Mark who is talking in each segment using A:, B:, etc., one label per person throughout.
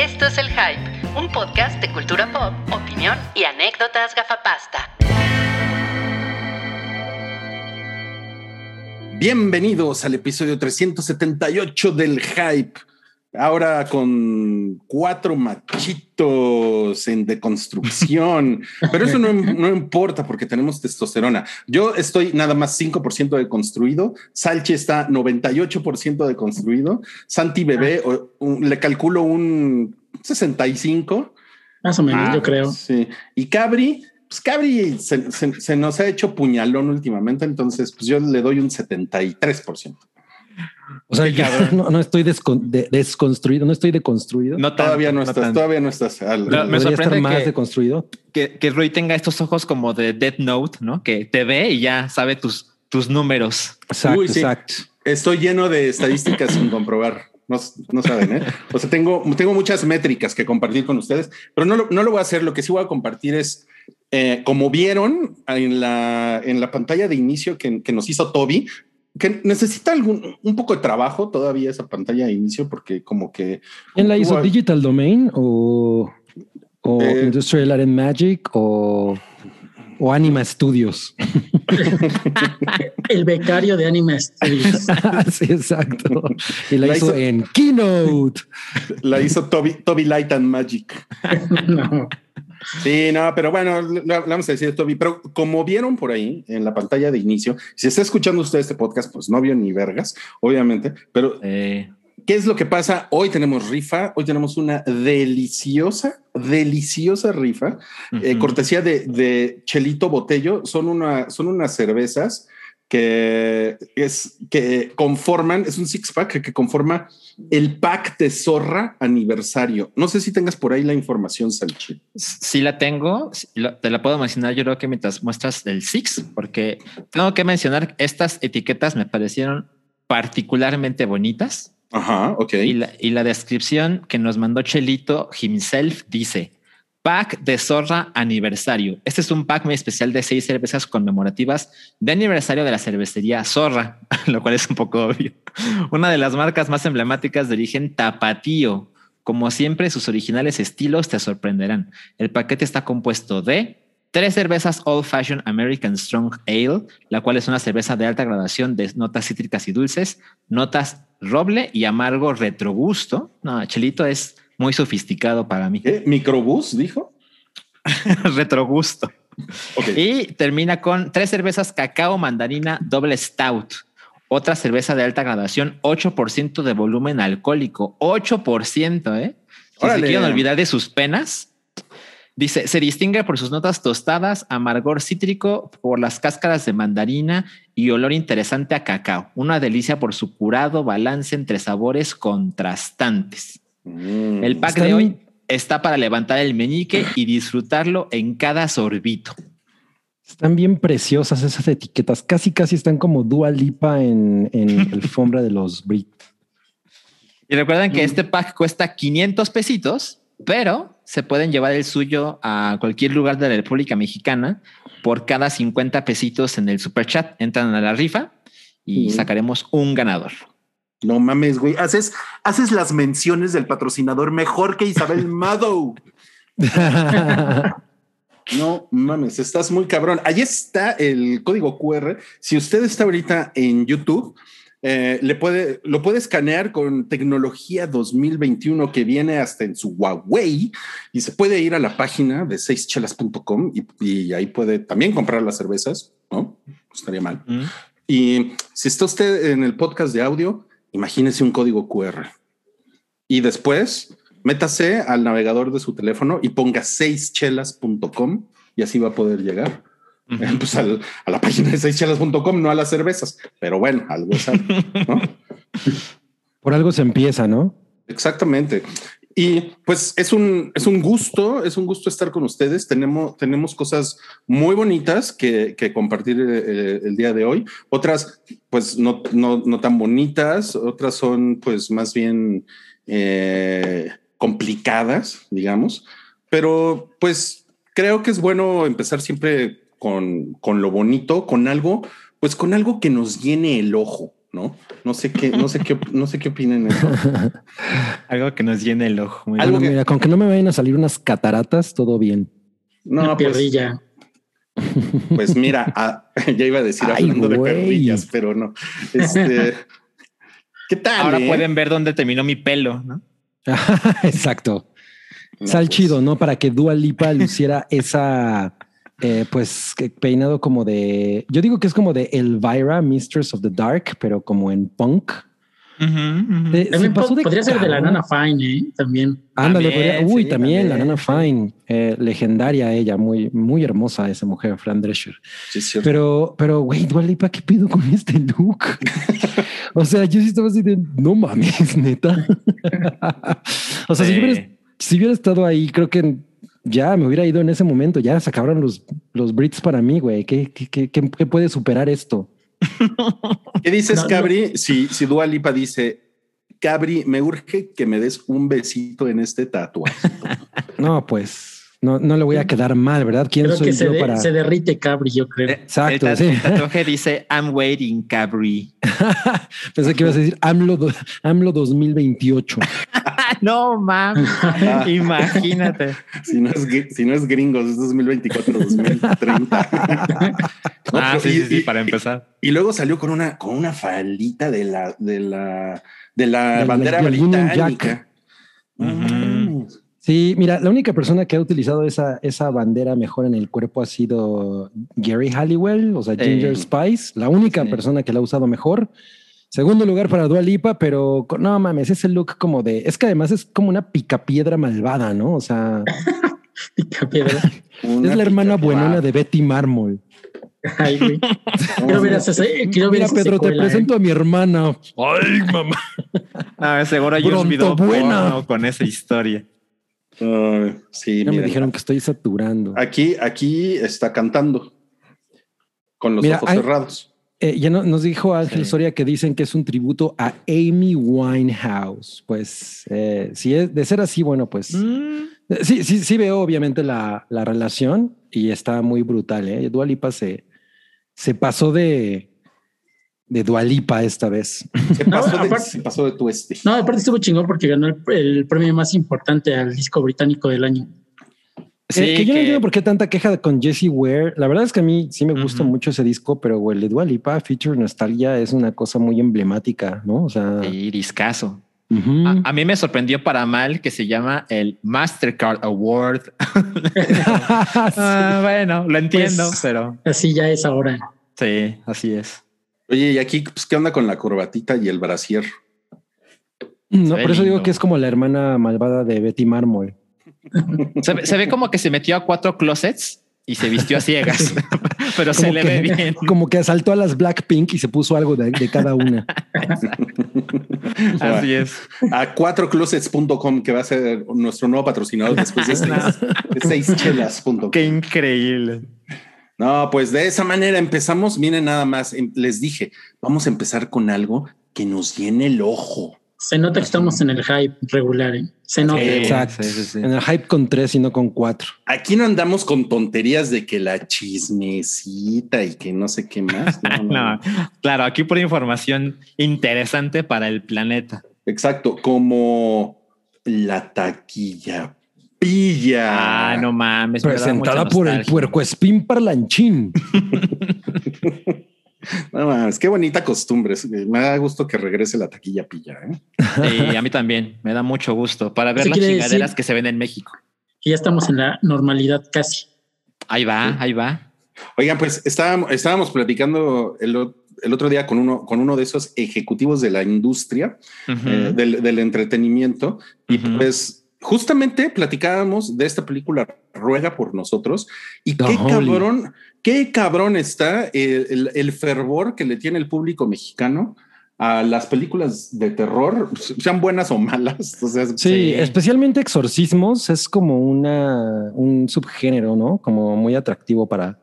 A: Esto es El Hype, un podcast de cultura pop, opinión y anécdotas gafapasta.
B: Bienvenidos al episodio 378 del Hype. Ahora con cuatro machitos en deconstrucción, pero eso no, no, importa porque tenemos testosterona. Yo estoy nada más 5% deconstruido, Salchi está 98% deconstruido, Santi Bebé le calculo un 65.
C: Más o menos,
B: Ah,
C: yo creo.
B: Sí. Y Cabri, pues Cabri se, se- se nos ha hecho puñalón últimamente, entonces pues yo le doy un 73%.
D: O sea, yo no, no estoy descon- de- desconstruido, no estoy deconstruido.
E: No tanto,
B: Todavía no, estás,
E: tanto.
B: todavía no estás. al-
E: No, me
D: estar
E: sorprende
D: más
E: que-
D: deconstruido.
E: Que, que Rui tenga estos ojos como de Death Note, ¿no? Que te ve y ya sabe tus, tus números.
D: Exacto,
B: Uy, sí.
D: exacto.
B: Estoy lleno de estadísticas sin comprobar. No, no saben, ¿eh? O sea, tengo, tengo muchas métricas que compartir con ustedes, pero no lo, no lo voy a hacer. Lo que sí voy a compartir es, eh, como vieron en la, en la pantalla de inicio que, que nos hizo Toby, que necesita algún, un poco de trabajo todavía esa pantalla de inicio, porque como que...
D: ¿Quién la hizo? ¿Digital Domain o, o
B: Eh.
D: Industrial Art and Magic o, o Anima Studios?
C: El becario de Anime Studios.
D: sí, exacto. Y la,
B: La
D: hizo,
B: hizo-
D: en Keynote.
B: La hizo Toby, Toby Light and Magic.
C: no.
B: Sí, no, pero bueno, le vamos a decir Toby, pero como vieron por ahí en la pantalla de inicio, si está escuchando usted este podcast, pues no vio ni vergas, obviamente, pero
E: Eh,
B: ¿qué es lo que pasa? Hoy tenemos rifa, hoy tenemos una deliciosa, deliciosa rifa, eh, cortesía de, de Chelito Botello, son, una, son unas cervezas que es que conforman, es un six pack que, conforma el pack de zorra aniversario. No sé si tengas por ahí la información, Salchi.
E: Sí la tengo, te la puedo mencionar yo creo que mientras muestras el Six, porque tengo que mencionar estas etiquetas me parecieron particularmente bonitas
B: Ajá, ok.
E: y la, y la descripción que nos mandó Chelito himself dice pack de zorra aniversario. Este es un pack muy especial de seis cervezas conmemorativas de aniversario de la cervecería Zorra, lo cual es un poco obvio. Una de las marcas más emblemáticas de origen tapatío. Como siempre, sus originales estilos te sorprenderán. El paquete está compuesto de tres cervezas Old Fashioned American Strong Ale, la cual es una cerveza de alta gradación de notas cítricas y dulces, notas roble y amargo retrogusto. No, Chelito es muy sofisticado para mí.
B: ¿Qué? ¿Microbús dijo?
E: retrogusto.
B: Ok.
E: Y termina con tres cervezas cacao mandarina doble stout. Otra cerveza de alta gradación, 8% de volumen alcohólico. 8%, ¿eh? Si se quieren olvidar de sus penas. Dice, se distingue por sus notas tostadas, amargor cítrico, por las cáscaras de mandarina y olor interesante a cacao. Una delicia por su curado balance entre sabores contrastantes.
B: Mm.
E: El pack de hoy está para levantar el meñique y disfrutarlo en cada sorbito.
D: Están bien preciosas esas etiquetas. Casi, casi están como Dua Lipa en, en alfombra de los Brit.
E: Y recuerden que este pack cuesta 500 pesitos, pero se pueden llevar el suyo a cualquier lugar de la República Mexicana por cada 50 pesitos en el super chat. Entran a la rifa y sacaremos un ganador.
B: No mames, güey. Haces, haces las menciones del patrocinador mejor que Isabel Madow. No mames, estás muy cabrón. Ahí está el código QR. Si usted está ahorita en YouTube, eh, le puede, lo puede escanear con tecnología 2021 que viene hasta en su Huawei y se puede ir a la página de seischelas.com y, y ahí puede también comprar las cervezas, ¿no? No estaría mal.
E: Mm.
B: Y si está usted en el podcast de audio, imagínese un código QR. Y después métase al navegador de su teléfono y ponga seischelas.com y así va a poder llegar eh, pues al- a la página de seischelas.com, no a las cervezas. Pero bueno, algo es algo, ¿no?
D: Por algo se empieza, ¿no?
B: Exactamente. Y pues es un, es un gusto, es un gusto estar con ustedes. Tenemos, tenemos cosas muy bonitas que, compartir eh, el día de hoy. Otras, pues no, no, no tan bonitas, otras son pues más bien eh, complicadas, digamos. Pero pues creo que es bueno empezar siempre con, con lo bonito, con algo, pues con algo que nos llene el ojo, ¿no? No sé qué, no sé qué, no sé qué opinen eso.
E: Algo que nos llene el ojo. Muy
B: Algo
D: Bueno,
B: que-
D: mira, con que no me vayan a salir unas cataratas, todo bien.
B: No,
C: Una
B: pues,
C: perrilla.
B: pues mira, ah, ya iba a decir
D: Ay,
B: hablando de perrillas, pero no. Este, ¿qué tal?
E: Ahora
B: eh?
E: pueden ver dónde terminó mi pelo, ¿no?
D: Exacto.
B: No,
D: Sal
B: pues,
D: chido, ¿no? Para que Dua Lipa luciera esa, eh, pues, que- peinado como de. Yo digo que es como de Elvira, Mistress of the Dark, pero como en punk. Se pasó de
C: podría ser de la. Nana Fine, ¿eh? También.
D: Ándale,
E: También,
D: podría- uy,
E: sí,
D: también, la Nana Fine, eh, legendaria ella, muy, muy hermosa esa mujer, Fran Drescher.
B: sí, cierto.
D: Pero, pero, güey, Dua Lipa, ¿qué pido con este look? o sea, yo sí estaba así de, no mames, neta. o sea, si, yo
E: Sí.
D: hubiera, si hubiera estado ahí, creo que ya me hubiera ido en ese momento, ya se acabaron los, los Brits para mí, güey. ¿Qué, qué, qué, qué- qué puede superar esto?
B: ¿Qué dices,
C: No, no.
B: Cabri? Si, si Dua Lipa dice, Cabri, me urge que me des un besito en este tatuaje.
D: No, pues no, no le voy a quedar mal, ¿verdad? ¿Quién
C: Creo
D: soy
C: que se,
D: yo
C: de-
D: para...?
C: se derrite Cabri, yo creo.
D: Exacto,
E: el,
D: sí.
E: el tatuaje dice I'm waiting, Cabri.
D: Pensé que ibas a decir AMLO, AMLO 2028.
E: no mames. Imagínate.
B: si, no es, si no es gringos, es 2024, 2030. No,
E: ah,
B: pero-
E: sí,
B: y,
E: sí, sí,
B: y-
E: para empezar.
B: y luego salió con una, con una faldita de la, de la, de la
D: Del-
B: bandera británica.
D: Sí, mira, la única persona que ha utilizado esa, esa bandera mejor en el cuerpo ha sido Gary Halliwell, o sea, Ginger
E: Eh,
D: Spice, la única
E: sí.
D: persona que la ha usado mejor. Segundo lugar para Dua Lipa, pero con- no mames, ese look como de, es que además es como una picapiedra malvada, ¿no? O sea,
C: Pica piedra.
B: Una
D: es la hermana buenona de Betty Mármol.
C: Ay, güey. Quiero ver esa, quiero ver
D: Mira,
C: esa
D: Pedro, te
C: secuela, ¿eh?
D: presento a mi hermana. Ay, mamá.
E: No, seguro hay un video
D: buena.
E: con esa historia.
B: Sí,
D: Ya me dijeron que estoy saturando.
B: Aquí, aquí está cantando con los
D: Mira,
B: ojos
D: hay-
B: cerrados.
D: Eh, ya no- nos dijo Ángel
E: Sí.
D: Soria que dicen que es un tributo a Amy Winehouse. Pues eh, si es de ser así, bueno, pues
E: Mm,
D: eh, sí, sí, sí veo obviamente la, la relación y está muy brutal. ¿eh? Dua Lipa se, se pasó de, de Dua Lipa esta vez.
B: Se pasó, de,
C: aparte-
B: se pasó de tu este.
C: No, aparte estuvo chingón porque ganó el, el premio más importante al disco británico del año.
E: Sí,
D: Eh, que yo no entiendo por qué tanta queja con Jessie Ware. La verdad es que a mí sí me gusta mucho ese disco, pero güey, el de Dua Lipa, Feature Nostalgia, es una cosa muy emblemática, ¿no? O sea,
E: Sí. A, a mí me sorprendió para mal que se llama el Mastercard Award. Ah, bueno, lo entiendo,
C: Pues-
E: pero
C: Así ya es ahora.
E: sí, así es.
B: Oye, y aquí, pues, ¿qué onda con la corbatita y el brasier?
D: No,
E: ve
D: por eso digo que es como la hermana malvada de Betty Mármol.
E: Se, ve- se ve como que se metió a cuatro closets y se vistió a ciegas, pero se le
D: que-
E: ve bien.
D: Como que asaltó a las Blackpink y se puso algo de, de cada una.
E: Así es.
B: A cuatroclosets.com, que va a ser nuestro nuevo patrocinador después de seis, de seischelas.com.
E: Qué increíble.
B: No, pues de esa manera empezamos. Miren, nada más em- les dije, vamos a empezar con algo que nos llene el ojo.
C: Se nota que estamos en el hype regular. ¿eh? Se nota.
E: Sí.
D: Exacto.
E: sí, sí, sí.
D: En el hype con tres y no con cuatro.
B: Aquí no andamos con tonterías de que la chismecita y que no sé qué más. No, no,
E: No, claro, aquí por información interesante para el planeta.
B: Exacto, como la taquilla pilla.
E: Ah, no mames. me da
D: Presentada por el puerco espín parlanchín.
B: No mames, qué bonita costumbre. Me da gusto que regrese la taquilla pilla. ¿eh?
E: Sí, a mí también. Me da mucho gusto para ver las chingaderas
C: decir-
E: que se ven en México.
C: Que ya estamos en la normalidad casi.
E: Ahí va, ahí va.
B: Oigan, pues estábamos, estábamos platicando el, el otro día con uno, con uno de esos ejecutivos de la industria eh, del, del entretenimiento y pues justamente platicábamos de esta película Ruega por nosotros y
D: The
B: qué
D: Holy.
B: cabrón, qué cabrón está el, el- el fervor que le tiene el público mexicano a las películas de terror, sean buenas o malas. O sea,
D: Sí,
E: Sí.
D: especialmente exorcismos es como una un subgénero, ¿no? Como muy atractivo para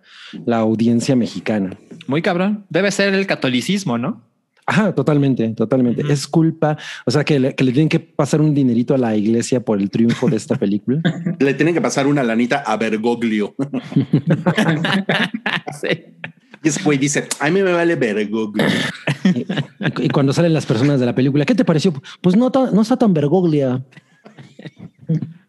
D: la audiencia mexicana.
E: Muy cabrón. Debe ser el catolicismo, ¿no?
D: Ajá, totalmente, totalmente. Es culpa, o sea, que le, que le tienen que pasar un dinerito a la iglesia por el triunfo de esta película.
B: le tienen que pasar una lanita a Bergoglio.
E: sí.
B: Y ese güey dice, a mí me vale Bergoglio.
D: Y cuando salen las personas de la película, ¿qué te pareció? Pues no, no está tan vergoglia.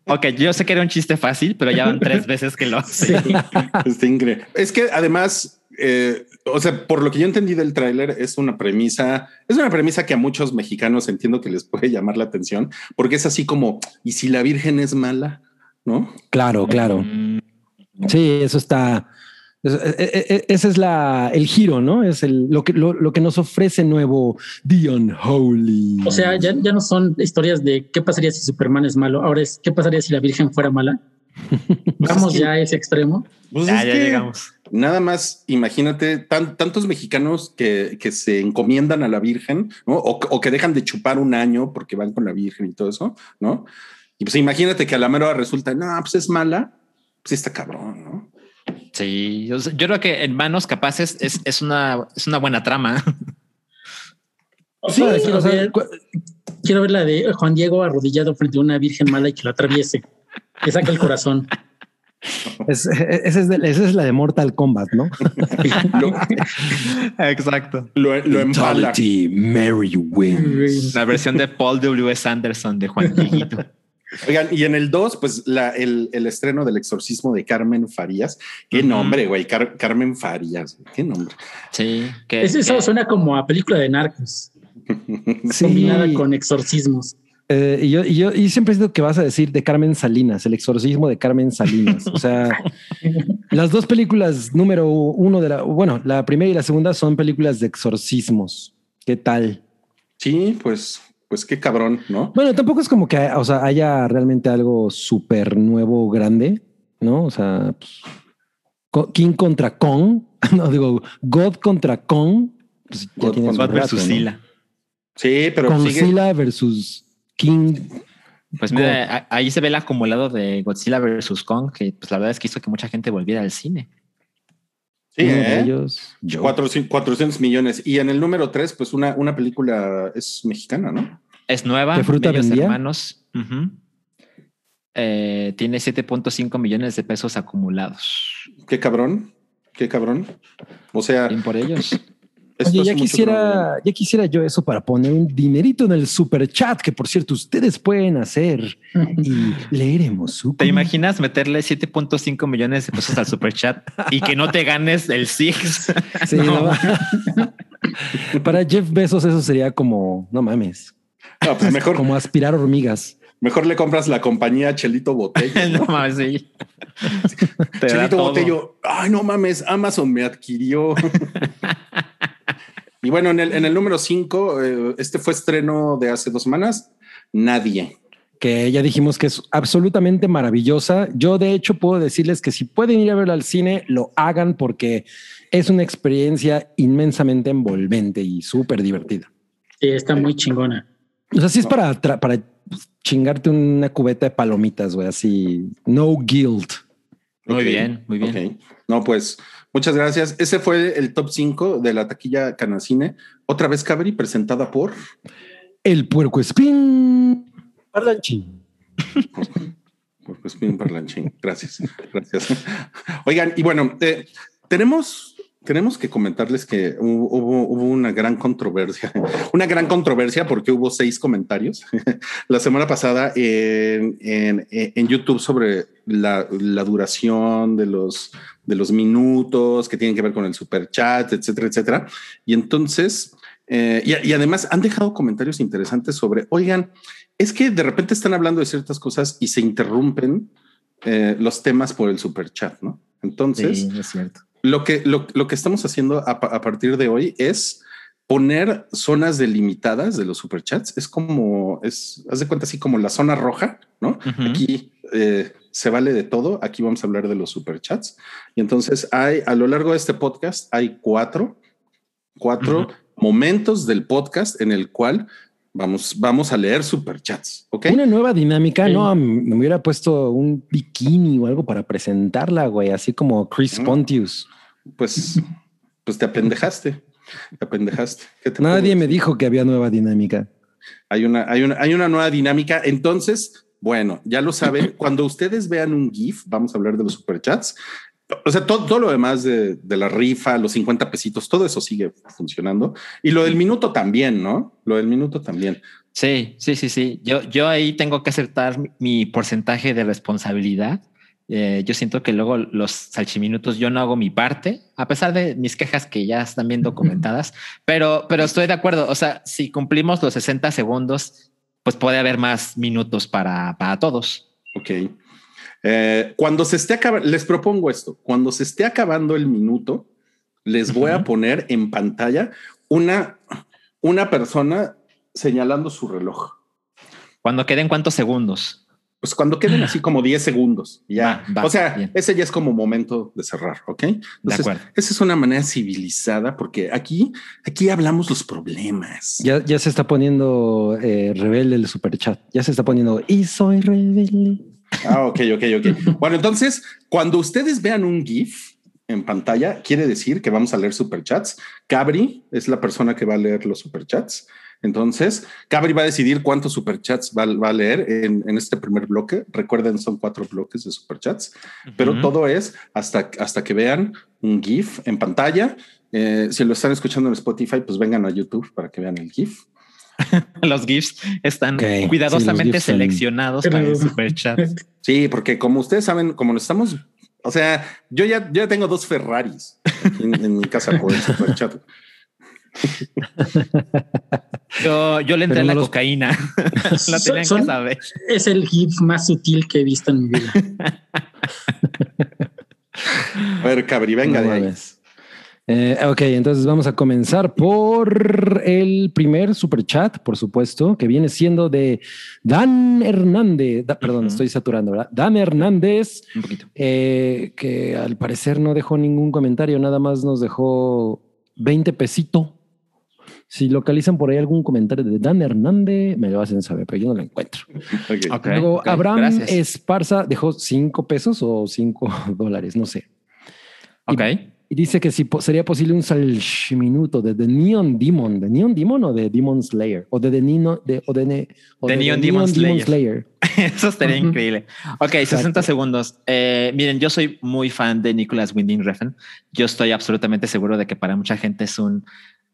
E: Ok, yo sé que era un chiste fácil, pero ya van tres veces que lo hace.
C: Sí.
B: Está increíble. Es que además, eh, o sea, por lo que yo entendí del tráiler, es una premisa, es una premisa que a muchos mexicanos entiendo que les puede llamar la atención, porque es así como, ¿y si la Virgen es mala? ¿No?
D: Claro, claro.
E: Mm,
D: Sí, eso está. es- e- e- e- Ese es la, el giro, ¿no? Es el, lo, que, lo, lo que nos ofrece nuevo The Unholy.
C: O sea, ya, ya no son historias de qué pasaría si Superman es malo. Ahora es qué pasaría si la Virgen fuera mala. Vamos
B: es que-
C: ya a ese extremo.
B: Pues
E: ya,
B: es
E: ya
B: que
E: llegamos.
B: Nada más, imagínate tan- tantos mexicanos que, que se encomiendan a la Virgen, ¿no? O, o que dejan de chupar un año porque van con la Virgen y todo eso, ¿no? Y pues imagínate que a la mera resulta, no, pues es mala, pues está cabrón, ¿no?
E: Sí, yo, yo creo que en manos capaces es, es una, es una buena trama.
C: O
D: Sí,
C: quiero,
D: o sea,
C: ver, quiero ver la de Juan Diego arrodillado frente a una Virgen mala y que la atraviese. Que saque el corazón.
D: Es- e- esa, es de- esa es la de Mortal Kombat, ¿no?
B: Lo,
E: Exacto.
B: lo, lo empala.
D: Mary wins.
E: La versión de Paul W. S. Anderson de Juan Dieguito.
B: Oigan, y en el 2, pues la, el, el estreno del exorcismo de Carmen Farías. Qué nombre, güey. Car- Carmen Farías. Qué nombre.
E: Sí, que,
C: Es- Eso
E: que-
C: suena como a película de narcos,
D: Sí.
C: combinada con exorcismos.
D: Eh, y yo, y yo y siempre siento que vas a decir de Carmen Salinas, el exorcismo de Carmen Salinas. O sea, las dos películas número uno de la, bueno, la primera y la segunda son películas de exorcismos. ¿Qué tal?
B: Sí, pues, pues qué cabrón, ¿no?
D: Bueno, tampoco es como que o sea, haya realmente algo súper nuevo, grande, ¿no? O sea, pues, King contra Kong, no digo God contra Kong, pues ya
B: God
E: versus. Sila.
B: Sí, pero sigue.
D: Godzilla versus King.
E: Pues mira, ahí se ve el acumulado de Godzilla versus Kong, que pues la verdad es que hizo que mucha gente volviera al cine.
B: Sí, ¿eh?
D: ellos, yo.
B: 400, 400 millones. Y en el número 3, pues una, una película es mexicana, ¿no?
E: Es nueva,
D: ¿Qué fruta vendía?
E: hermanos. Ujú. Eh, tiene 7.5 millones de pesos acumulados.
B: Qué cabrón, qué cabrón. O sea,
E: Bien por ellos.
B: esto
D: Oye, ya
B: no
D: quisiera, ya quisiera yo eso para poner un dinerito en el super chat, que por cierto ustedes pueden hacer y leeremos su.
E: ¿Te imaginas meterle 7.5 millones de pesos al super chat y que no te ganes el Six?
D: Sí,
E: No.
D: ¿no? para Jeff Bezos eso sería como, no mames.
B: No, pues mejor,
D: como aspirar hormigas.
B: mejor le compras la compañía Chelito Botello.
E: no mames, sí.
B: Chelito. Botello, ay, no mames, Amazon me adquirió. Y bueno, en el, en el número 5, este fue estreno de hace dos semanas. Nadie.
D: que ya dijimos que es absolutamente maravillosa. Yo de hecho puedo decirles que si pueden ir a verla al cine, lo hagan porque es una experiencia inmensamente envolvente y súper divertida.
C: Sí, está muy chingona.
D: O sea, sí es para, tra- para chingarte una cubeta de palomitas, güey, así, no guilt.
E: Muy
B: Ok,
E: bien, muy bien.
B: ok. No, pues muchas gracias. Ese fue el top 5 de la taquilla Canacine. Otra vez Cabri, presentada por.
D: El puerco espín parlanchín.
B: por Crispin Parlanchín. Gracias. Gracias. Oigan, y bueno, eh, tenemos. Tenemos que comentarles que hubo, una gran controversia, una gran controversia porque hubo seis comentarios la semana pasada en, YouTube sobre la, duración de los, de los minutos que tienen que ver con el super chat, etcétera, etcétera. Y entonces, eh, y, y además han dejado comentarios interesantes sobre, oigan, es que de repente están hablando de ciertas cosas y se interrumpen eh, los temas por el super chat, ¿no? Entonces,
E: Sí, es cierto.
B: Lo que, lo, lo que estamos haciendo a, a partir de hoy es poner zonas delimitadas de los superchats. Es como, es, haz de cuenta así como la zona roja, ¿no?
E: Ujú.
B: Aquí eh, se vale de todo. Aquí vamos a hablar de los superchats. Y entonces hay, a lo largo de este podcast, hay cuatro, cuatro
E: Ujú.
B: momentos del podcast en el cual vamos, vamos a leer superchats. ¿Ok?
D: Una nueva dinámica,
C: Sí.
D: ¿no? Me hubiera puesto un bikini o algo para presentarla, güey, así como Chris. Pontius.
B: Pues, pues te apendejaste. Te apendejaste. ¿Qué te puedo
D: Nadie me dijo que había nueva dinámica.
B: Hay una, hay una, hay una nueva dinámica. Entonces, bueno, ya lo saben. Cuando ustedes vean un GIF, vamos a hablar de los superchats. O sea, todo, todo lo demás de, de la rifa, los 50 pesitos, todo eso sigue funcionando. Y lo del minuto también, ¿no? Lo del minuto también.
E: Sí, sí, sí, sí. Yo, yo ahí tengo que acertar mi porcentaje de responsabilidad. Eh, yo siento que luego los salchiminutos yo no hago mi parte, a pesar de mis quejas que ya están bien documentadas, pero, pero estoy de acuerdo. O sea, si cumplimos los 60 segundos, pues puede haber más minutos para, para todos.
B: Ok. Eh, cuando se esté acabando, les propongo esto. Cuando se esté acabando el minuto, les voy a poner en pantalla una, una persona señalando su reloj.
E: Cuando queden cuántos segundos.
B: Pues cuando queden así como 10 segundos, ya.
E: Va, va,
B: o sea,
E: bien.
B: ese ya es como momento de cerrar, ¿ok? Entonces,
E: acuerdo.
B: esa es una manera civilizada porque aquí, aquí hablamos los problemas.
D: Ya, ya se está poniendo eh, rebelde el superchat. Ya se está poniendo y soy rebelde.
B: Ah, ok, ok, ok. Bueno, entonces, cuando ustedes vean un GIF en pantalla, quiere decir que vamos a leer superchats. Cabri es la persona que va a leer los superchats. Entonces, Cabri va a decidir cuántos superchats va, va a leer en, en este primer bloque. Recuerden, son cuatro bloques de superchats, pero
E: Ujú.
B: todo es hasta, hasta que vean un GIF en pantalla. Eh, si lo están escuchando en Spotify, pues vengan a YouTube para que vean el GIF.
E: Los GIFs están
D: Ok, sí,
E: cuidadosamente
D: los GIFs son-
E: seleccionados para el super chat.
B: Sí, porque como ustedes saben, como nos estamos, o sea, yo ya, yo ya tengo dos Ferraris aquí en, en mi casa por el superchat.
E: Yo, yo le entré
D: no
E: la
D: los-
E: cocaína. Lo tenían
C: Son-. Es el GIF más sutil que he visto en mi vida.
B: A ver, Cabri, venga
D: No
B: de ahí.
D: Eh, ok, entonces vamos a comenzar por el primer super chat, por supuesto, que viene siendo de Dan Hernández. Da- perdón, estoy saturando, ¿verdad? Dan Hernández,
E: Un poquito.
D: eh, que al parecer no dejó ningún comentario, nada más nos dejó 20 pesito. Si localizan por ahí algún comentario de Dan Hernández, me lo hacen saber, pero yo no lo encuentro.
B: Ok.
E: Ok,
D: Luego,
E: ok,
D: Abraham
E: gracias.
D: Esparza dejó 5 pesos o 5 dólares, no sé.
E: Ok.
D: Y dice que si po- sería posible un salchiminuto de The Neon Demon, ¿de Neon Demon o de Demon Slayer? O de The Nino, de, o de, Ne- o
E: The
D: de
E: Neon
D: The
E: Demon Slayer. Eso estaría
C: Ujú.
E: increíble. Ok, 60 segundos. Eh, miren, yo soy muy fan de Nicholas Winding Refn. Yo estoy absolutamente seguro de que para mucha gente es un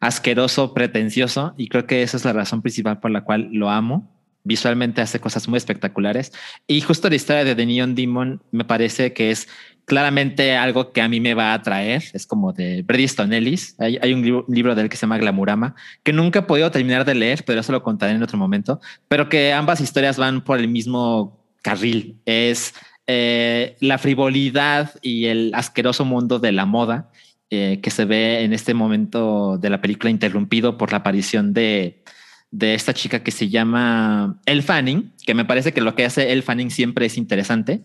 E: asqueroso, pretencioso y creo que esa es la razón principal por la cual lo amo. Visualmente hace cosas muy espectaculares y justo la historia de The Neon Demon me parece que es claramente algo que a mí me va a atraer. Es como de Easton Ellis. Hay, hay un libro, libro de él que se llama Glamurama que nunca he podido terminar de leer, pero eso lo contaré en otro momento. Pero que ambas historias van por el mismo carril. Es eh, la frivolidad y el asqueroso mundo de la moda eh, que se ve en este momento de la película interrumpido por la aparición de, de esta chica que se llama Elle Fanning, que me parece que lo que hace Elle Fanning siempre es interesante.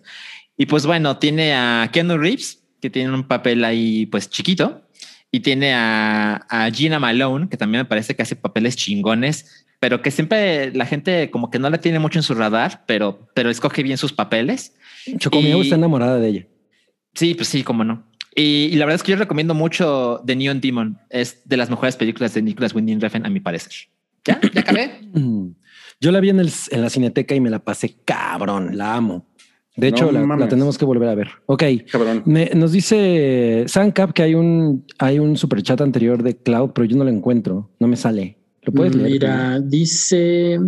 E: Y pues bueno, tiene a Keanu Reeves, que tiene un papel ahí pues chiquito, y tiene a, a Gina Malone, que también me parece que hace papeles chingones, pero que siempre la gente como que no la tiene mucho en su radar, pero, pero escoge bien sus papeles.
D: Chocomiao
E: Y-
D: está enamorada de ella.
E: Sí, pues sí, cómo no. Y, y la verdad es que yo recomiendo mucho The Neon Demon. Es de las mejores películas de Nicholas Winding Refn, a mi parecer. ¿Ya? ¿Ya acabé?
D: Mm. Yo la vi en, el, en la cineteca y me la pasé cabrón, la amo. De
B: No
D: hecho, la, tenemos que volver a ver. Ok.
B: Cabrón.
D: Me- nos dice Sancap que hay un, hay un super chat anterior de Cloud, pero yo no lo encuentro. No me sale. ¿Lo puedes leer?
C: Mira, dice.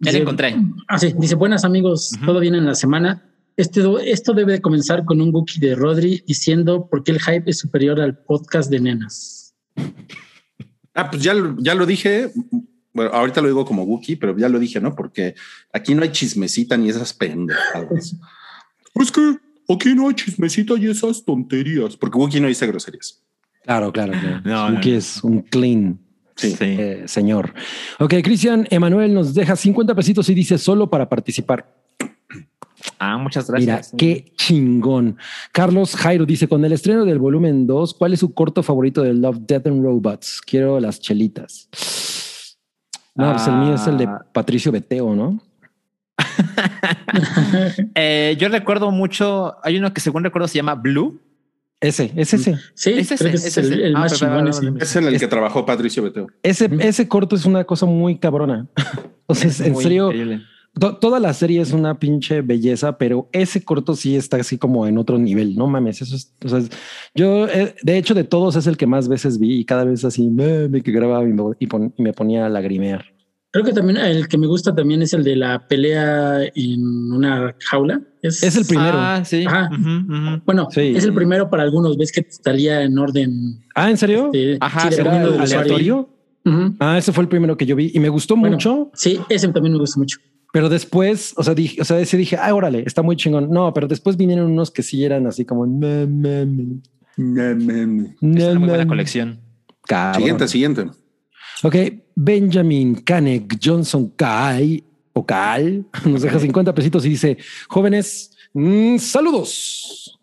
E: Ya lo encontré.
C: Ah, sí, dice, buenas amigos, todo bien en la semana. Este, esto debe de comenzar con un Wookiee de Rodri diciendo por qué el hype es superior al podcast de nenas.
B: Ah, pues ya, lo- ya lo dije. Bueno, ahorita lo digo como Wookie, pero ya lo dije, ¿no? Porque aquí no hay chismecita ni esas pendejadas. Es que aquí no hay chismecita y esas tonterías. Porque Wookie no dice groserías.
D: Claro, claro, claro.
E: No, no,
D: Wookie
E: no.
D: es un clean
B: Sí.
D: eh, señor. Ok, Cristian Emanuel nos deja 50 pesitos y dice solo para participar.
E: Ah, muchas
D: Mira,
E: gracias.
D: qué chingón. Carlos Jairo dice, con el estreno del volumen 2, ¿cuál es su corto favorito de Love, Death and Robots? Quiero las chelitas. No, pues el mío es el de
E: Ah.
D: Patricio Beteo, ¿no?
E: Eh, yo recuerdo mucho, hay uno que según recuerdo se llama Blue.
D: Ese, es ese.
C: Sí,
E: Es ese, es
C: el,
E: Ah,
C: más chingón. ese.
B: Es en el que trabajó Patricio Beteo.
D: Ese, ese corto es una cosa muy cabrona. O sea, en serio,
E: increíble.
D: To- toda la serie es una pinche belleza, pero ese corto sí está así como en otro nivel. No mames, eso es. O sea, es- yo, eh, de hecho, de todos es el que más veces vi y cada vez así me, me que grababa y me, y pon- y me ponía a lagrimear.
C: Creo que también el que me gusta también es el de la pelea en una jaula. Es,
D: Es el primero.
E: Ah, sí.
C: Ajá.
E: Ujú, ujú.
C: Bueno,
D: Sí.
C: es el primero para algunos. Ves que salía en orden.
D: Ah, ¿en serio?
C: este,
E: Ajá,
C: sí,
E: ¿será
C: dependiendo del usuario.
D: ¿Aleatorio?
C: Ujú.
D: Ah, ese fue el primero que yo vi y me gustó
C: Bueno.
D: mucho,
C: Sí, ese también me gusta mucho.
D: Pero después, o sea, dije, o sea, ese dije, ah, órale, está muy chingón. No, pero después vinieron unos que sí eran así como, me, me, me,
B: No, mames.
E: Es una muy buena colección.
D: cabrón.
B: Siguiente, siguiente.
D: Ok, Benjamin Canek Johnson Kai o Cal nos deja 50 pesitos y dice: Jóvenes, mm, saludos.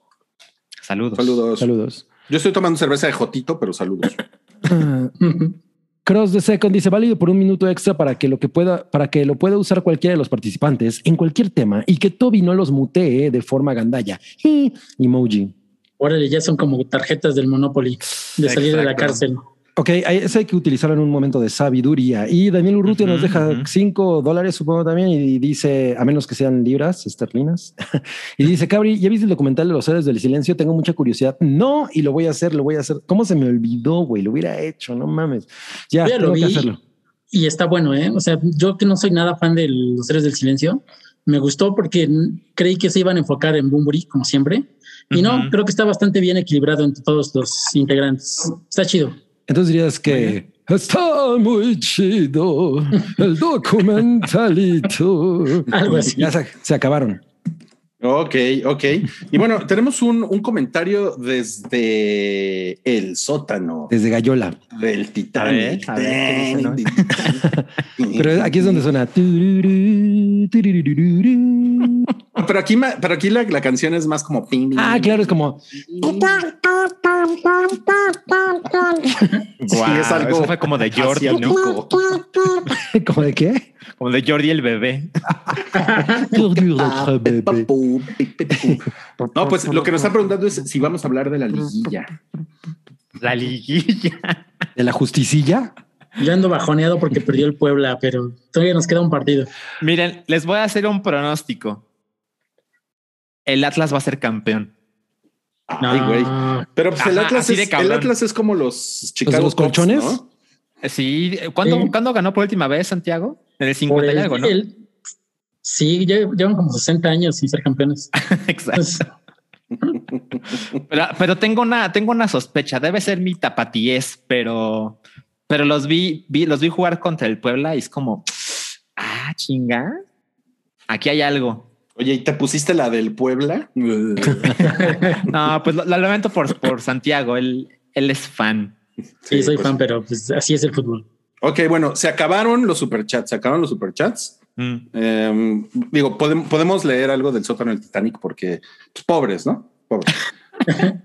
E: Saludos.
B: Saludos.
D: Saludos.
B: Yo estoy tomando cerveza de Jotito, pero saludos.
D: Cross the Second dice válido por un minuto extra para que lo que pueda, para que lo pueda usar cualquiera de los participantes en cualquier tema y que Toby no los mutee de forma gandalla. Y emoji.
C: Órale, ya son como tarjetas del Monopoly de salir de la cárcel.
D: Ok, eso hay que utilizarlo en un momento de sabiduría. Y Daniel Urrutia nos deja cinco dólares, supongo también, y dice, a menos que sean libras esterlinas, y dice, Cabri, ¿ya viste el documental de los héroes del silencio? Tengo mucha curiosidad. No, y lo voy a hacer, lo voy a hacer. ¿Cómo se me olvidó, güey? Lo hubiera hecho, no mames. Ya,
C: ya lo
D: tengo que
C: vi.
D: hacerlo.
C: Y está bueno, ¿eh? O sea, yo que no soy nada fan de los seres del silencio, me gustó porque creí que se iban a enfocar en Bumburi, como siempre. Y no, creo que está bastante bien equilibrado entre todos los integrantes. Está chido.
D: Entonces dirías que está muy chido el documentalito.
C: Algo así.
D: Ya se, se acabaron.
B: Ok, ok. Y bueno, tenemos un, un comentario desde el sótano
D: Desde Gallola.
B: del Titanic.
E: A ver, a ver, ¿qué dice,
D: Pero aquí es donde suena.
B: Pero aquí, pero aquí la, la canción es más como ping,
D: Ah, claro, es como
B: Sí, es algo
E: Eso fue como de Jordi, ¿no?
D: ¿Como de qué?
E: Como de Jordi el bebé.
B: No, pues lo que nos están preguntando es si vamos a hablar de la liguilla.
E: La liguilla.
D: ¿De la justicilla?
C: Yo ando bajoneado porque perdió el Puebla, pero todavía nos queda un partido.
E: Miren, les voy a hacer un pronóstico. El Atlas va a ser campeón.
B: Ay, güey.
C: No.
B: Pero pues el Atlas, es, el
E: cabrón.
B: Atlas es como los Chicago
D: los colchones?
B: ¿no?
E: Sí, ¿cuándo. ¿cuándo ganó por última vez Santiago? En el
C: Por
E: 50 y
C: el-
E: algo, ¿no?
C: el- sí, lle- llevan como 60 años sin ser campeones.
E: Exacto. Pero, pero tengo una, tengo una sospecha. Debe ser mi tapatíez, pero, pero los vi, vi, los vi jugar contra el Puebla y es como, ah, chinga. Aquí hay algo.
B: Oye, ¿y te pusiste la del Puebla?
E: No, pues lo, lo lamento por, por Santiago. Él, él es fan.
C: sí, soy
B: pues.
C: fan, pero pues, así es el fútbol.
B: Ok, bueno, se acabaron los superchats, se acabaron los superchats.
E: Mm.
B: Eh, digo, podem- podemos leer algo del sótano del Titanic porque pues, pobres, ¿no? Pobres.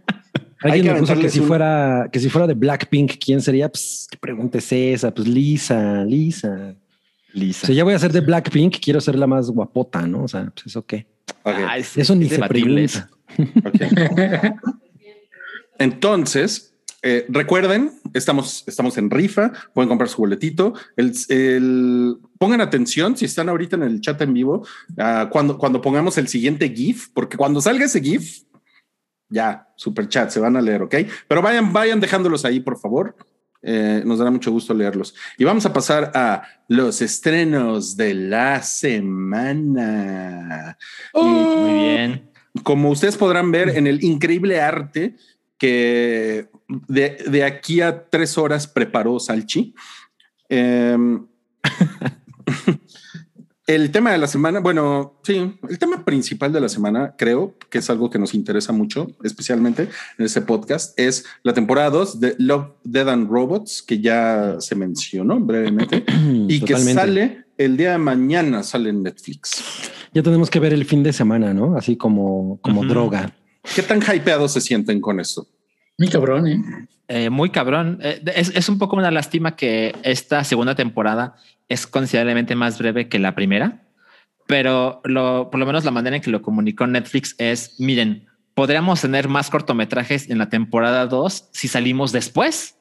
B: Hay
D: Alguien
B: que
D: me puso que si
B: un-
D: fuera que si fuera de Blackpink, ¿quién sería? Pues qué pregunta es esa. Pues Lisa, Lisa.
E: Lisa.
D: O sea, ya voy a ser de Blackpink, quiero ser la más guapota, ¿no? O sea, pues eso qué.
E: Ah, es-
D: Eso ni
E: es
D: se pregunta.
B: Entonces, eh, recuerden, estamos, estamos en rifa, pueden comprar su boletito. El, el- pongan atención si están ahorita en el chat en vivo, ah, cuando, cuando pongamos el siguiente GIF, porque cuando salga ese GIF, ya, super chat, se van a leer, ¿ok? Pero vayan, vayan dejándolos ahí, por favor. Eh, nos dará mucho gusto leerlos. Y vamos a pasar a los estrenos de la semana.
E: Muy bien.
B: como ustedes podrán ver en el increíble arte que de, de aquí a tres horas preparó Salchi. em, el tema de la semana, bueno, sí, el tema principal de la semana, creo que es algo que nos interesa mucho, especialmente en este podcast, es la temporada 2 de Love, Dead and Robots, que ya se mencionó brevemente y que sale el día de mañana, sale en Netflix.
D: Ya tenemos que ver el fin de semana, ¿no? Así como, como droga.
B: ¿Qué tan hypeados se sienten con esto?
C: Mi cabrón, ¿eh?
E: Eh, muy cabrón. Eh, es, es un poco una lástima que esta segunda temporada es considerablemente más breve que la primera, pero lo, por lo menos la manera en que lo comunicó Netflix es, miren, podríamos tener más cortometrajes en la temporada 2 si salimos después.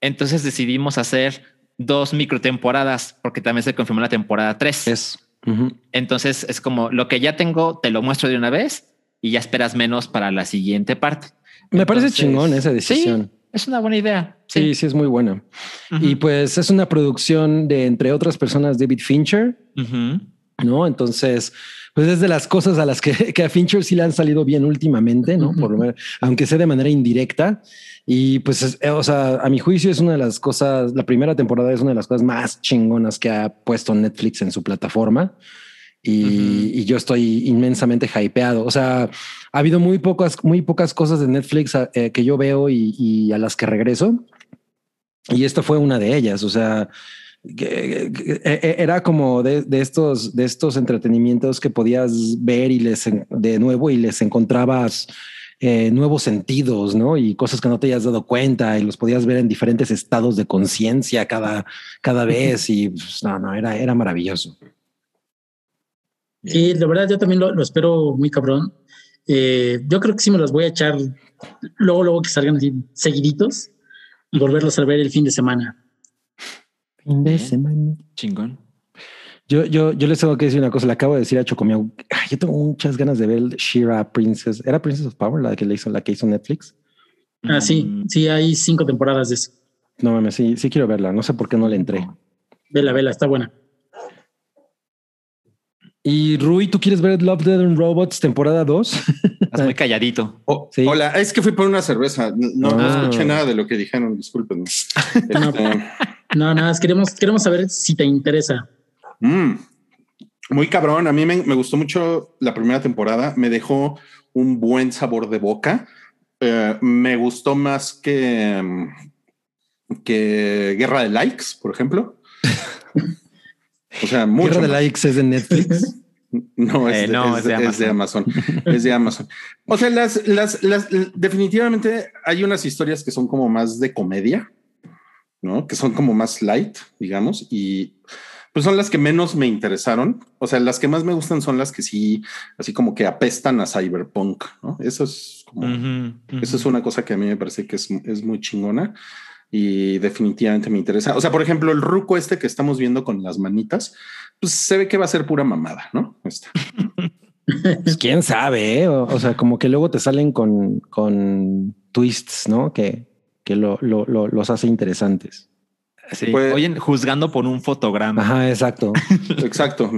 E: Entonces decidimos hacer dos microtemporadas porque también se confirmó la temporada 3.
D: Es Ujú.
E: Entonces es como lo que ya tengo, te lo muestro de una vez y ya esperas menos para la siguiente parte.
D: Me parece
E: Entonces,
D: chingón esa decisión.
E: Sí, es una buena idea.
D: Sí,
E: Sí.
D: sí, es muy buena. Y pues es una producción de, entre otras personas, David Fincher. ¿no? Entonces, pues es de las cosas a las que, que a Fincher sí le han salido bien últimamente, ¿no? Por lo menos, aunque sea de manera indirecta. Y pues, es- eh, o sea, a mi juicio es una de las cosas, la primera temporada es una de las cosas más chingonas que ha puesto Netflix en su plataforma. Y, y yo estoy inmensamente hypeado. O sea, ha habido muy pocas, muy pocas cosas de Netflix eh, que yo veo y, y a las que regreso. Y esta fue una de ellas. O sea, que- que- que- era como de, de estos, de estos entretenimientos que podías ver y les de nuevo y les encontrabas eh, nuevos sentidos, ¿no? Y cosas que no te hayas dado cuenta y los podías ver en diferentes estados de conciencia cada, cada vez. Y pues, no, no, era, era maravilloso.
C: Sí, de verdad yo también lo, lo espero muy cabrón. Eh, yo creo que sí me los voy a echar luego, luego que salgan así seguiditos y volverlos a ver el fin de semana.
D: Fin de semana.
E: Chingón.
D: Yo, yo, yo les tengo que decir una cosa. Le acabo de decir a Chocomiao. "Ay, Yo tengo muchas ganas de ver Shira Princess. ¿Era Princess of Power la que le hizo, la que hizo Netflix?
C: Ah, sí,
E: Mm,
C: sí, hay cinco temporadas de eso.
D: No mames, sí, sí quiero verla. No sé por qué no le entré.
C: Vela, vela, está buena.
D: Y Rui, ¿tú quieres ver Love, Dead and Robots temporada 2?
E: Estás muy calladito.
B: Oh,
D: Sí.
B: Hola, es que fui por una cerveza. No, no
D: Ah.
B: escuché nada de lo que dijeron. Discúlpenme.
C: No.
B: Este,
C: No, nada, más queremos, queremos saber si te interesa.
B: mm, muy cabrón. A mí me, me gustó mucho la primera temporada. Me dejó un buen sabor de boca. Eh, me gustó más que, que Guerra de Likes, por ejemplo. O sea, mucho
D: Guerra de. Likes es de Netflix.
B: No, es,
E: Eh,
B: de,
E: no,
B: es de- es de Amazon. es de Amazon. O sea, las, las, las, definitivamente hay unas historias que son como más de comedia, ¿no? Que son como más light, digamos, y pues son las que menos me interesaron. O sea, las que más me gustan son las que sí, así como que apestan a cyberpunk, ¿no? Eso es como,
E: Ujú, ujú.
B: eso es una cosa que a mí me parece que es, es muy chingona y definitivamente me interesa. O sea, por ejemplo, el ruco este que estamos viendo con las manitas, pues se ve que va a ser pura mamada, ¿no? Está.
D: Pues quién sabe, ¿eh? o, o sea, como que luego te salen con, con twists, ¿no? Que, que lo, lo- lo- los hace interesantes.
E: Sí.
B: Pues-
E: Oye, juzgando por un fotograma.
D: Ajá, exacto.
B: Exacto.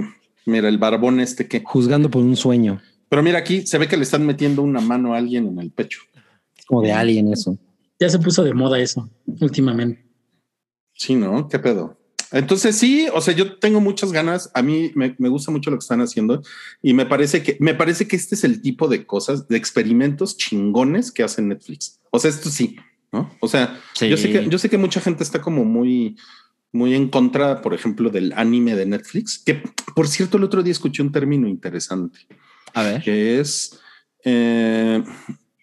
B: Mira, el barbón este que.
D: Juzgando por un sueño.
B: Pero mira, aquí se ve que le están metiendo una mano a alguien en el pecho.
D: Es como de alien eso.
C: Ya se puso de moda eso últimamente.
B: Sí, ¿no? ¿Qué pedo? Entonces sí, o sea, yo tengo muchas ganas. A mí me, me gusta mucho lo que están haciendo y me parece que me parece que este es el tipo de cosas, de experimentos chingones que hace Netflix. O sea, esto sí, ¿no? O sea,
E: Sí.
B: yo sé que yo sé que mucha gente está como muy muy en contra, por ejemplo, del anime de Netflix, que por cierto el otro día escuché un término interesante.
E: A ver.
B: que es eh,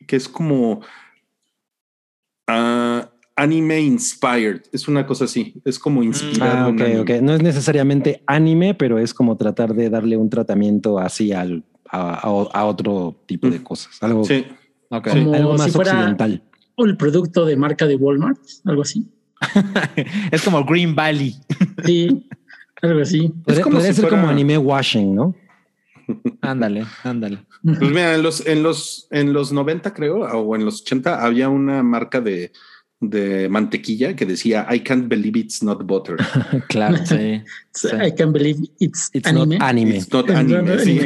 B: que es como ah, anime inspired. Es una cosa así. Es como inspirado.
D: Ah,
B: en
D: ok,
B: anime.
D: ok. No es necesariamente anime, pero es como tratar de darle un tratamiento así al, a, a- a otro tipo de
B: Mm.
D: cosas. Algo,
B: Sí,
E: Ok.
C: Como
D: algo más
C: si fuera
D: occidental.
C: el producto de marca de Walmart, algo así.
E: es como Green Valley.
C: Sí, algo así.
D: Podría,
B: como
D: podría
B: si
D: ser como anime washing, ¿no?
E: Ándale, ándale.
B: pues mira, en los, en los, en los 90 creo, o en los 80 había una marca de, de mantequilla que decía I can't believe it's not butter.
D: claro.
E: Sí. sí.
C: I can't believe it's,
D: It's
C: anime.
D: not anime.
B: It's not anime. sí.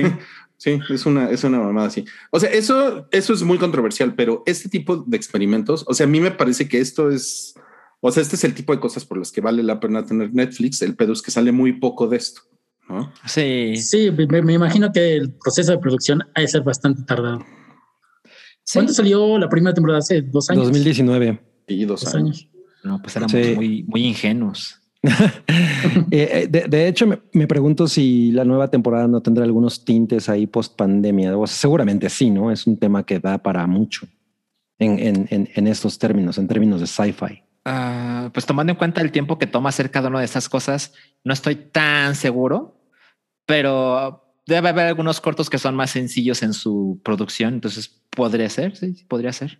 B: Sí, es una, es una mamada así. O sea, eso, eso es muy controversial, pero este tipo de experimentos, o sea, a mí me parece que esto es, o sea, este es el tipo de cosas por las que vale la pena tener Netflix. El pedo es que sale muy poco de esto, ¿no?
E: Sí.
C: Sí, me, me imagino que el proceso de producción ha de ser bastante tardado.
E: Sí.
C: ¿Cuándo salió la primera temporada? Hace dos años.
D: 2019.
B: Y dos
C: Dos
B: años.
C: años.
E: No, pues éramos
D: Sí.
E: muy, muy ingenuos.
D: Eh, eh, de, de hecho, me, me pregunto si la nueva temporada no tendrá algunos tintes ahí post pandemia. O sea, seguramente sí, ¿no? Es un tema que da para mucho en, en, en, en estos términos, en términos de sci-fi.
E: Ah, pues tomando en cuenta el tiempo que toma hacer cada una de estas cosas, no estoy tan seguro, pero debe haber algunos cortos que son más sencillos en su producción. Entonces podría ser, sí, podría ser.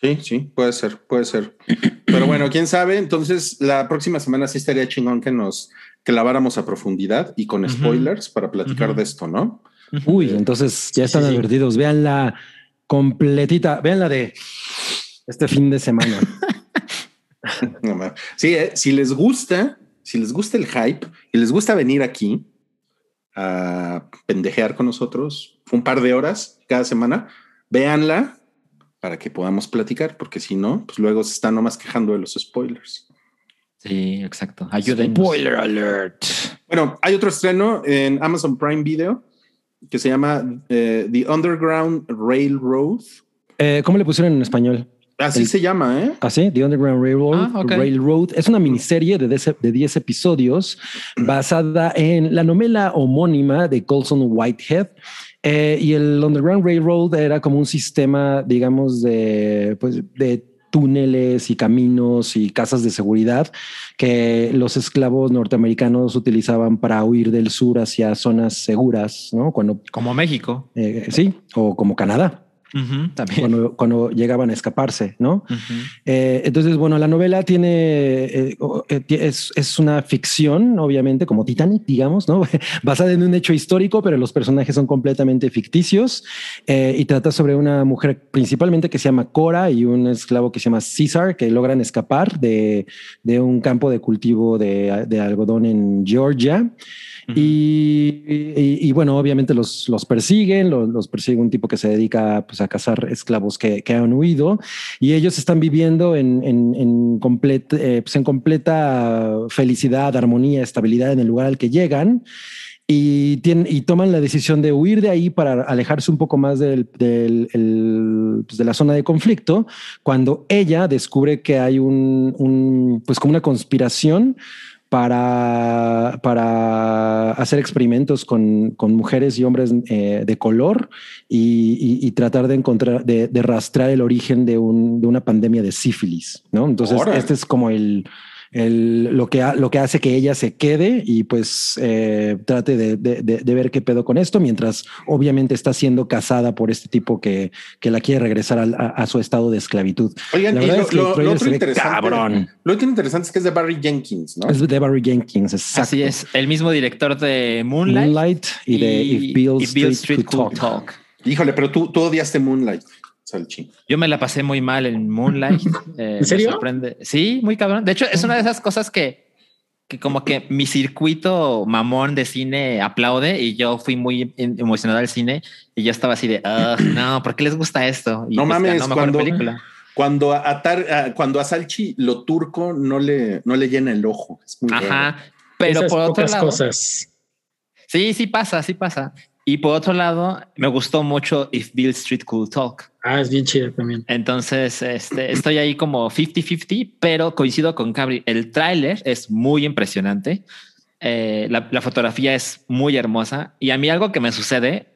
B: Sí, sí, puede ser, puede ser. Pero bueno, quién sabe. Entonces, la próxima semana sí estaría chingón que nos claváramos a profundidad y con spoilers para platicar de esto, ¿no?
D: Uy, entonces ya están advertidos. Vean la completita, vean la de este fin de semana.
B: sí, eh, si les gusta, si les gusta el hype y les gusta venir aquí a pendejear con nosotros un par de horas cada semana, véanla para que podamos platicar, porque si no, pues luego se están nomás quejando de los spoilers.
E: Sí, exacto. Ayuden.
D: Spoiler alert.
B: Bueno, hay otro estreno en Amazon Prime Video que se llama eh, The Underground Railroad.
D: Eh, ¿Cómo le pusieron en español?
B: Así se llama, ¿eh?
D: Así, The Underground Railroad.
E: Ah,
D: Railroad. Es una miniserie de 10, de 10 episodios basada en la novela homónima de Colson Whitehead. Eh, y el Underground Railroad era como un sistema, digamos, de, pues, de túneles y caminos y casas de seguridad que los esclavos norteamericanos utilizaban para huir del sur hacia zonas seguras, ¿no? Cuando
E: como México,
D: eh, sí, o como Canadá
E: también.
D: Cuando, llegaban a escaparse, ¿no? Eh, entonces, bueno, la novela tiene, eh, eh, es, es, una ficción, obviamente, como Titanic, digamos, ¿no? Basada en un hecho histórico, pero los personajes son completamente ficticios y trata sobre una mujer principalmente que se llama Cora y un esclavo que se llama César, que logran escapar de, de un campo de cultivo de, de algodón en Georgia y, bueno, obviamente los, los persiguen, los, persigue un tipo que se dedica pues, a cazar esclavos que, que han huido. Y ellos están viviendo en, en, en, eh, pues, en completa felicidad, armonía, estabilidad en el lugar al que llegan. Y, tienen, y toman la decisión de huir de ahí para alejarse un poco más del, del pues de la zona de conflicto, cuando ella descubre que hay un pues como una conspiración para, para hacer experimentos con, con mujeres y hombres eh, de color y, y, tratar de encontrar, de, de rastrear el origen de, un, de, una pandemia de sífilis, ¿no? Entonces, este es como el, lo, que lo que hace que ella se quede y pues eh, trate de, ver qué pedo con esto, mientras obviamente está siendo casada por este tipo que, que la quiere regresar a, su estado de esclavitud.
B: Oigan, lo, otro interesante, lo interesante es que es de Barry Jenkins, ¿no?
D: Es de Barry Jenkins, exacto.
E: Así es, el mismo director de Moonlight,
D: y, de If Bill, Street, Could talk.
B: Híjole, pero tú, tú odiaste Moonlight. Salchi.
E: Yo me la pasé muy mal en Moonlight.
C: Eh, ¿En serio?
E: Sí, muy cabrón. De hecho, es una de esas cosas que, que como que mi circuito mamón de cine aplaude y yo fui muy emocionado al cine y yo estaba así de, no, ¿por qué les gusta esto?
B: no pues, mames, cuando, cuando a, cuando a Salchi lo turco no le, no le llena el ojo.
E: Ajá, pero por otras cosas. Sí, sí pasa, sí pasa. Y por otro lado, me gustó mucho If Bill Street Could Talk.
C: Ah, es bien chido también.
E: Entonces, este, estoy ahí como 50-50, pero coincido con Cabri. El tráiler es muy impresionante. Eh, la, fotografía es muy hermosa. Y a mí algo que me sucede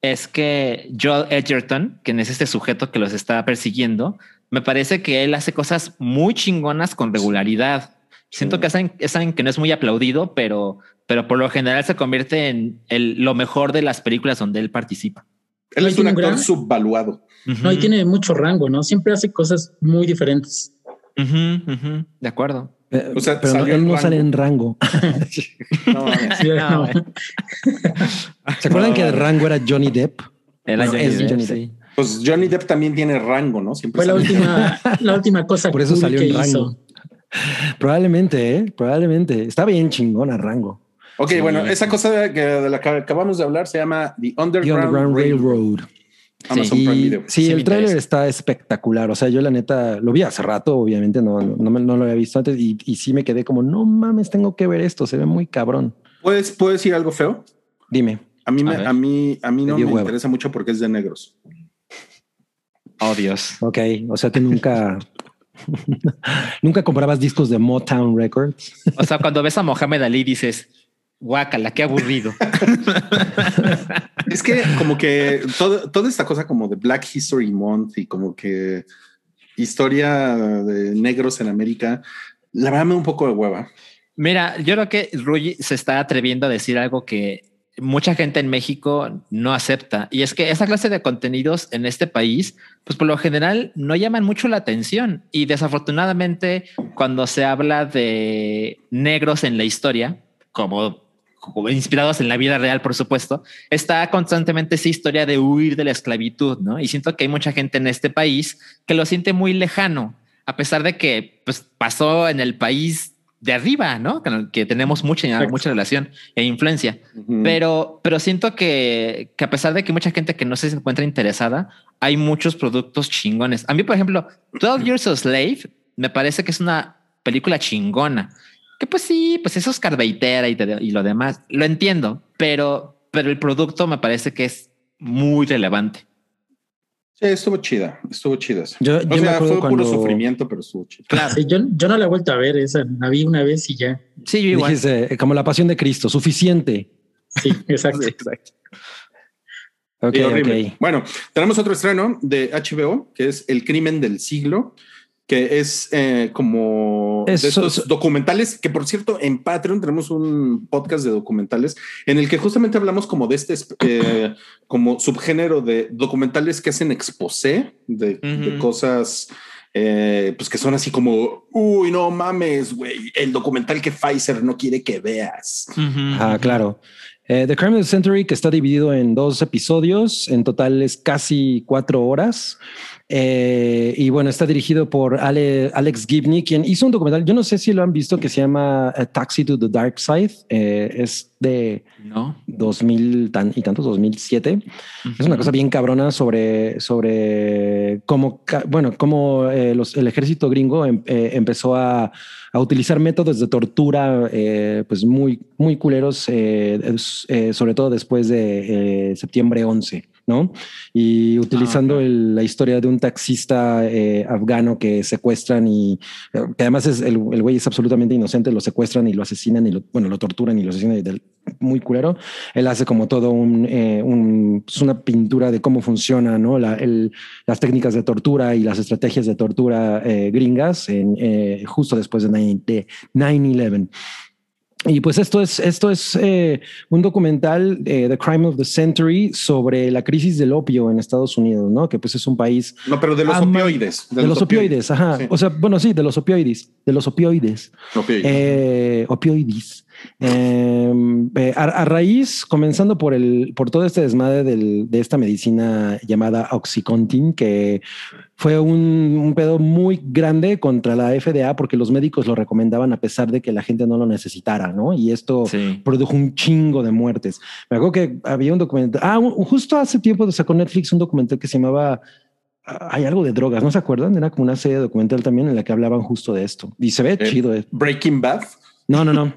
E: es que Joel Edgerton, quien es este sujeto que los está persiguiendo, me parece que él hace cosas muy chingonas con regularidad. Siento que es alguien, que no es muy aplaudido, pero, pero por lo general se convierte en el, lo mejor de las películas donde él participa.
B: Él es un actor subvaluado.
C: No, y tiene mucho rango, ¿no? Siempre hace cosas muy diferentes.
E: De acuerdo.
D: Eh, o sea, pero él no sale en rango. no, no, ¿Se acuerdan que el rango era Johnny Depp?
E: Era Johnny, Depp,
B: Pues Johnny Depp también tiene rango, ¿no?
C: Siempre Fue la última, la última cosa
D: Por eso salió en rango. Probablemente, ¿eh? Probablemente. Está bien chingona Rango.
B: Ok, bueno, esa cosa de, la que acabamos de hablar se llama The Underground, Railroad.
D: Sí, el tráiler está espectacular. O sea, yo la neta lo vi hace rato, obviamente no, no, lo había visto antes y, y, sí me quedé como, no mames, tengo que ver esto, se ve muy cabrón.
B: ¿Puedes, ¿puedes decir algo feo?
D: Dime.
B: A mí, me, a, mí, a mí no me interesa mucho porque es de negros.
E: Oh, Dios.
D: Ok, o sea, que nunca Nunca comprabas discos de Motown Records.
E: O sea, cuando ves a Mohamed Ali dices, guácala, qué aburrido.
B: es que como que toda esta cosa como de Black History Month y como que historia de negros en América, la verdad me da un poco de hueva.
E: Mira, yo creo que Rui se está atreviendo a decir algo que mucha gente en México no acepta. Y es que esa clase de contenidos en este país, pues por lo general no llaman mucho la atención. Y desafortunadamente, cuando se habla de negros en la historia, como inspirados en la vida real, por supuesto, está constantemente esa historia de huir de la esclavitud, ¿no? Y siento que hay mucha gente en este país que lo siente muy lejano, a pesar de que pues, pasó en el país de arriba, ¿no? Que, tenemos mucha, mucha relación e influencia. pero, pero siento que, que, a pesar de que mucha gente que no se encuentra interesada, hay muchos productos chingones. A mí, por ejemplo, 12 Years a Slave me parece que es una película chingona. Que pues sí, pues es Oscar Beitera y, y lo demás. Lo entiendo, pero, pero el producto me parece que es muy relevante
B: estuvo chida, estuvo chida.
D: Yo,
B: o sea, fue puro sufrimiento, pero estuvo chida.
C: Claro, yo, yo, no la he vuelto a ver esa, la vi una vez y ya.
D: Sí, yo igual. Dijiste, como la pasión de Cristo, suficiente.
C: Sí, exacto. exacto.
B: Okay, Bueno, tenemos otro estreno de HBO, que es El crimen del siglo que es eh, como de estos documentales, que por cierto, en Patreon tenemos un podcast de documentales en el que justamente hablamos como de este eh, como subgénero de documentales que hacen exposé de, cosas eh, pues que son así como, uy, no mames, güey, el documental que Pfizer no quiere que veas.
D: Ah, claro. The Crime of the Century, que está dividido en dos episodios, en total es casi cuatro horas. Eh, y bueno, está dirigido por Alex Gibney, quien hizo un documental, yo no sé si lo han visto, que se llama Taxi to the Dark Side. Eh, es de
E: no.
D: 2000 y tantos, 2007. Es una cosa bien cabrona sobre, sobre cómo, bueno, cómo eh, el ejército gringo em, empezó a, a, utilizar métodos de tortura pues muy, muy culeros, sobre todo después de septiembre 11. ¿No? Y utilizando ah, la historia de un taxista eh, afgano que secuestran y eh, que además es el, güey es absolutamente inocente, lo secuestran y lo asesinan y lo, bueno, lo torturan y lo asesinan y del, muy culero. Él hace como todo un, eh, pues una pintura de cómo funciona, ¿no? La, las técnicas de tortura y las estrategias de tortura gringas en, justo después de 9-11. Y pues esto es, esto es eh, un documental, eh, The Crime of the Century, sobre la crisis del opio en Estados Unidos, ¿no? Que pues es un país...
B: No, pero de los opioides.
D: De, los, opioides, ajá. O sea, bueno, sí, de los opioides, de los opioides. Opioides. Eh, opioides. Em, eh, a, raíz, comenzando por el, por todo este desmadre de esta medicina llamada Oxycontin, que fue un, pedo muy grande contra la FDA porque los médicos lo recomendaban a pesar de que la gente no lo necesitara, ¿no? Y esto produjo un chingo de muertes. Me acuerdo que había un documental, ah, justo hace tiempo sacó Netflix un documental que se llamaba ah, hay algo de drogas, ¿no se acuerdan? Era como una serie documental también en la que hablaban justo de esto. Y se ve eh, chido.
B: Breaking Bad.
D: No, no, no.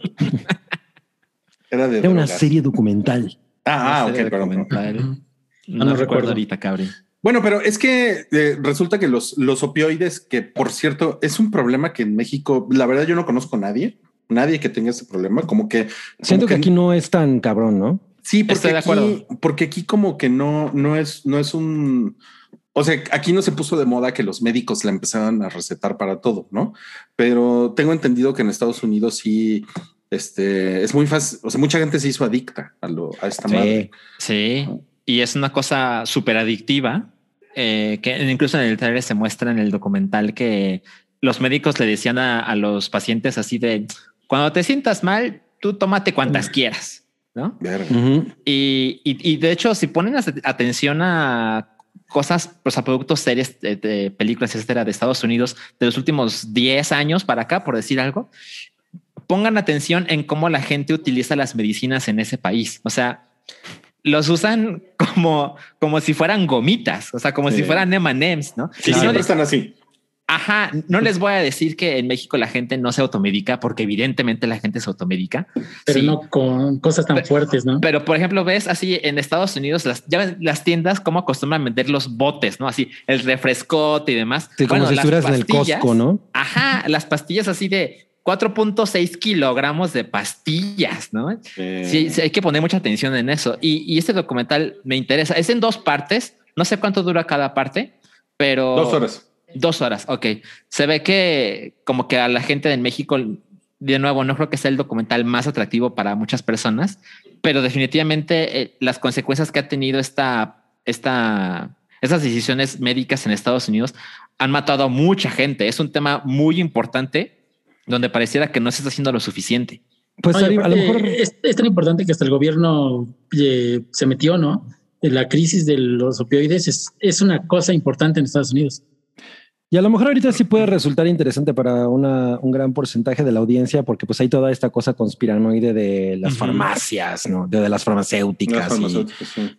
B: Era de
D: una serie documental.
B: Ah, ah ok, perdón.
E: No, recuerdo ahorita, cabrón.
B: Bueno, pero es que eh, resulta que los, los opioides, que por cierto es un problema que en México, la verdad yo no conozco a nadie, nadie que tenga ese problema, como que...
D: Siento que, aquí no es tan cabrón, ¿no?
B: Sí, porque, aquí, porque aquí como que no, no es, no es un... O sea, aquí no se puso de moda que los médicos la empezaran a recetar para todo, ¿no? Pero tengo entendido que en Estados Unidos sí, este, es muy fácil. O sea, mucha gente se hizo adicta a, lo, a esta madre.
E: Sí, y es una cosa súper adictiva. Eh, que incluso en el trailer se muestra en el documental que los médicos le decían a, los pacientes así de cuando te sientas mal, tú tómate cuantas quieras, ¿no? y, y, de hecho, si ponen atención a cosas, pues a productos, series, de, películas, etcétera, de Estados Unidos de los últimos 10 años para acá, por decir algo, pongan atención en cómo la gente utiliza las medicinas en ese país. O sea, los usan como, como si fueran gomitas, o sea, como si fueran M&M's, ¿no?
B: Y siempre están así.
E: Ajá, no les voy a decir que en México la gente no se automedica, porque evidentemente la gente se automedica.
C: Pero no con cosas tan fuertes, ¿no?
E: Pero por ejemplo, ves así en Estados Unidos las, las tiendas como acostumbran a vender los botes, ¿no? Así el refrescote y demás.
D: como si estuvieras en el Costco, ¿no?
E: Ajá, las pastillas así de 4.6 kilogramos de pastillas, ¿no? Sí. hay que poner mucha atención en eso. Y, y este documental me interesa. Es en dos partes. No sé cuánto dura cada parte, pero...
B: Dos horas.
E: Dos horas, ok. Se ve que como que a la gente de México de nuevo, no creo que sea el documental más atractivo para muchas personas, pero definitivamente eh, las consecuencias que ha tenido esta, esta, estas decisiones médicas en Estados Unidos han matado a mucha gente. Es un tema muy importante donde pareciera que no se está haciendo lo suficiente.
C: Pues a lo mejor es, tan importante que hasta el gobierno eh, se metió, ¿no? La crisis de los opioides es, es una cosa importante en Estados Unidos.
D: Y a lo mejor ahorita sí puede resultar interesante para una, un gran porcentaje de la audiencia, porque pues hay toda esta cosa conspiranoide de las farmacias, ¿no? De, las farmacéuticas,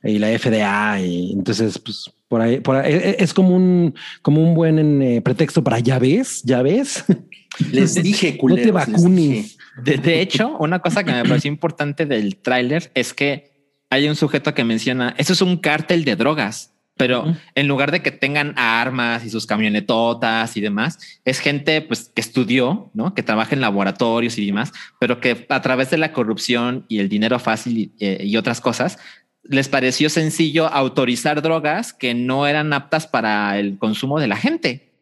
D: y, la FDA. Y entonces, pues por ahí, por ahí e, e, es como un, como un buen eh, pretexto para ya ves, ya ves.
B: Les dije, culeros,
D: no te vacunes.
E: De, de, hecho, una cosa que me pareció importante del tráiler es que hay un sujeto que menciona, eso es un cártel de drogas pero en lugar de que tengan armas y sus camionetotas y demás, es gente pues que estudió, ¿no? Que trabaja en laboratorios y demás, pero que a través de la corrupción y el dinero fácil y, eh, otras cosas, les pareció sencillo autorizar drogas que no eran aptas para el consumo de la gente.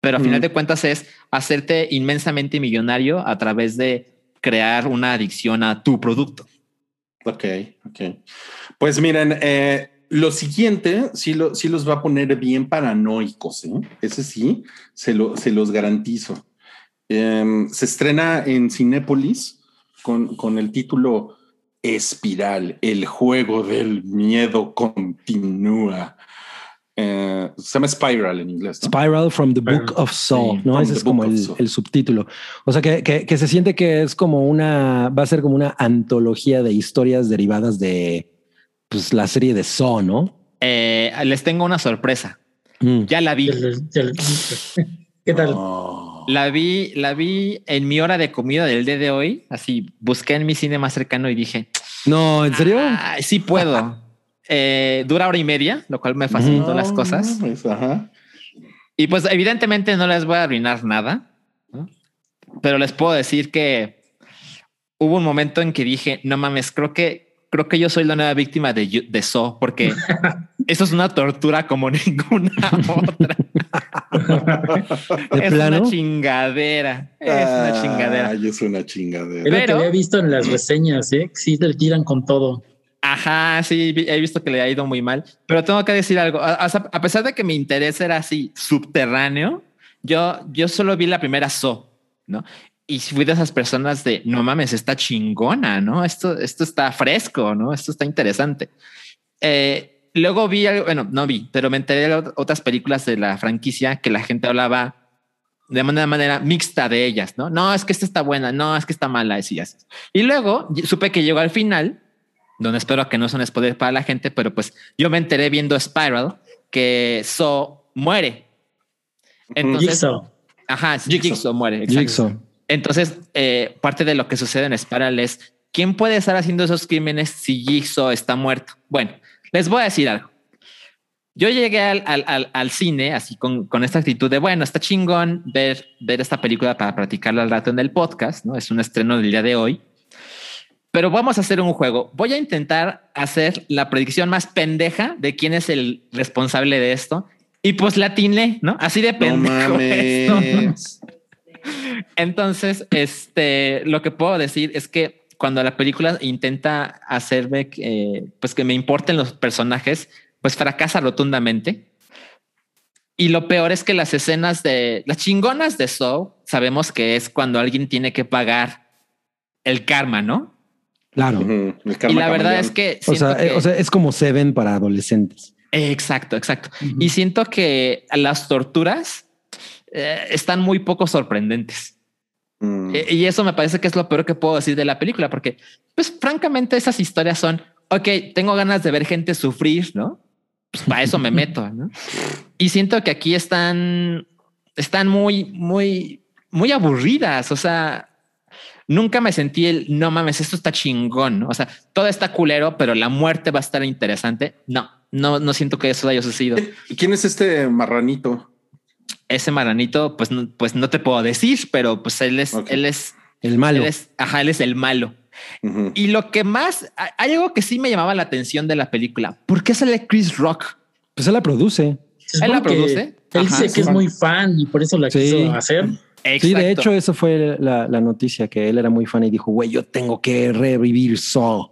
E: Pero a final de cuentas es hacerte inmensamente millonario a través de crear una adicción a tu producto.
B: Ok, ok. Pues miren, eh, lo siguiente sí, lo, sí los va a poner bien paranoicos. ¿eh? Ese sí, se, lo, se los garantizo. Em, se estrena en Cinépolis con, con el título Espiral, el juego del miedo continúa. Eh, se llama Spiral en inglés.
D: Spiral from the Book of Saw, ¿no? Ese es como el, el, subtítulo. O sea, que, que, que, se siente que es como una, va a ser como una antología de historias derivadas de, pues la serie de So, ¿no?
E: Eh, les tengo una sorpresa. Mm. Ya la vi.
C: ¿Qué tal?
E: La vi, la vi en mi hora de comida del día de hoy. Así busqué en mi cine más cercano y dije,
D: no, ¿en serio?
E: sí puedo. Eh, dura hora y media, lo cual me facilitó las cosas. Pues, y pues evidentemente no les voy a arruinar nada, pero les puedo decir que hubo un momento en que dije, no mames, creo que creo que yo soy la nueva víctima de, de So, porque eso es una tortura como ninguna otra. es una chingadera. Es una chingadera.
B: Ay, es una chingadera.
C: Pero, lo que había visto en las reseñas, ¿eh? Sí, te tiran con todo.
E: Ajá, sí, he visto que le ha ido muy mal, pero tengo que decir algo. A, pesar de que mi interés era así subterráneo, yo, yo solo vi la primera So, ¿no? Y fui de esas personas de no mames, está chingona, no? Esto, esto está fresco, no? Esto está interesante. Eh, luego vi algo, bueno, no vi, pero me enteré de otras películas de la franquicia que la gente hablaba de manera, manera mixta de ellas, no? No, es que esta está buena, no, es que está mala, así, así. Y luego supe que llegó al final, donde espero que no son spoilers para la gente, pero pues yo me enteré viendo Spiral que So muere.
C: Entonces, Jigsaw.
E: Ajá, Jigsaw, muere. Jigsaw. Entonces, eh, parte de lo que sucede en Spiral es quién puede estar haciendo esos crímenes si Jigsaw está muerto. Bueno, les voy a decir algo. Yo llegué al, cine así con, esta actitud de bueno, está chingón ver, ver esta película para practicarla al rato en el podcast. No es un estreno del día de hoy, pero vamos a hacer un juego. Voy a intentar hacer la predicción más pendeja de quién es el responsable de esto. Y pues la ¿no? Así de pendejo. Entonces, este, lo que puedo decir es que cuando la película intenta hacerme que, pues que me importen los personajes, pues fracasa rotundamente. Y lo peor es que las escenas de las chingonas de Saw sabemos que es cuando alguien tiene que pagar el karma, ¿no?
D: Claro.
E: y la verdad es que,
D: o sea, es como Seven para adolescentes.
E: Exacto, exacto. Y siento que las torturas eh, están muy poco sorprendentes. Mm. Eh, y eso me parece que es lo peor que puedo decir de la película, porque, pues, francamente, esas historias son, ok, tengo ganas de ver gente sufrir, ¿no? Pues para eso me meto, ¿no? Y siento que aquí están, están muy, muy, muy aburridas. O sea, nunca me sentí el no mames, esto está chingón. O sea, todo está culero, pero la muerte va a estar interesante. No, no, no siento que eso haya sucedido.
B: ¿Quién es este marranito?
E: Ese maranito, pues no, pues no te puedo decir, pero pues él es, él es
D: el malo.
E: ajá, él es el malo. Y lo que más, hay algo que sí me llamaba la atención de la película. ¿Por qué sale Chris Rock?
D: Pues él la produce.
E: Él la produce.
C: Él dice que es muy fan y por eso la quiso hacer.
D: Sí, de hecho, eso fue la, la, noticia que él era muy fan y dijo, güey, yo tengo que revivir Saw.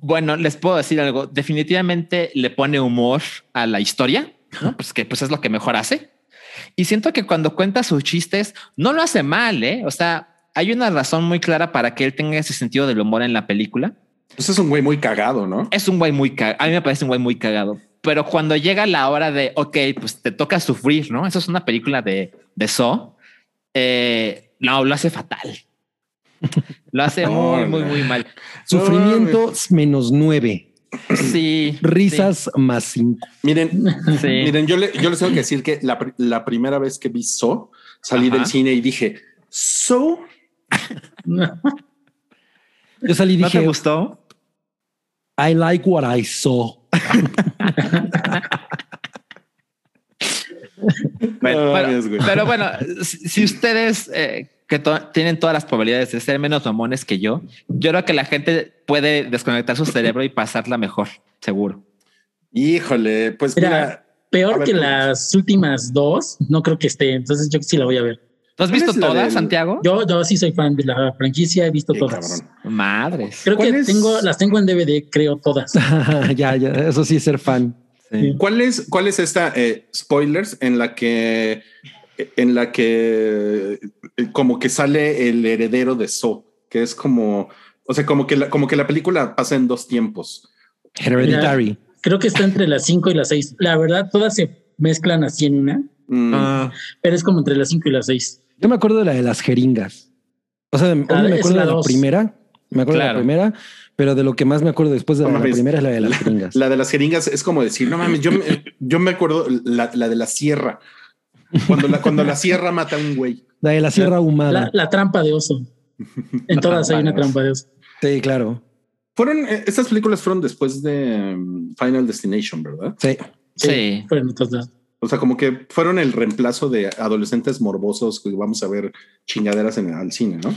E: Bueno, les puedo decir algo. Definitivamente le pone humor a la historia, ¿no? pues que pues es lo que mejor hace. Y siento que cuando cuenta sus chistes, no lo hace mal, ¿eh? O sea, hay una razón muy clara para que él tenga ese sentido del humor en la película.
B: Pues es un güey muy cagado, ¿no?
E: Es un güey muy cagado. A mí me parece un güey muy cagado. Pero cuando llega la hora de, ok, pues te toca sufrir, ¿no? Eso es una película de, de So. Eh, no, lo hace fatal. Lo hace muy, muy, muy mal.
D: Sufrimiento menos nueve.
E: Sí.
D: Risas más cinco.
B: Miren, miren, yo, le, yo les tengo que decir que la, la primera vez que vi So, salí del cine y dije, So.
D: yo salí y dije,
E: ¿No te gustó?
D: I like what I saw.
E: pero bueno, si ustedes eh, que tienen todas las probabilidades de ser menos mamones que yo, yo creo que la gente puede desconectar su cerebro y pasarla mejor, seguro.
B: Híjole, pues mira,
C: peor que las últimas dos, no creo que esté. Entonces yo sí la voy a ver.
E: ¿Tú has visto todas, Santiago?
C: Yo, yo sí soy fan de la franquicia, he visto todas.
E: Madres.
C: Creo que tengo, las tengo en DVD, creo todas.
D: ya, ya, eso sí, ser fan.
B: ¿Cuál es, cuál es esta eh, spoilers en la que en la que como que sale el heredero de So, que es como, o sea, como que la, como que la película pasa en dos tiempos.
D: Hereditary.
C: creo que está entre las cinco y las seis. La verdad, todas se mezclan así en una, mm. ah. pero es como entre las cinco y las seis.
D: Yo me acuerdo de la de las jeringas. O sea, ah, me acuerdo de la primera. Me acuerdo de la primera, pero de lo que más me acuerdo después de la, primera es la de las jeringas.
B: La de las jeringas es como decir, no mames, yo, yo me acuerdo la, la de la sierra. Cuando la, cuando la sierra mata a un güey.
D: La de la sierra humana.
C: La, trampa de oso. En todas hay una trampa de oso.
D: Sí, claro.
B: Fueron, eh, estas películas fueron después de um, Final Destination, ¿verdad?
D: Sí.
C: Sí. Fueron todas.
B: O sea, como que fueron el reemplazo de adolescentes morbosos que vamos a ver chingaderas en el, al cine, ¿no?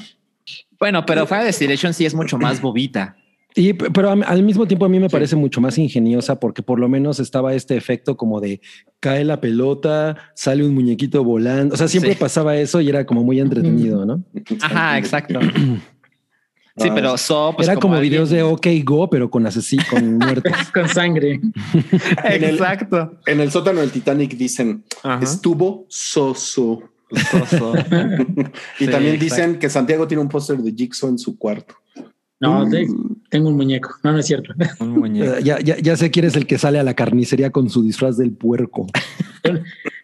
E: Bueno, pero Final Destination sí es mucho más bobita.
D: Y, pero al mismo tiempo a mí me parece mucho más ingeniosa porque por lo menos estaba este efecto como de cae la pelota, sale un muñequito volando. O sea, siempre pasaba eso y era como muy entretenido, ¿no?
E: Ajá, exacto. Sí, pero so,
D: pues, era como, videos de OK Go, pero con así, con muertos,
C: con sangre.
E: Exacto.
B: En el sótano del Titanic dicen estuvo soso. y también dicen que Santiago tiene un póster de Jigsaw en su cuarto.
C: No, mm. tengo un muñeco. No, no es cierto.
D: ya, ya, ya sé quién es el que sale a la carnicería con su disfraz del puerco.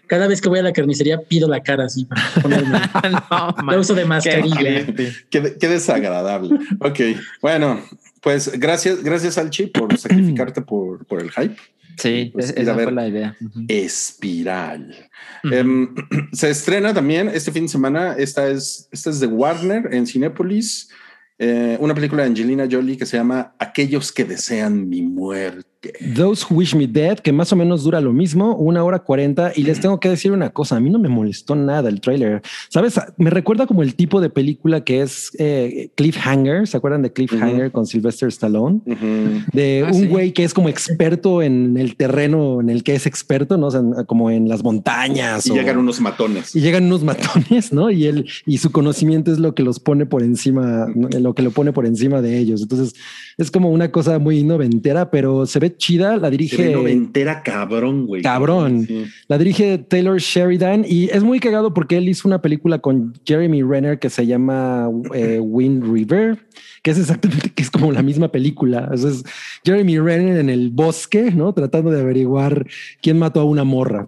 C: Cada vez que voy a la carnicería pido la cara así para ponerme. no, uso de mascarilla.
B: Qué, desagradable. ok, bueno, pues gracias, gracias Alchi por sacrificarte por, por el hype.
E: Sí, pues, esa fue la idea.
B: Espiral. Em, se estrena también este fin de semana. Esta es, esta es de Warner en Cinépolis. Eh, una película de Angelina Jolie que se llama Aquellos que desean mi muerte.
D: Those Who Wish Me Dead, que más o menos dura lo mismo, una hora cuarenta. Y les tengo que decir una cosa, a mí no me molestó nada el tráiler. ¿Sabes? Me recuerda como el tipo de película que es eh, Cliffhanger. ¿Se acuerdan de Cliffhanger con Sylvester Stallone? De ah, un güey que es como experto en el terreno en el que es experto, ¿no? como en las montañas.
B: Y llegan unos matones.
D: Y llegan unos matones, ¿no? Y él y su conocimiento es lo que los pone por encima, lo que lo pone por encima de ellos. Entonces es como una cosa muy noventera, pero se ve chida. La dirige.
B: Noventera cabrón, güey.
D: Cabrón. La dirige Taylor Sheridan y es muy cagado porque él hizo una película con Jeremy Renner que se llama eh, Wind River, que es exactamente que es como la misma película. es Jeremy Renner en el bosque, no tratando de averiguar quién mató a una morra.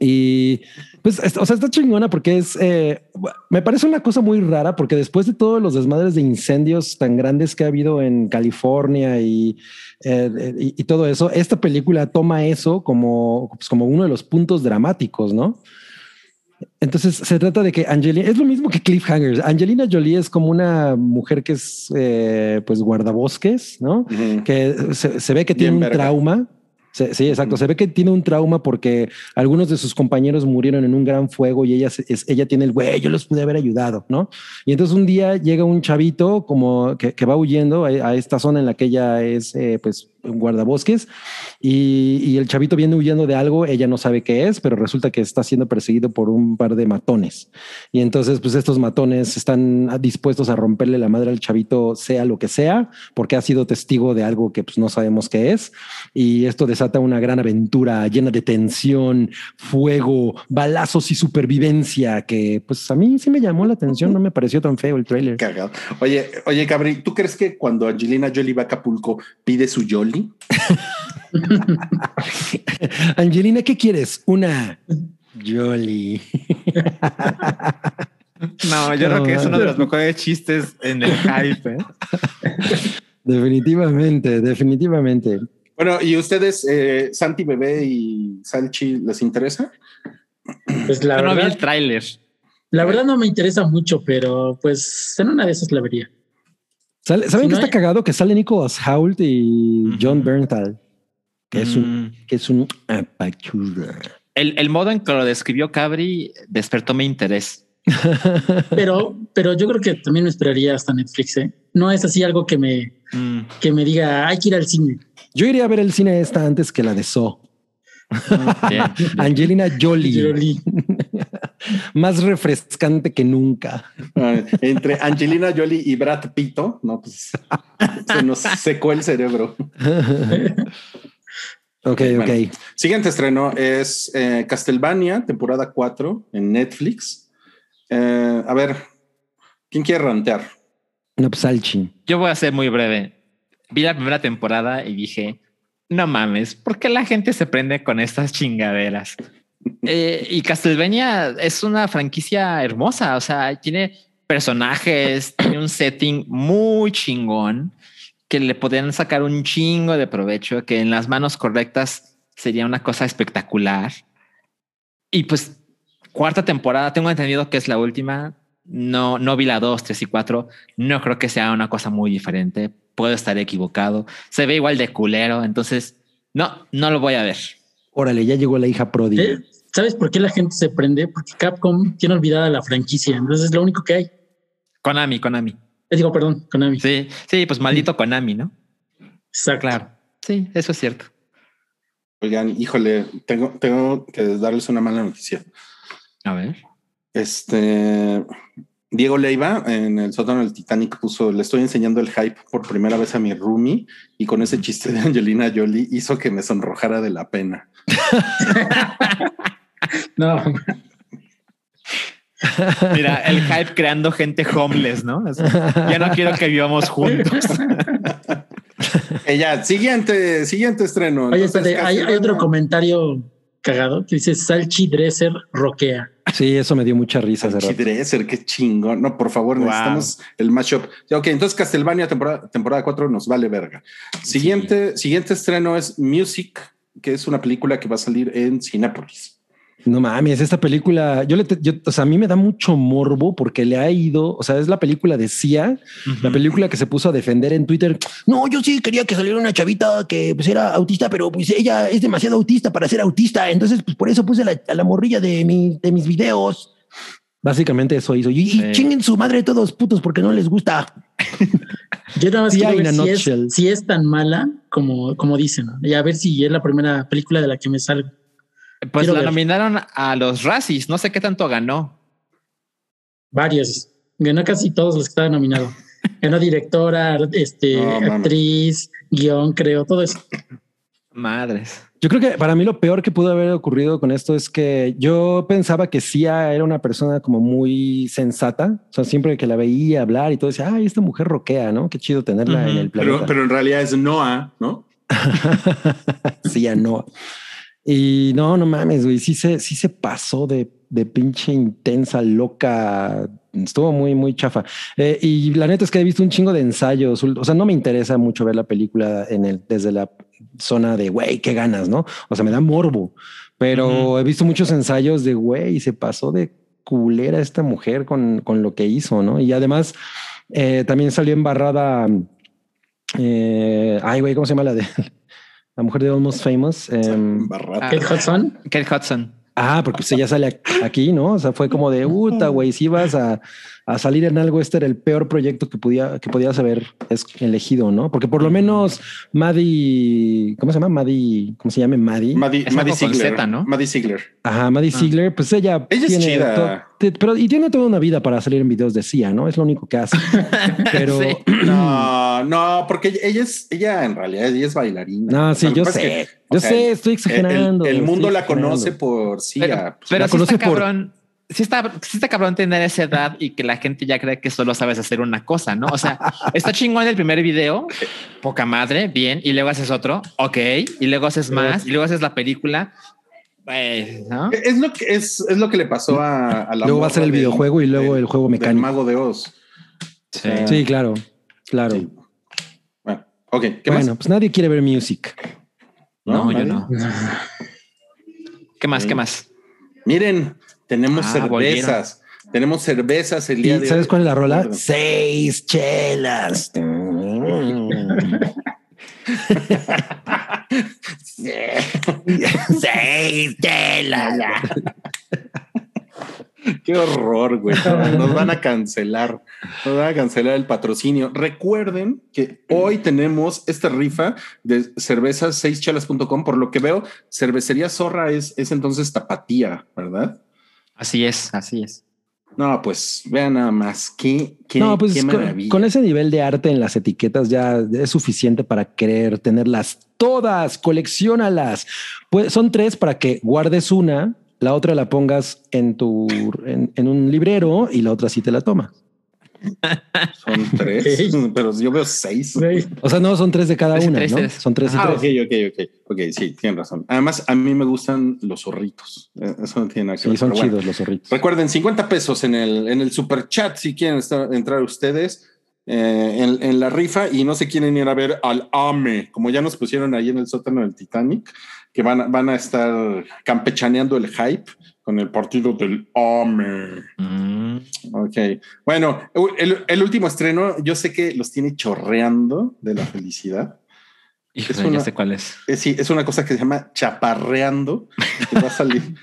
D: Y pues, o sea, está chingona porque es, eh, me parece una cosa muy rara porque después de todos los desmadres de incendios tan grandes que ha habido en California y, eh, y, todo eso, esta película toma eso como, pues, como uno de los puntos dramáticos, ¿no? Entonces se trata de que Angelina es lo mismo que Cliffhangers. Angelina Jolie es como una mujer que es eh, pues guardabosques, ¿no? Que se, ve que tiene un trauma Sí, exacto. Se ve que tiene un trauma porque algunos de sus compañeros murieron en un gran fuego y ella, es, ella tiene el güey, yo los pude haber ayudado, ¿no? Y entonces un día llega un chavito como que, va huyendo a, esta zona en la que ella es, eh, pues, guardabosques y, el chavito viene huyendo de algo, ella no sabe qué es, pero resulta que está siendo perseguido por un par de matones. Y entonces, pues estos matones están dispuestos a romperle la madre al chavito, sea lo que sea, porque ha sido testigo de algo que pues no sabemos qué es. Y esto desata una gran aventura llena de tensión, fuego, balazos y supervivencia, que pues a mí sí me llamó la atención, no me pareció tan feo el trailer.
B: Cagado. Oye, oye, Gabri, ¿tú crees que cuando Angelina Jolie va a Acapulco pide su Jolie?
D: Angelina, ¿qué quieres? Una Jolie.
E: No, yo creo que es uno de los mejores chistes en el hype. ¿eh?
D: definitivamente, definitivamente.
B: Bueno, ¿y ustedes, eh, Santi Bebé y Salchi, les interesa?
C: Pues la
E: Yo no vi
C: verdad,
E: el tráiler.
C: la verdad no me interesa mucho, pero pues en una de esas la vería.
D: Sale- ¿Saben
C: Si no
D: está
C: hay-
D: cagado? Que sale Nicholas Hoult y. John Bernthal, que es un,
E: Mm.
D: que es un apachurra.
E: El, el modo en que lo describió Cabri despertó mi interés.
C: Pero, pero yo creo que también me esperaría hasta Netflix. ¿eh? No es así algo que me,
E: Mm.
C: que me diga hay que ir al cine.
D: Yo iría a ver el cine esta antes que la de So.
E: Bien.
D: Angelina Jolie,
C: Jolie.
D: más refrescante que nunca.
B: Entre Angelina Jolie y Brad Pito, no, pues se nos secó el cerebro.
D: Ok,
B: Bueno.
D: ok.
B: Siguiente estreno es eh, Castlevania, temporada 4 en Netflix. Eh, a ver, ¿quién quiere rantear?
D: No, pues.
E: Yo voy a ser muy breve. Vi la primera temporada y dije, no mames, ¿por qué la gente se prende con estas chingaderas? Eh, y Castlevania es una franquicia hermosa, o sea, tiene personajes, tiene un setting muy chingón que le podrían sacar un chingo de provecho, que en las manos correctas sería una cosa espectacular. Y pues cuarta temporada, tengo entendido que es la última. No, no vi la 2, 3 y 4. No creo que sea una cosa muy diferente. Puedo estar equivocado. Se ve igual de culero. Entonces, no, no lo voy a ver.
D: Órale, ya llegó la hija pródiga.
C: ¿Eh? ¿Sabes por qué la gente se prende? Porque Capcom tiene olvidada la franquicia. Entonces es lo único que hay.
E: Konami, Konami.
C: Eh, digo, perdón, Konami.
E: Sí, sí, pues maldito Konami, ¿no?
C: Exacto.
E: Claro. Sí, eso es cierto.
B: Oigan, híjole, tengo, tengo que darles una mala noticia.
E: A ver.
B: Este Diego Leiva en el sótano del Titanic puso: Le estoy enseñando el hype por primera vez a mi roomie y con ese chiste de Angelina Jolie hizo que me sonrojara de la pena.
C: No,
E: Mira, el hype creando gente homeless, ¿no? Así, ya no quiero que vivamos juntos.
B: Eh, ya, siguiente, siguiente estreno.
C: oye,
B: Entonces,
C: espérate, hay, otro comentario cagado que dice Salchi Dresser roquea.
D: Sí, eso me dio mucha risa. hace
B: Salchi
D: rato.
B: Dresser, qué chingón. No, por favor,
E: Wow.
B: necesitamos el mashup. Ok, entonces Castlevania, temporada, temporada 4, nos vale verga. Siguiente, siguiente estreno es Music, que es una película que va a salir en Cinépolis.
D: No mames, esta película, yo le, te- yo, o sea, a mí me da mucho morbo porque le ha ido, o sea, es la película de Cia, la película que se puso a defender en Twitter. No, yo sí quería que saliera una chavita que pues era autista, pero pues ella es demasiado autista para ser autista. Entonces, pues por eso puse la- a la morrilla de, mi, de mis videos. Básicamente eso hizo. Y, y
E: Sí.
D: chinguen su madre todos putos porque no les gusta.
C: Yo nada más
D: Sí,
C: quiero ver si es, si es tan mala como, como dicen. Y a ver si es la primera película de la que me salgo.
E: Pues
C: Quiero
E: la
C: ver.
E: nominaron a los Razzies. No sé qué tanto ganó.
C: Varios. Ganó casi todos los que estaban nominados. Ganó directora, este,
B: No,
C: actriz, guion, creo, todo eso.
E: Madres.
D: Yo creo que para mí lo peor que pudo haber ocurrido con esto es que yo pensaba que Cia era una persona como muy sensata. O sea, siempre que la veía hablar y todo decía, ay, esta mujer roquea, ¿no? Qué chido tenerla en el planeta.
B: Pero, pero en realidad es Noah, ¿no?
D: Cia no. Y no, no mames, güey. Sí se, sí se pasó de, de pinche intensa, loca. Estuvo muy, muy chafa. Eh, y la neta es que he visto un chingo de ensayos. O sea, no me interesa mucho ver la película en el, desde la zona de güey, qué ganas, ¿no? O sea, me da morbo, pero he visto muchos ensayos de güey, se pasó de culera esta mujer con, con lo que hizo, ¿no? Y además eh, también salió embarrada. Eh, ay, güey, ¿cómo se llama la de la mujer de Almost Famous?
B: Barrata.
E: Ah.
C: Kate Hudson.
E: Kate Hudson.
D: Ah, porque usted ya sale aquí, ¿no? O sea, fue como de puta, güey, si vas a a salir en algo, este era el peor proyecto que podía, que podías haber es elegido, ¿no? Porque por lo menos Maddie, ¿cómo se llama? Maddie, ¿cómo se llama? Maddie.
B: Maddie,
E: Es
B: Maddie Ziegler,
E: Z, ¿no?
B: Maddie Ziegler.
D: Ajá, Maddie
E: Ah.
D: Ziegler, pues ella,
B: Ella es
D: tiene
B: chida.
D: to- te- pero y tiene toda una vida para salir en videos de CIA, ¿no? Es lo único que hace. Pero
E: Sí.
B: No, no, porque ella- es, ella en realidad, ella es bailarina.
D: no, sí, yo
B: es
D: sé,
B: que,
D: yo
B: o sea,
D: sé, estoy exagerando.
B: El, el mundo la
D: exagerando.
B: conoce por CIA.
E: Pero, pero
D: la
E: sí
D: conoce
E: está
D: por-
E: cabrón. Sí está, sí está cabrón tener esa edad y que la gente ya cree que solo sabes hacer una cosa, ¿no? O sea, está chingón el primer video, poca madre, bien, y luego haces otro, ok, y luego haces más, y luego haces la película, pues, ¿no?
B: Es lo que es, es lo que le pasó a, a la
D: Luego va a ser el
B: del-
D: videojuego y luego el juego mecánico.
B: Mago de Oz.
E: Sí.
D: Sí, claro, claro.
B: Sí. Bueno, ok. ¿Qué
D: bueno,
B: más?
D: pues nadie quiere ver music.
E: No, yo
B: ¿Nadie?
E: no. ¿Qué más? ¿Qué más?
B: Miren, tenemos
E: Ah,
B: cervezas. Tenemos cervezas el día
D: ¿Y
B: de
D: sabes
B: hoy.
D: cuál es la rola? Seis chelas. Seis chelas.
B: Qué horror, güey. Nos van a cancelar. Nos van a cancelar el patrocinio. Recuerden que hoy tenemos esta rifa de cervezas 6chelas.com. Por lo que veo, cervecería Zorra es, es entonces tapatía, ¿verdad?
E: Así es, así es.
B: No, pues vean nada más. Qué, qué,
D: no, pues
B: qué
D: con,
B: maravilla.
D: con ese nivel de arte en las etiquetas ya es suficiente para querer tenerlas todas, coleccionalas. Pues son tres para que guardes una, la otra la pongas en tu en, en un librero y la otra sí te la tomas.
B: Son tres, pero yo veo seis.
D: O sea, no son tres de cada
E: Tres
D: una,
E: tres,
D: ¿no?
E: tres.
D: Son tres y
B: Ah,
D: tres.
B: ok, ok, ok. Ok, sí, tienen razón. Además, a mí me gustan los zorritos. Eh, Eso no tiene nada que
D: Sí,
B: ver.
D: son
B: bueno.
D: chidos los zorritos.
B: Recuerden, 50 pesos en el, en el super chat si quieren estar- entrar ustedes eh, en, en la rifa y no se quieren ir a ver al AME, como ya nos pusieron ahí en el sótano del Titanic, que van, van a estar campechaneando el hype con el partido del AME.
E: Mm.
B: Ok. Bueno, el, el último estreno, yo sé que los tiene chorreando de la felicidad.
E: Híjole,
B: Es una-
E: ya sé cuál es.
B: Eh, sí, es una cosa que se llama chaparreando. que va a salir.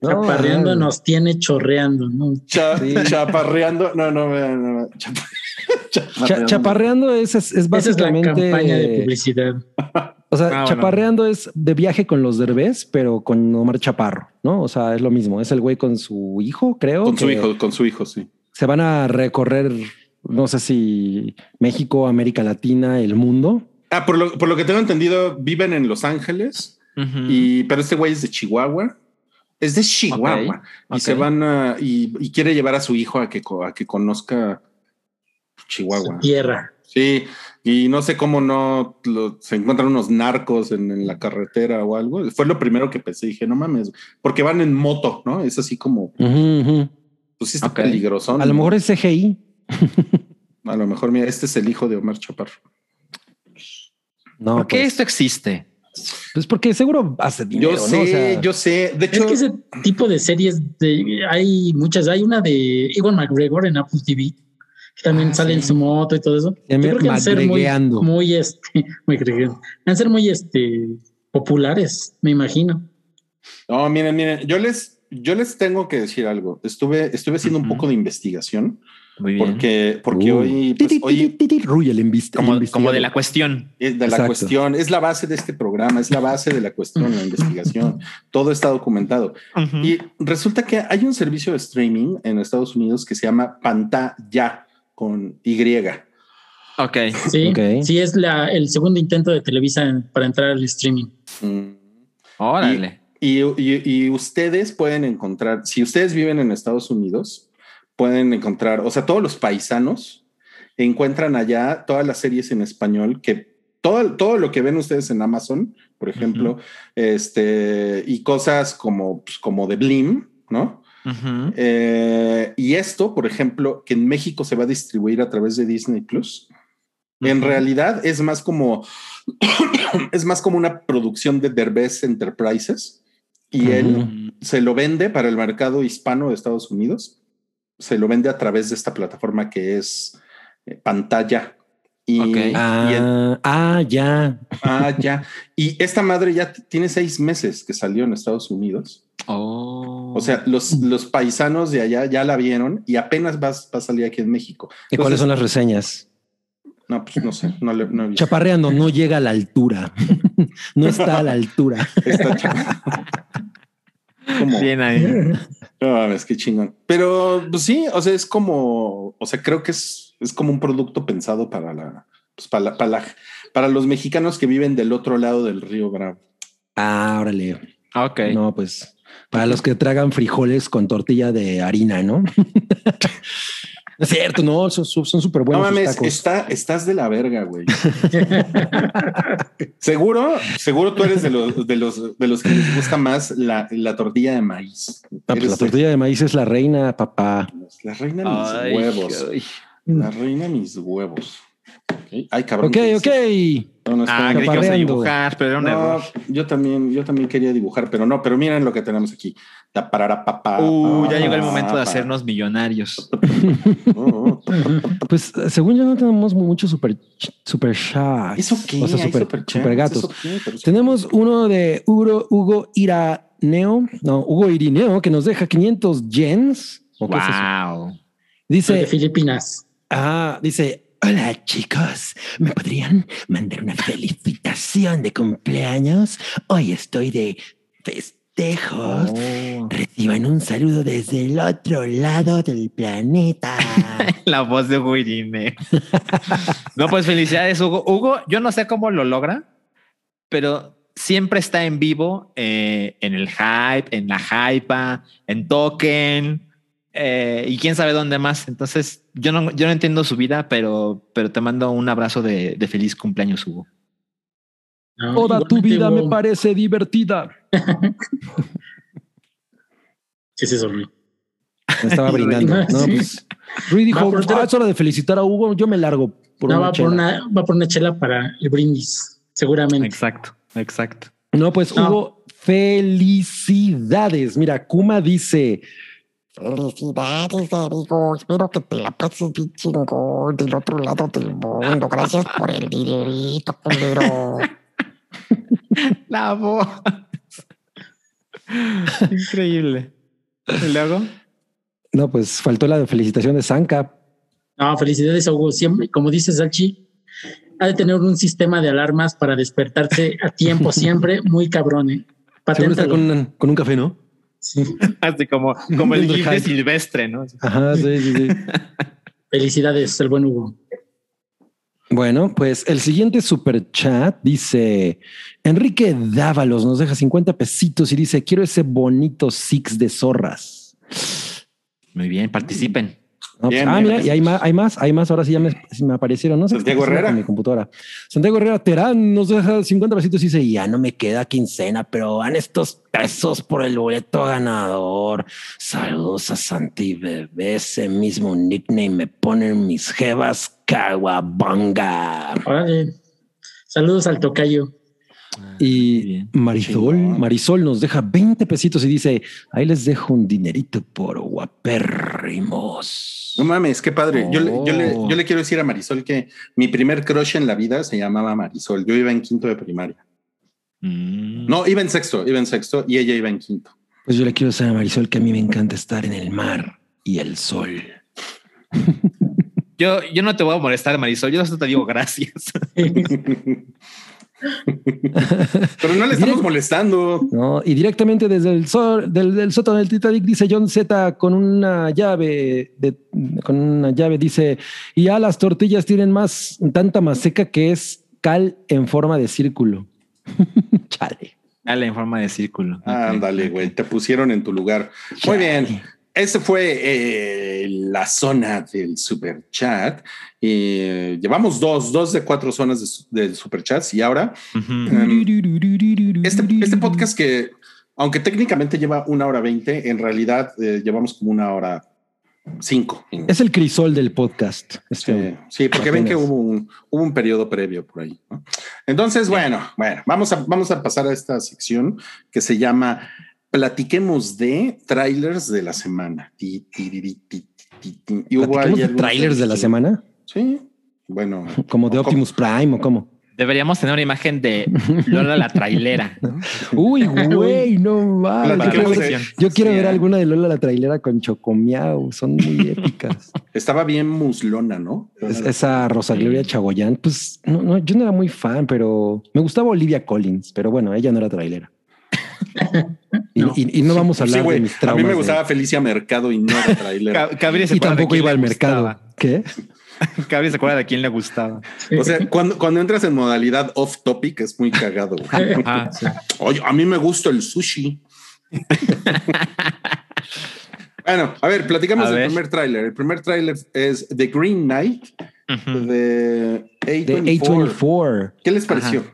D: No,
C: chaparreando nos tiene chorreando, ¿no?
B: Cha-
D: Sí.
B: Chaparreando. No, no, no, no, chapa-
D: Cha-
B: chaparreando.
D: chaparreando es, es, es
C: Esa es la
D: básicamente.
C: campaña de publicidad.
D: O sea,
E: Ah, bueno.
D: chaparreando es de viaje con los derbés, pero con Omar Chaparro, ¿no? O sea, es lo mismo. Es el güey con su hijo, creo.
B: Con su hijo, con su hijo, sí.
D: Se van a recorrer, no sé si México, América Latina, el mundo.
B: Ah, por lo, por lo que tengo entendido, viven en Los Ángeles, y, pero este güey es de Chihuahua. Es de Chihuahua. Y se van a, y, y quiere llevar a su hijo a que, a que conozca Chihuahua.
C: Su tierra.
B: Sí, y no sé cómo no lo- se encuentran unos narcos en, en la carretera o algo. Fue lo primero que pensé. Dije, no mames, porque van en moto, ¿no? Es así como,
D: Ujú, ujú.
B: pues sí está peligroso.
D: A lo mejor es CGI.
B: a lo mejor, mira, este es el hijo de Omar Chaparro.
D: No,
E: ¿Por qué
D: pues,
E: esto existe?
D: pues porque seguro hace dinero.
B: Yo
D: ¿no?
B: sé,
D: O sea,
B: yo sé. De
C: Es
B: hecho,
C: que ese tipo de series de, hay muchas. Hay una de Ewan McGregor en Apple TV también
B: Ah,
C: sale
B: sí.
C: en su moto y todo eso. Yo creo que han de ser muy, muy este, McGregor. Han de ser muy este populares, me imagino.
B: no, miren, miren, yo les, yo les tengo que decir algo. Estuve, estuve haciendo un poco de investigación
E: Muy bien.
B: porque, porque
D: Uh.
B: hoy, pues,
D: Titi,
B: hoy
D: titi, Ruy, el
E: como, como de la cuestión.
B: es de la cuestión, es la base de este programa, es la base de la cuestión, la investigación. Todo está documentado. Y resulta que hay un servicio de streaming en Estados Unidos que se llama Pantalla con Y.
E: Ok.
C: Sí,
D: Ok.
C: sí es la, el segundo intento de Televisa en- para entrar al streaming.
B: Mm.
E: Órale.
B: Y, y- y ustedes pueden encontrar, si ustedes viven en Estados Unidos, pueden encontrar, o sea, todos los paisanos encuentran allá todas las series en español que todo, todo lo que ven ustedes en Amazon, por ejemplo, este, y cosas como, pues, como de Blim, ¿no? Eh, y esto, por ejemplo, que en México se va a distribuir a través de Disney Plus, en realidad es más como es más como una producción de Derbez Enterprises y él se lo vende para el mercado hispano de Estados Unidos. Se lo vende a través de esta plataforma que es eh, pantalla. Y,
E: Ok.
B: y el-
D: Ah, ah, ya.
B: ah, ya. Y esta madre ya t- tiene seis meses que salió en Estados Unidos.
E: Oh.
B: O sea, los, los paisanos de allá ya la vieron y apenas va, va a salir aquí en México.
D: ¿Y cuáles son las reseñas?
B: No, pues no sé, no, le, no he visto.
D: Chaparreando, no llega a la altura. no está a la altura.
B: Está ¿Cómo?
E: Bien ahí.
B: No mames, qué chingón. Pero pues sí, o sea, es como, o sea, creo que es, es como un producto pensado para la, pues, para, la- para, la- para los mexicanos que viven del otro lado del río Bravo.
D: Ah, órale.
E: Ok.
D: No, pues para los que tragan frijoles con tortilla de harina, ¿no? Es cierto, no, son son súper buenos.
B: no
D: sus
B: mames,
D: tacos.
B: está, estás de la verga, güey. seguro, seguro tú eres de los, de los, de los que les gusta más la, la tortilla de maíz.
D: Ah, pues la tortilla de maíz es la reina, papá.
B: La reina de mis
E: Ay,
B: huevos.
E: ay.
B: La reina de mis huevos. Ok. Ay, cabrón.
D: Ok,
B: ¿qué
D: ok.
B: No, no.
E: Ah, creí que ibas a dibujar, pero era un
B: No,
E: error.
B: yo también, yo también quería dibujar, pero no, pero miren lo que tenemos aquí. La parara papá.
E: Uh, ya llegó el momento de hacernos millonarios.
B: Oh,
D: Pues según yo no tenemos muchos super, super.
B: ¿Eso qué?
D: O sea, super, super gatos. Tenemos uno de Hugo, Hugo Iraneo, no, Hugo Irineo, que nos deja 500 yens. ¿O qué es eso?
E: Wow.
C: De
D: Dice,
C: Filipinas.
D: ah, dice, hola chicos, ¿me podrían mandar una felicitación de cumpleaños? Hoy estoy de festejos.
E: Oh.
D: Reciban un saludo desde el otro lado del planeta.
E: La voz de Hugo Irine. no, pues felicidades, Hugo. Hugo, yo no sé cómo lo logra, pero siempre está en vivo eh, en el hype, en la hypa, en token eh, y quién sabe dónde más. Entonces, yo no, yo no entiendo su vida, pero, pero te mando un abrazo de, de feliz cumpleaños, Hugo.
C: No,
D: Toda tu vida me parece divertida.
C: ¿Qué es eso, Rui?
D: Me estaba brindando. No,
C: Sí.
D: pues, Rui dijo,
C: Va por
D: "Ah, es hora de felicitar a Hugo, yo me largo por
C: No,
D: una
C: va,
D: chela".
C: por una, va por una chela para el brindis, seguramente.
E: Exacto, exacto.
D: No, pues
C: No.
D: Hugo, felicidades. Mira, Kuma dice,
F: Felicidades, amigo. Espero que te la pases bien chingón del otro lado del mundo. Gracias por el dinerito, culero.
E: La voz. Increíble. ¿Y luego?
D: no, pues faltó la felicitación de Sanka.
C: No, felicidades, Hugo. Siempre, como dice Salchi, ha de tener un sistema de alarmas para despertarse a tiempo siempre, muy cabrón, ¿eh?
D: Seguro está con, un- con un café, ¿no?
C: Sí.
E: Así como, como el gif de. Silvestre, ¿no?
D: Ajá, sí, sí, sí.
C: Felicidades, el buen Hugo.
D: Bueno, pues el siguiente super chat dice Enrique Dávalos nos deja 50 pesitos y dice quiero ese bonito six de zorras.
E: Muy bien, participen.
D: No, pues,
B: Bien,
D: ah,
B: bien,
D: mira, y hay más, hay más, hay más. Ahora sí ya me, me aparecieron. No
B: Santiago Herrera.
D: Mi computadora. Santiago Herrera Terán nos deja 50 pesitos y dice: Ya no me queda quincena, pero van estos pesos por el boleto ganador. Saludos a Santi Bebé. Ese mismo nickname me ponen mis jevas.
C: Órale. Saludos al tocayo.
E: Muy
D: Y. Marisol. Marisol nos deja 20 pesitos y dice: Ahí les dejo un dinerito por guapérrimos.
B: No mames, qué padre. Yo, le, yo, le, yo le quiero decir a Marisol que mi primer crush en la vida se llamaba Marisol. Yo iba en quinto de primaria.
E: Mm.
B: No, iba en sexto, iba en sexto y ella iba en quinto.
D: Pues yo le quiero decir a Marisol que a mí me encanta estar en el mar y el sol.
E: Yo, yo no te voy a molestar, Marisol. Yo solo te digo gracias.
B: Pero no le estamos molestando.
D: ¿no? Y directamente desde el sol, del, del sótano del Titanic dice John Z con una llave, de, con una llave dice, y ya las tortillas tienen más, tanta más seca que es cal en forma de círculo. Chale.
E: Dale en forma de círculo.
B: Ándale, güey, te pusieron en tu lugar. Muy bien. Ese fue eh, la zona del super chat. Eh, llevamos dos, dos de cuatro zonas de, de super chats y ahora este, este podcast que, aunque técnicamente lleva una hora veinte, en realidad eh, llevamos como una hora cinco.
D: Es el crisol del podcast.
B: Sí,
D: Este,
B: sí, porque ven que hubo un, hubo un periodo previo por ahí. ¿no? Entonces, bueno, bueno, vamos a, vamos a pasar a esta sección que se llama Platiquemos de trailers de la semana. Ti, ti, ti, ti, ti, ti, ti. Y hubo ahí
D: ¿Platiquemos de
B: algunos
D: trailers de la semana?
B: Sí, bueno.
D: Como de Optimus Prime o cómo.
E: Deberíamos tener una imagen de Lola la trailera. ¿no?
D: Uy, güey, no mames. Yo quiero, ver, yo quiero
B: sí,
D: ver
B: eh.
D: alguna de Lola la trailera con Chocomiao. Son muy épicas.
B: Estaba bien muslona, ¿no?
D: Es- esa Rosa Gloria Chagoyán, pues no, no, yo no era muy fan, pero me gustaba Olivia Collins, pero bueno, ella no era trailera. Y
C: No.
D: y- y no vamos a
B: Sí,
D: hablar de mis
B: A
D: traumas.
B: mí me
D: de-
B: gustaba Felicia Mercado y no era trailer.
E: Ca- Cabri se
D: y
E: de
D: tampoco iba al mercado.
E: gustaba.
D: ¿Qué?
E: Cabri se acuerda de quién le gustaba.
B: O sea, cuando, cuando entras en modalidad off topic es muy cagado. güey.
E: Ajá, sí.
B: Oye, a mí me gusta el sushi. bueno, a ver, platicamos
E: A
B: del
E: ver.
B: primer tráiler. El primer tráiler es The Green Knight de
D: De
B: A24.
D: A24.
B: ¿Qué les pareció?
E: Ajá.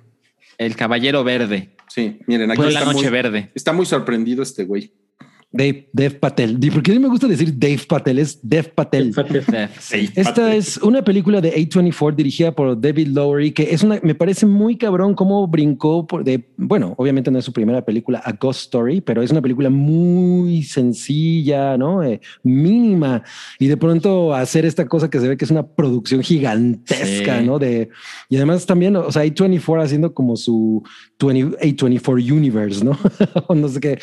E: El caballero verde.
B: Sí, miren, aquí
E: la
B: está
E: noche
B: muy,
E: verde.
B: está muy sorprendido este güey.
D: Dave, Dev Patel. Porque a mí me gusta decir Dave Patel, es Dev Patel.
E: Sí.
D: Esta es una película de A24 dirigida por David Lowery, que es una, me parece muy cabrón cómo brincó por de, bueno, obviamente no es su primera película, A Ghost Story, pero es una película muy sencilla, ¿no? Eh, mínima. Y de pronto hacer esta cosa que se ve que es una producción gigantesca,
E: Sí.
D: ¿no? De, y además también, o sea, A24 haciendo como su 20 A24 Universe, ¿no? No sé qué.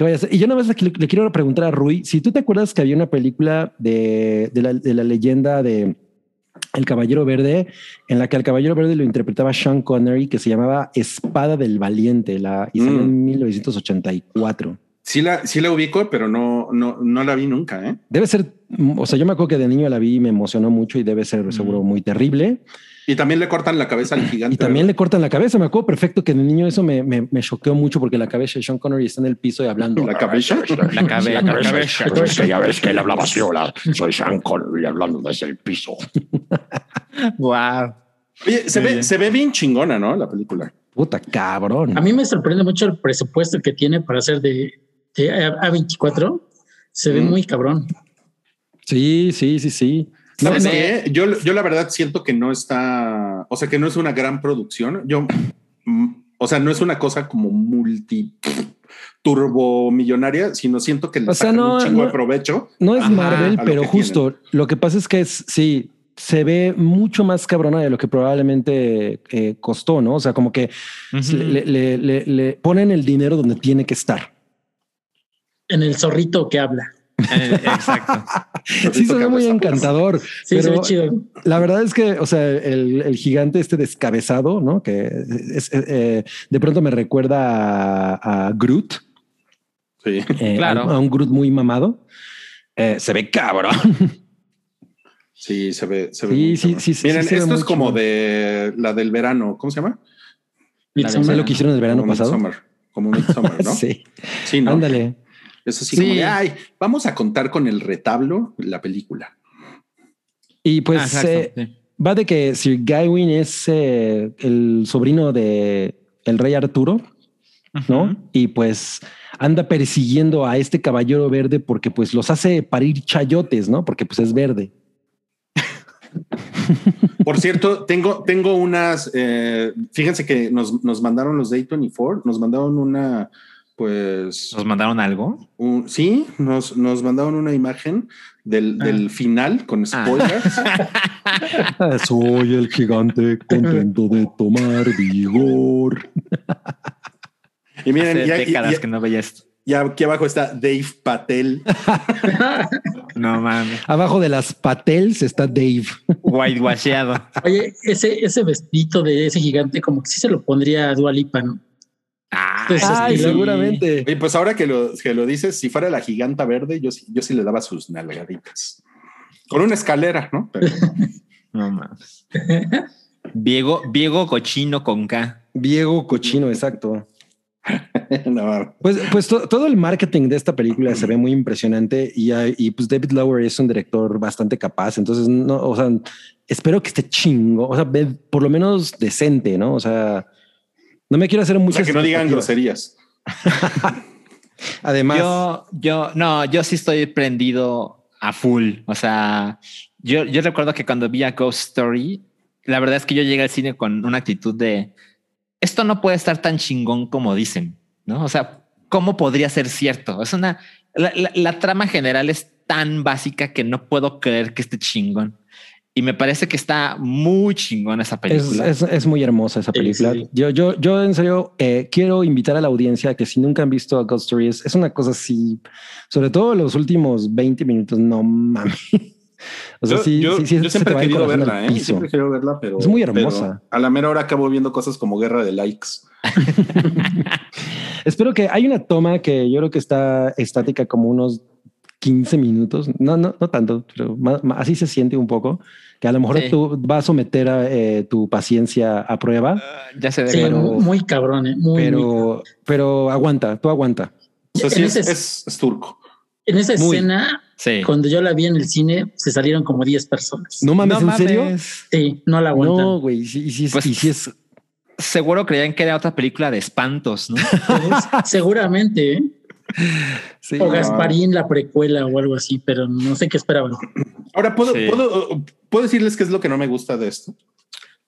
D: Qué vaya a ser. Y yo nada más le, le quiero preguntar a Rui, si tú te acuerdas que había una película de, de la, de la leyenda de El Caballero Verde, en la que al Caballero Verde lo interpretaba Sean Connery, que se llamaba Espada del Valiente, la, y salió
B: Mm.
D: en 1984.
B: Sí la, sí la ubico, pero no, no, no la vi nunca, ¿eh?
D: Debe ser, o sea, yo me acuerdo que de niño la vi y me emocionó mucho y debe ser seguro muy terrible.
B: Y también le cortan la cabeza al gigante.
D: Y también le cortan la cabeza. Me acuerdo perfecto que de niño eso me, me, me choqueó mucho porque la cabeza de Sean Connery está en el piso y hablando.
B: la cabeza.
E: La, cabe- la cabeza.
F: Es que ya ves que él hablaba así, hola, soy Sean Connery hablando desde el piso.
E: Wow.
B: Oye, se ve,
E: bien.
B: se ve bien chingona, ¿no? La película.
D: Puta cabrón.
C: A mí me sorprende mucho el presupuesto que tiene para hacer de, de A- A24. Se ve
B: Mm.
C: muy cabrón.
D: Sí, sí, sí, sí. No,
B: ¿Sabes
D: no,
B: qué? Yo, yo la verdad siento que no está, o sea, que no es una gran producción. Yo, mm, o sea, no es una cosa como multi turbo millonaria, sino siento que le
D: O sea,
B: sacan
D: no-
B: un chingo
D: no-
B: de provecho.
D: No es
E: Ajá,
D: Marvel,
B: lo
D: pero justo lo que pasa es que es, sí, se ve mucho más cabrona de lo que probablemente eh, costó, ¿no? O sea, como que
E: Ujú.
D: le, le- le- le ponen el dinero donde tiene que estar.
C: En el zorrito que habla.
E: Eh, Exacto.
D: Sí, se ve muy encantador.
C: Sí, se
D: pero
C: ve chido.
D: La verdad es que, o sea, el, el gigante este descabezado, ¿no? Que es, eh, de pronto me recuerda a, a Groot,
B: Sí.
D: eh,
E: Claro.
D: a, a un Groot muy mamado. Eh, se ve cabrón.
B: Sí, se ve. Se ve
D: Sí, sí,
B: cabrón.
D: sí, sí,
B: Miren,
D: sí se
B: esto es como de la del verano. ¿Cómo se llama?
C: Midsommar.
D: ¿Sabes lo que hicieron el verano
B: Como
D: pasado?
B: Midsommar, Como Midsommar, ¿no?
D: Sí.
B: Sí, ¿no?
D: Ándale.
B: Es así
E: Sí.
B: como de, ay, vamos a contar con el retablo la película.
D: Y pues
E: Ah, exacto,
D: eh,
E: sí.
D: va de que Sir Gawain es eh, el sobrino de el rey Arturo, ¿no? Y pues anda persiguiendo a este caballero verde porque pues los hace parir chayotes, ¿no? Porque pues es verde.
B: Por cierto, tengo, tengo unas, eh, fíjense que nos, nos mandaron los de A24, nos mandaron una, pues,
E: ¿Nos mandaron algo?
B: un- sí, nos, nos mandaron una imagen del,
C: Ah.
B: del final con
E: Ah.
B: spoilers.
D: Soy el gigante contento de tomar vigor.
B: Y miren,
E: Hace
B: ya,
E: décadas
B: ya-
E: que no veía esto.
B: ya aquí abajo está Dave Patel.
E: No mames.
D: Abajo de las patels está Dave.
E: Whitewasheado.
C: Oye, ese, ese vestidito de ese gigante, como que sí se lo pondría a Dua Lipa, ¿no?
E: Ah,
C: Pues,
D: Ay, seguramente.
B: Y pues ahora que lo, que lo dices, si fuera la giganta verde, yo, sí- yo sí le daba sus nalgaditas. Con una escalera, ¿no? Pero-
E: no mames. Viego, Viego cochino con K.
D: Diego Cochino, exacto.
B: no,
D: Pues, pues to- todo el marketing de esta película se ve muy impresionante y, y pues David Lower es un director bastante capaz. Entonces, no, o sea, espero que esté chingo, o sea, ve- por lo menos decente, no? O sea, no me quiero hacer
B: o
D: muchas
B: sea, que no digan groserías.
D: Además,
E: Yo, yo, no, yo sí estoy prendido a full. O sea, yo, yo recuerdo que cuando vi a Ghost Story, la verdad es que yo llegué al cine con una actitud de esto no puede estar tan chingón como dicen, no? O sea, ¿cómo podría ser cierto? Es una la, la- la trama general es tan básica que no puedo creer que esté chingón. Y me parece que está muy chingona esa
D: Es,
E: película.
D: es, es muy hermosa esa película.
C: sí.
D: Yo, yo, yo en serio eh, quiero invitar a la audiencia que si nunca han visto a Ghost Story es, una cosa así, sobre todo los últimos 20 minutos, no mames. O sea,
B: yo,
D: sí,
B: yo-
D: sí, sí,
B: yo
D: se
B: siempre
D: te va
B: he querido verla, ¿eh?
D: piso.
B: Siempre he querido verla, pero
D: Es muy hermosa.
B: a la mera hora acabo viendo cosas como guerra de likes.
D: Espero que hay una toma que yo creo que está estática como unos 15 minutos. No, no, no tanto, pero ma- ma- así se siente un poco. Que a lo mejor
E: Sí.
D: tú vas a someter a, eh, tu paciencia a prueba,
E: Ah, ya se ve.
C: Sí,
E: pero-
C: muy, cabrón, ¿eh? Muy, muy-
D: pero, pero aguanta, tú aguanta.
B: Sí, es, es- es turco.
C: En esa
D: muy.
C: escena,
E: Sí.
C: cuando yo la vi en el cine, se salieron como 10 personas.
D: No mames,
E: No
D: ¿en serio?
E: mames.
C: Sí, no la aguantan.
D: No, güey. Sí, es-
E: Pues-
D: y sí es.
E: Seguro creían que era otra película de espantos, ¿no?
C: Pues, seguramente, ¿eh?
D: Sí.
C: O Gasparín, la precuela o algo así, pero no sé qué esperaban.
B: Ahora, ¿puedo,
E: Sí.
B: puedo, ¿puedo decirles qué es lo que no me gusta de esto?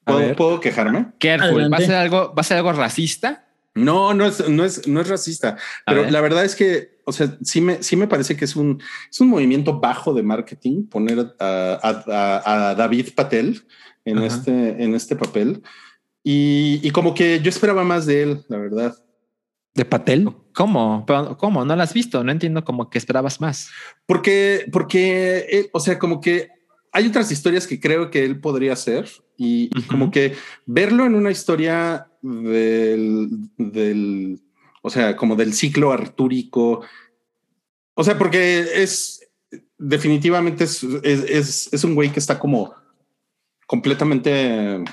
B: ¿Puedo. ¿puedo quejarme?
E: Careful. ¿Va a ser algo, va a ser algo racista?
B: No, no es, no es, no es racista,
E: A
B: pero
E: ver.
B: la verdad es que, o sea, sí me, sí me parece que es un, es un movimiento bajo de marketing poner a, a- a- a David Patel en
E: Ajá.
B: este, en este papel. Y, y como que yo esperaba más de él, la verdad.
D: De Patel.
E: ¿Cómo? ¿Cómo? ¿No la has visto? No entiendo como que esperabas más.
B: Porque, porque, él, o sea, como que hay otras historias que creo que él podría hacer y, como que verlo en una historia del, del, o sea, como del ciclo artúrico. O sea, porque es definitivamente es, es, es, es un güey que está como completamente.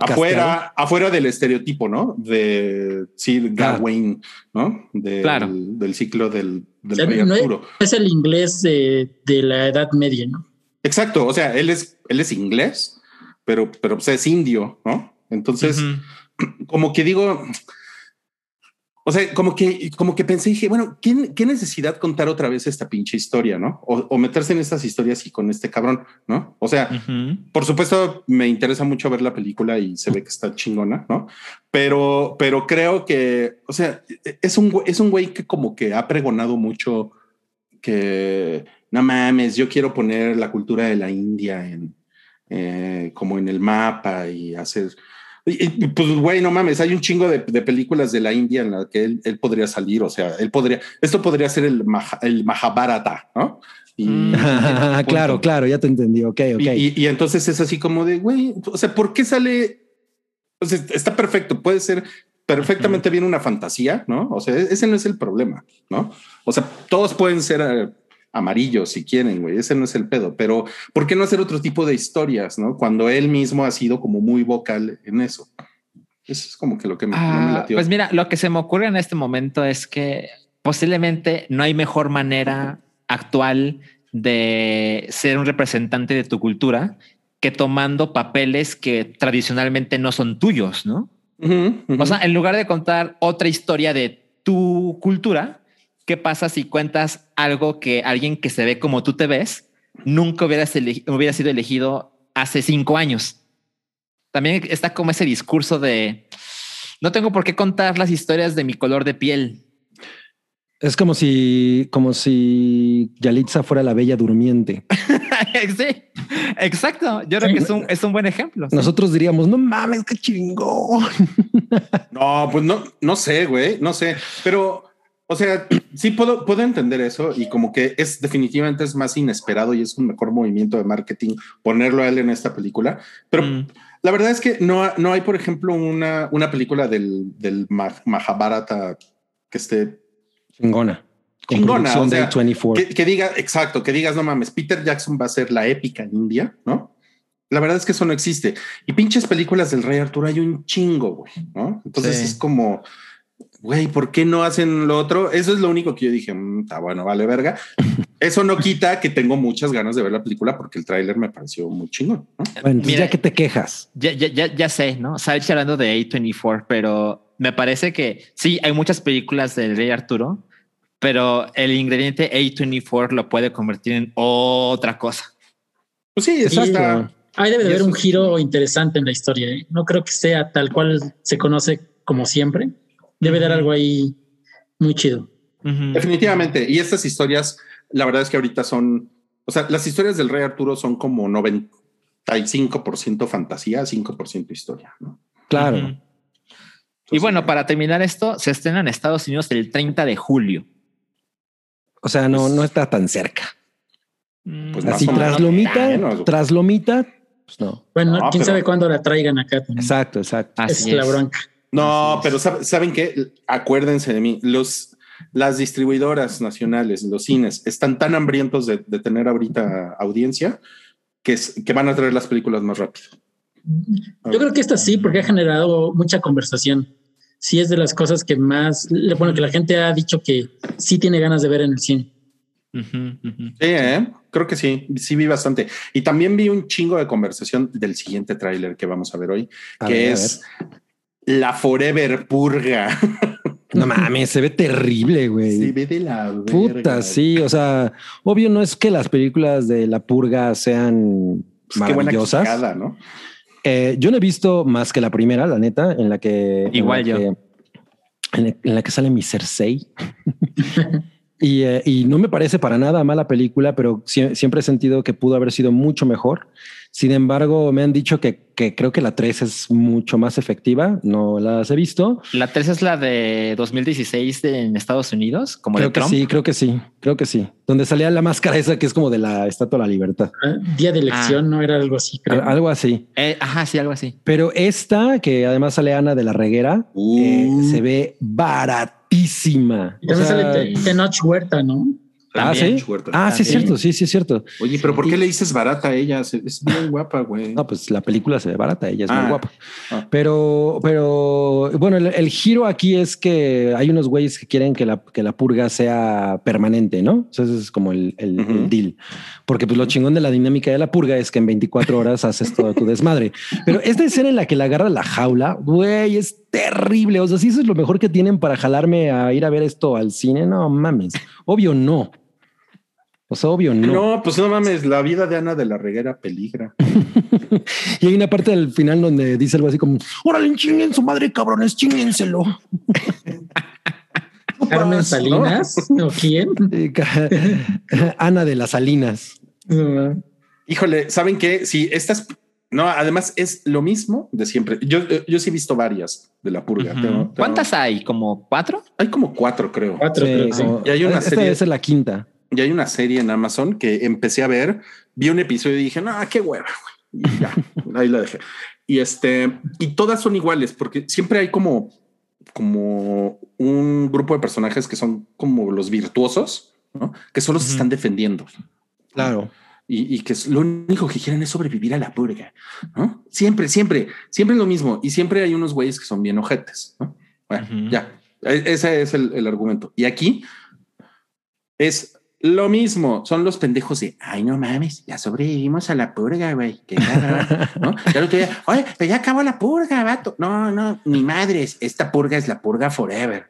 B: Afuera, afuera del estereotipo, ¿no? De Sir
D: Claro.
B: Gawain, ¿no? Del-
E: Claro.
B: Del ciclo del, del
C: O sea,
B: rey
C: no es- el inglés de, de la Edad Media, ¿no?
B: Exacto. O sea, él es, él es inglés, pero, pero pues, es indio, ¿no? Entonces, como que digo, o sea, como que, como que pensé y dije, bueno, ¿qué, qué necesidad contar otra vez esta pinche historia, no? O, o meterse en estas historias y con este cabrón, ¿no? O sea, por supuesto, me interesa mucho ver la película y se ve que está chingona, ¿no? Pero, pero creo que, o sea, es un, güey- es un güey que como que ha pregonado mucho que no mames, yo quiero poner la cultura de la India en eh, como en el mapa y hacer. Y- pues, güey, no mames, hay un chingo de, de películas de la India en las que él, él podría salir. O sea, él podría, esto podría ser el, Maha- el Mahabharata, ¿no? Y,
E: Mm.
D: claro, claro, ya te entendí. Ok, ok.
B: y, y- y entonces es así como de, güey, o sea, ¿por qué sale? O sea, está perfecto, puede ser perfectamente bien una fantasía, ¿no? O sea, ese no es el problema, ¿no? O sea, todos pueden ser amarillos si quieren, güey, ese no es el pedo, pero ¿por qué no hacer otro tipo de historias, ¿no? Cuando él mismo ha sido como muy vocal en eso. Eso es como que lo que me, no me
E: Ah,
B: latió.
E: pues mira, lo que se me ocurre en este momento es que posiblemente no hay mejor manera actual de ser un representante de tu cultura que tomando papeles que tradicionalmente no son tuyos, ¿no? O sea, en lugar de contar otra historia de tu cultura, ¿qué pasa si cuentas algo que alguien que se ve como tú te ves nunca hubiera sido elegido hace cinco años? También está como ese discurso de no tengo por qué contar las historias de mi color de piel.
D: Es como si, como si Yalitza fuera la bella durmiente.
E: sí, exacto. Yo creo que es un, es un buen ejemplo. sí.
D: Nosotros diríamos, no mames, qué chingón.
B: No, pues no, no sé, güey, no sé, pero, o sea, sí puedo, puedo entender eso y como que es definitivamente es más inesperado y es un mejor movimiento de marketing ponerlo a él en esta película, pero
E: Mm.
B: la verdad es que no, no hay, por ejemplo, una, una película del, del Ma- Mahabharata que esté
D: Chingona.
B: Chingona, o sea,
D: A24.
B: que, que diga, exacto, que digas, no mames, Peter Jackson va a ser la épica en India, ¿no? La verdad es que eso no existe. Y pinches películas del Rey Arturo hay un chingo, güey, ¿no? Entonces
E: Sí.
B: es como, güey, ¿por qué no hacen lo otro? Eso es lo único que yo dije, "Mm, está bueno, vale verga. Eso no quita que tengo muchas ganas de ver la película porque el tráiler me pareció muy chingón, ¿no?
D: Bueno, entonces
E: Mira,
D: ya que te quejas.
E: Ya, ya, ya, ya sé, ¿no? Sabes hablando de A24, pero me parece que sí, hay muchas películas del Rey Arturo, pero el ingrediente A24 lo puede convertir en otra cosa.
B: Pues sí, eso
D: Exacto.
B: está.
C: Ahí debe de haber un giro interesante en la historia. ¿eh? No creo que sea tal cual se conoce como siempre. Debe de haber algo ahí muy chido.
B: Definitivamente. Y estas historias, la verdad es que ahorita son O sea, las historias del Rey Arturo son como 95% fantasía, 5% historia. ¿no?
D: Claro.
E: Ujú. Y bueno, para terminar esto, se estrena en Estados Unidos el 30 de julio.
D: O sea, no, no está tan cerca.
B: Pues
E: Mm,
B: más
D: Así tras lomita,
B: menos, güey.
D: tras lomita, pues no.
C: Bueno,
B: No,
C: quién
B: pero-
C: sabe cuándo la traigan acá. también.
D: Exacto, exacto.
E: Así
C: es la bronca.
B: No, pero sab- saben que acuérdense de mí, los las distribuidoras nacionales, los cines, están tan hambrientos de, de tener ahorita audiencia que, es- que van a traer las películas más rápido.
C: Yo creo que esta sí, porque ha generado mucha conversación. Sí es de las cosas que más, bueno, que la gente ha dicho que sí tiene ganas de ver en el cine.
B: Sí, ¿eh? creo que sí, sí vi bastante. Y también vi un chingo de conversación del siguiente tráiler que vamos a ver hoy,
D: A
B: que
D: ver,
B: es la Forever Purga.
D: No mames, se ve terrible, güey.
B: Se ve de la
D: Puta, sí. O sea, obvio no es que las películas de la purga sean
B: Pues qué buena
D: maravillosas.
B: ¿no?
D: Eh, yo no he visto más que la primera, la neta, en la que. en
E: Igual
D: la
E: yo.
D: que- en, la, en la que sale mi Cersei. y, eh, y no me parece para nada mala película, pero sie- siempre he sentido que pudo haber sido mucho mejor. Sin embargo, me han dicho que, que creo que la 3 es mucho más efectiva. No las he visto.
E: La 3 es la de 2016 de- en Estados Unidos, como
D: Creo
E: de
D: que
E: Trump.
D: sí, creo que sí, creo que sí. Donde salía la máscara esa que es como de la Estatua de la Libertad.
C: Ah, Día de elección, no era algo así, creo.
D: Al- Algo así.
E: Eh, ajá, sí, algo así.
D: Pero esta, que además sale Ana de la Reguera,
B: Uh.
D: eh, se ve baratísima.
C: Y también
D: O sea,
C: sale Tenoch Huerta, ¿no?
D: Ah, sí.
B: Huerta.
D: Ah, sí, es cierto. Sí, sí, es cierto.
B: Oye, pero ¿por qué le dices barata a ella? Es bien guapa, güey.
D: No, pues la película se ve barata, ella es
B: Ah.
D: muy guapa.
B: Ah.
D: Pero, pero bueno, el, el giro aquí es que hay unos güeyes que quieren que la, que la purga sea permanente, ¿no? O sea, ese es como el, el deal. Porque pues lo chingón de la dinámica de la purga es que en 24 horas haces todo tu desmadre. Pero esta escena en la que la agarra la jaula, güey, es terrible. O sea, si eso es lo mejor que tienen para jalarme a ir a ver esto al cine, no mames. Obvio no. Sea, obvio no.
B: No, pues no mames, la vida de Ana de la Reguera peligra.
D: Y hay una parte del final donde dice algo así como, órale, chinguen su madre, cabrones, chinguenselo.
C: Carmen
B: ¿no?
C: Salinas, ¿o quién?
D: Eh, Ana de las Salinas.
C: No.
B: Híjole, ¿saben qué? Sí, estas... No, además es lo mismo de siempre. Yo, yo sí he visto varias de la purga.
E: Ujú.
B: Tengo- tengo-
E: ¿Cuántas hay? ¿Como cuatro?
B: Hay como cuatro, creo.
C: Cuatro,
D: Sí,
C: creo que sí.
D: como-
B: Y hay una
D: esta
B: serie-
D: debe ser la quinta.
B: Y hay una serie en Amazon que empecé a ver, vi un episodio y dije, no, qué hueva. Y ya, ahí la dejé. Y este, y todas son iguales porque siempre hay como, como un grupo de personajes que son como los virtuosos, ¿no? Que solo se
E: Ujú.
B: están defendiendo.
D: Claro.
B: Y, y que lo único que quieren es sobrevivir a la purga, ¿no? Siempre, siempre, siempre es lo mismo. Y siempre hay unos güeyes que son bien ojetes, ¿no? Bueno,
E: Ujú.
B: ya, E- ese es el, el argumento. Y aquí es lo mismo. Son los pendejos de, ay, no mames, ya sobrevivimos a la purga, güey. Qué ¿no? Ya lo que oye, pero ya acabó la purga, vato. No, no, ni madres. Esta purga es la purga forever.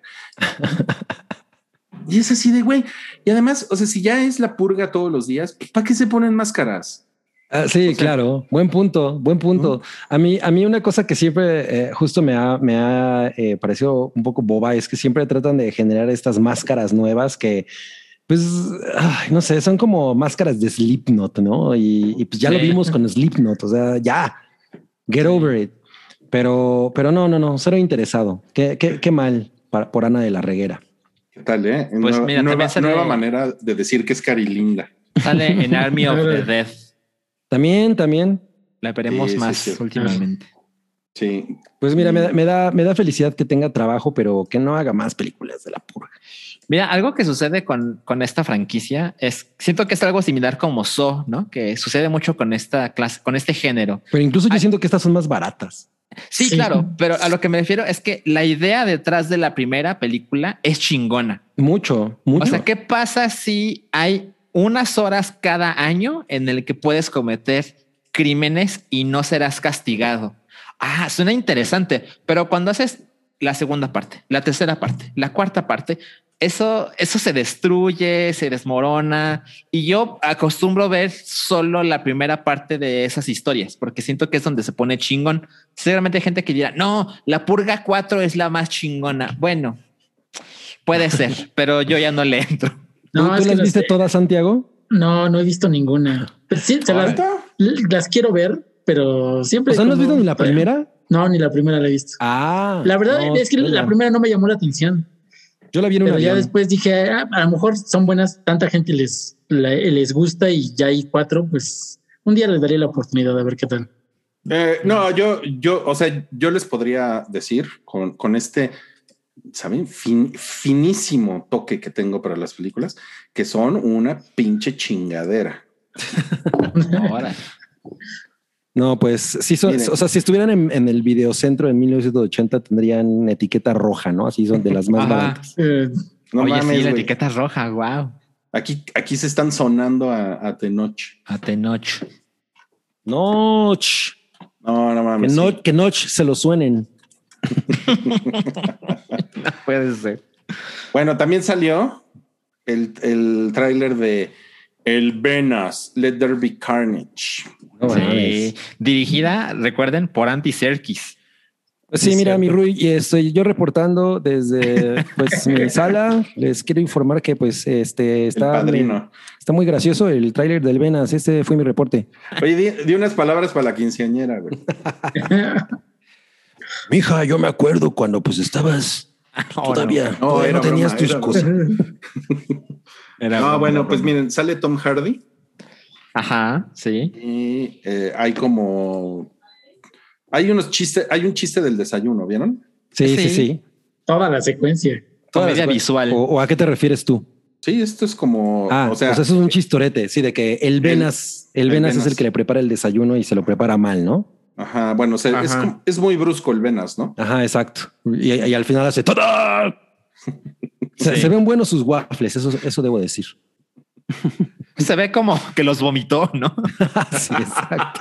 B: Y es así de güey. Y además, o sea, si ya es la purga todos los días, pues, ¿para qué se ponen máscaras?
D: Ah, sí,
B: O sea-
D: claro. Buen punto, buen punto. A mí, a mí una cosa que siempre eh, justo me ha, me ha eh, parecido un poco boba es que siempre tratan de generar estas máscaras nuevas que, pues, ay, no sé, son como máscaras de Slipknot, ¿no? Y, y, pues ya lo vimos con Slipknot, o sea, ya, get over it. Pero, pero no, no, no, cero interesado. Qué, qué, qué mal para, por Ana de la Reguera.
B: ¿Qué tal, eh?
E: Pues
B: nueva,
E: mira,
B: nueva,
E: sale-
B: nueva manera de decir que es carilinda.
E: Sale en Army of the Dead.
D: También, también.
E: La veremos
B: Sí,
E: más
B: sí.
E: últimamente.
B: Sí.
D: Pues mira, me, da- me da, me da felicidad que tenga trabajo, pero que no haga más películas de la purga.
E: Mira, algo que sucede con, con esta franquicia es, siento que es algo similar como So, ¿no? Que sucede mucho con esta clase, con este género.
D: Pero incluso yo
E: Ay.
D: siento que estas son más baratas.
E: Sí,
C: Sí.
E: claro, pero a lo que me refiero es que la idea detrás de la primera película es chingona.
D: Mucho, mucho.
E: O sea, ¿qué pasa si hay unas horas cada año en el que puedes cometer crímenes y no serás castigado? Ah, suena interesante, pero cuando haces la segunda parte, la tercera parte, la cuarta parte, eso, eso se destruye, se desmorona y yo acostumbro ver solo la primera parte de esas historias porque siento que es donde se pone chingón. Seguramente hay gente que dirá, no, la purga 4 es la más chingona. Bueno, puede ser, pero yo ya no le entro.
D: ¿Tú,
C: No,
D: tú las
C: no
D: viste
C: sé.
D: todas, Santiago?
C: No, no he visto ninguna. Sí, se las, quiero ver, pero siempre.
D: O sea, ¿no has visto ni la primera?
C: No, ni la primera la he visto.
D: Ah.
C: La verdad
D: no,
C: es que la primera no me llamó la atención.
D: Yo la vi en un
C: Pero ya
D: avión.
C: después dije, ah, a lo mejor son buenas, tanta gente les, la- les gusta y ya hay cuatro, pues un día les daría la oportunidad de ver qué tal.
B: Eh, no, yo, yo, o sea, yo les podría decir con, con este, ¿saben? Fin- finísimo toque que tengo para las películas, que son una pinche chingadera.
E: Ahora.
D: No, pues sí, son,
B: Miren.
D: o sea, si estuvieran en, en el videocentro en 1980 tendrían etiqueta roja, ¿no? Así son de las más baratas.
C: Eh,
B: No
E: Oye,
B: mames,
E: sí, la etiqueta roja, wow.
B: Aquí, aquí se están sonando a, a Tenoch.
E: A Tenoch.
D: Notch.
B: No, no
D: Que,
B: mames.
D: no,
B: sí.
D: que Notch se lo suenen.
E: Puede ser.
B: Bueno, también salió el, el tráiler de El Venas, Let There Be Carnage.
D: No
E: Sí. Dirigida, recuerden, por Anti Serkis.
D: Pues sí, mira, mi. Rui, y estoy yo reportando desde pues mi sala. Les quiero informar que pues este
B: El
D: está,
B: padrino.
D: está muy gracioso el tráiler del Venas. Este fue mi reporte.
B: Oye, di, di unas palabras para la quinceañera, güey.
D: Mija, yo me acuerdo cuando pues estabas todavía,
B: No,
D: todavía
B: era
D: no tenías
B: broma,
D: tus
B: era
D: cosas.
E: Era
B: No, bueno, pues
E: broma.
B: miren, sale Tom Hardy
E: Ajá, sí.
B: y eh, hay como. Hay unos chistes, hay un chiste del desayuno, ¿vieron?
D: Sí, sí,
E: Sí.
D: sí.
C: toda la secuencia.
D: Todas
E: Comedia
D: las-
E: visual.
D: O, o a qué te refieres tú?
B: Sí, esto es como.
D: Ah,
B: o sea,
D: eso es un chistorete, sí, de que el Venas, el,
B: el
D: Venas es
B: Venas.
D: el que le prepara el desayuno y se lo prepara mal, ¿no?
B: ajá, bueno, o sea, es,
E: Ajá.
B: es muy brusco el Venas, ¿no?
D: Ajá, exacto. Y, y al final hace ¡Tada! Se,
E: Sí.
D: se ven buenos sus waffles, eso, eso debo decir.
E: Se ve como que los vomitó, ¿no?
D: sí, exacto.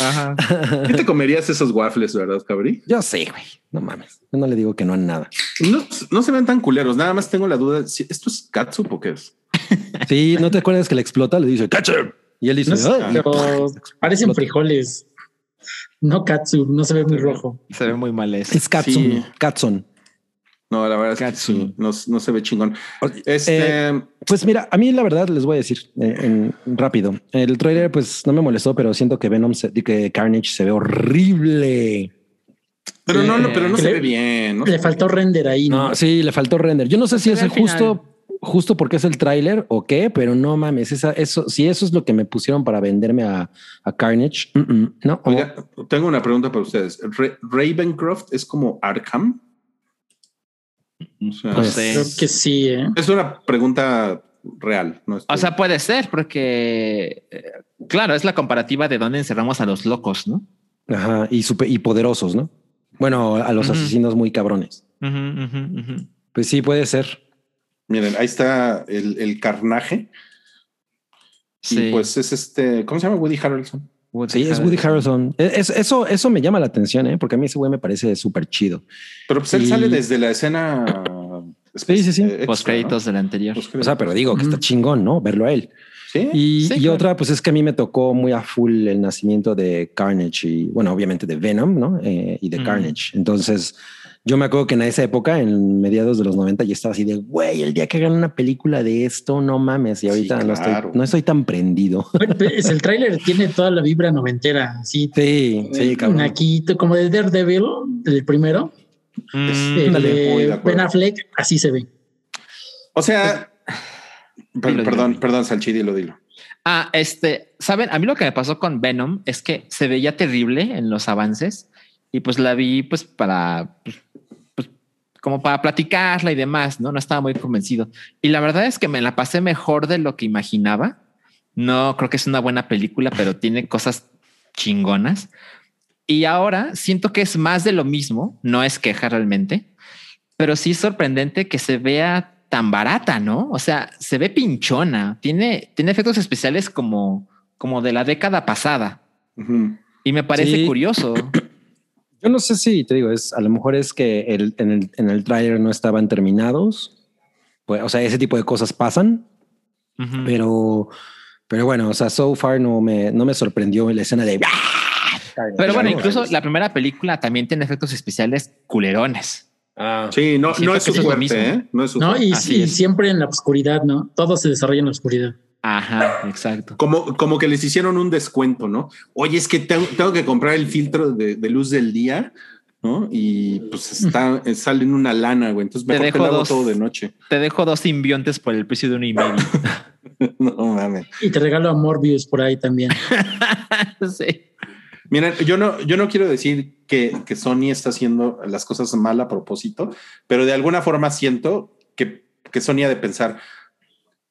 E: Ajá.
B: ¿Qué te comerías esos waffles, verdad, Cabri?
D: Yo sé, güey. No mames. Yo no le digo que no a nada.
B: No, no se ven tan culeros, nada más tengo la duda si esto es catsup o qué es.
D: Sí, ¿no te acuerdas que le explota? Le dice ¡Ketchup! Y él dice
C: No pero parecen frijoles. No katsu, no se ve muy rojo.
E: Se ve muy mal eso.
D: Es Katsun.
B: Sí.
D: Katsun.
B: No, la verdad es que no, no se ve chingón. Este,
D: Pues mira, a mí la verdad les voy a decir eh, en, rápido. El trailer pues no me molestó, pero siento que Venom, se- que Carnage se ve horrible.
B: pero no, no, pero no
C: que
B: se
C: le-
B: ve bien. ¿no?
C: Le faltó render ahí.
D: No,
C: ¿no?
D: sí, le faltó render. Yo no sé si
E: Se
D: es justo, justo porque es el tráiler o qué, pero no mames, esa, eso, si eso es lo que me pusieron para venderme a, a Carnage, mm, mm, no.
B: Oiga, tengo una pregunta para ustedes. Ra- Ravencroft es como Arkham. O sea,
E: No
D: Pues-
E: sé.
C: Creo que sí, ¿eh?
B: es una pregunta real. No
E: O sea, puede ser, porque eh, claro, es la comparativa de dónde encerramos a los locos, ¿no?
D: Ajá, y, super, y poderosos, ¿no? Bueno, a los asesinos muy cabrones. Pues sí, puede ser.
B: miren, ahí está el, el carnaje.
E: Sí.
B: Y pues es este, ¿cómo se llama? Woody Harrelson.
E: Woody
D: Sí, es Woody Harrelson. E, Es- eso, eso me llama la atención, ¿eh? porque a mí ese güey me parece súper chido.
B: Pero pues él
D: Y-
B: sale desde la escena.
D: Sí, sí, sí.
B: eh, extra,
E: Post créditos del anterior.
B: ¿no?
D: O sea, pero digo que está
C: Ujú.
D: chingón, ¿no? Verlo a él.
B: Sí.
D: Y,
E: Sí,
D: y
E: claro.
D: otra, pues es que a mí me tocó muy a full el nacimiento de Carnage y, bueno, obviamente de Venom, ¿no? Eh, y de
E: Ujú.
D: Carnage. Entonces, yo me acuerdo que en esa época, en mediados de los 90, ya estaba así de, güey, el día que hagan una película de esto, no mames. Y
B: Sí,
D: ahorita no,
B: claro.
D: estoy, no estoy tan prendido.
C: Es el tráiler tiene toda la vibra noventera, sí.
D: Sí, sí, cabrón.
C: Naquito, como de Daredevil, el primero.
E: Mm.
C: Ben Affleck, así se ve.
B: O sea, per-
E: Dilo,
B: perdón,
E: dilo.
B: perdón, Salchi, dilo, dilo.
E: Ah, este, saben, a mí lo que me pasó con Venom es que se veía terrible en los avances y pues la vi pues para, pues, pues, como para platicarla y demás, ¿no? No estaba muy convencido. Y la verdad es que me la pasé mejor de lo que imaginaba. No creo que es una buena película, pero tiene cosas chingonas. Y ahora siento que es más de lo mismo, no es queja realmente, pero sí es sorprendente que se vea tan barata, ¿no? O sea, se ve pinchona, tiene, tiene efectos especiales como, como de la década pasada.
B: Ujú.
E: Y me parece
D: Sí.
E: curioso.
D: Yo no sé si te digo, es a lo mejor es que el, en el, en el tráiler no estaban terminados. Pues, o sea, ese tipo de cosas pasan,
E: Ujú.
D: pero, pero bueno, o sea, so far no me, no me sorprendió la escena de.
E: Pero bueno, incluso la primera película también tiene efectos especiales culerones.
G: Ah,
B: Sí, no,
E: Siento
B: no es su fuerte, ¿eh? No es su
C: ¿no? Y,
E: es.
C: siempre en la oscuridad, ¿no? Todo se desarrolla en la oscuridad.
E: Ajá, exacto.
B: Como, como que les hicieron un descuento, ¿no? Oye, es que tengo, tengo que comprar el filtro de, de luz del día, ¿no? Y pues está, sale en una lana, güey. Entonces mejor te,
E: dejo dos.
B: todo de noche.
E: Te dejo dos simbiontes por el precio de uno y medio.
B: no mames.
C: Y te regalo a Morbius por ahí también.
E: sí.
B: Miren, yo no, yo no quiero decir que, que Sony está haciendo las cosas mal a propósito, pero de alguna forma siento que, que Sony ha de pensar,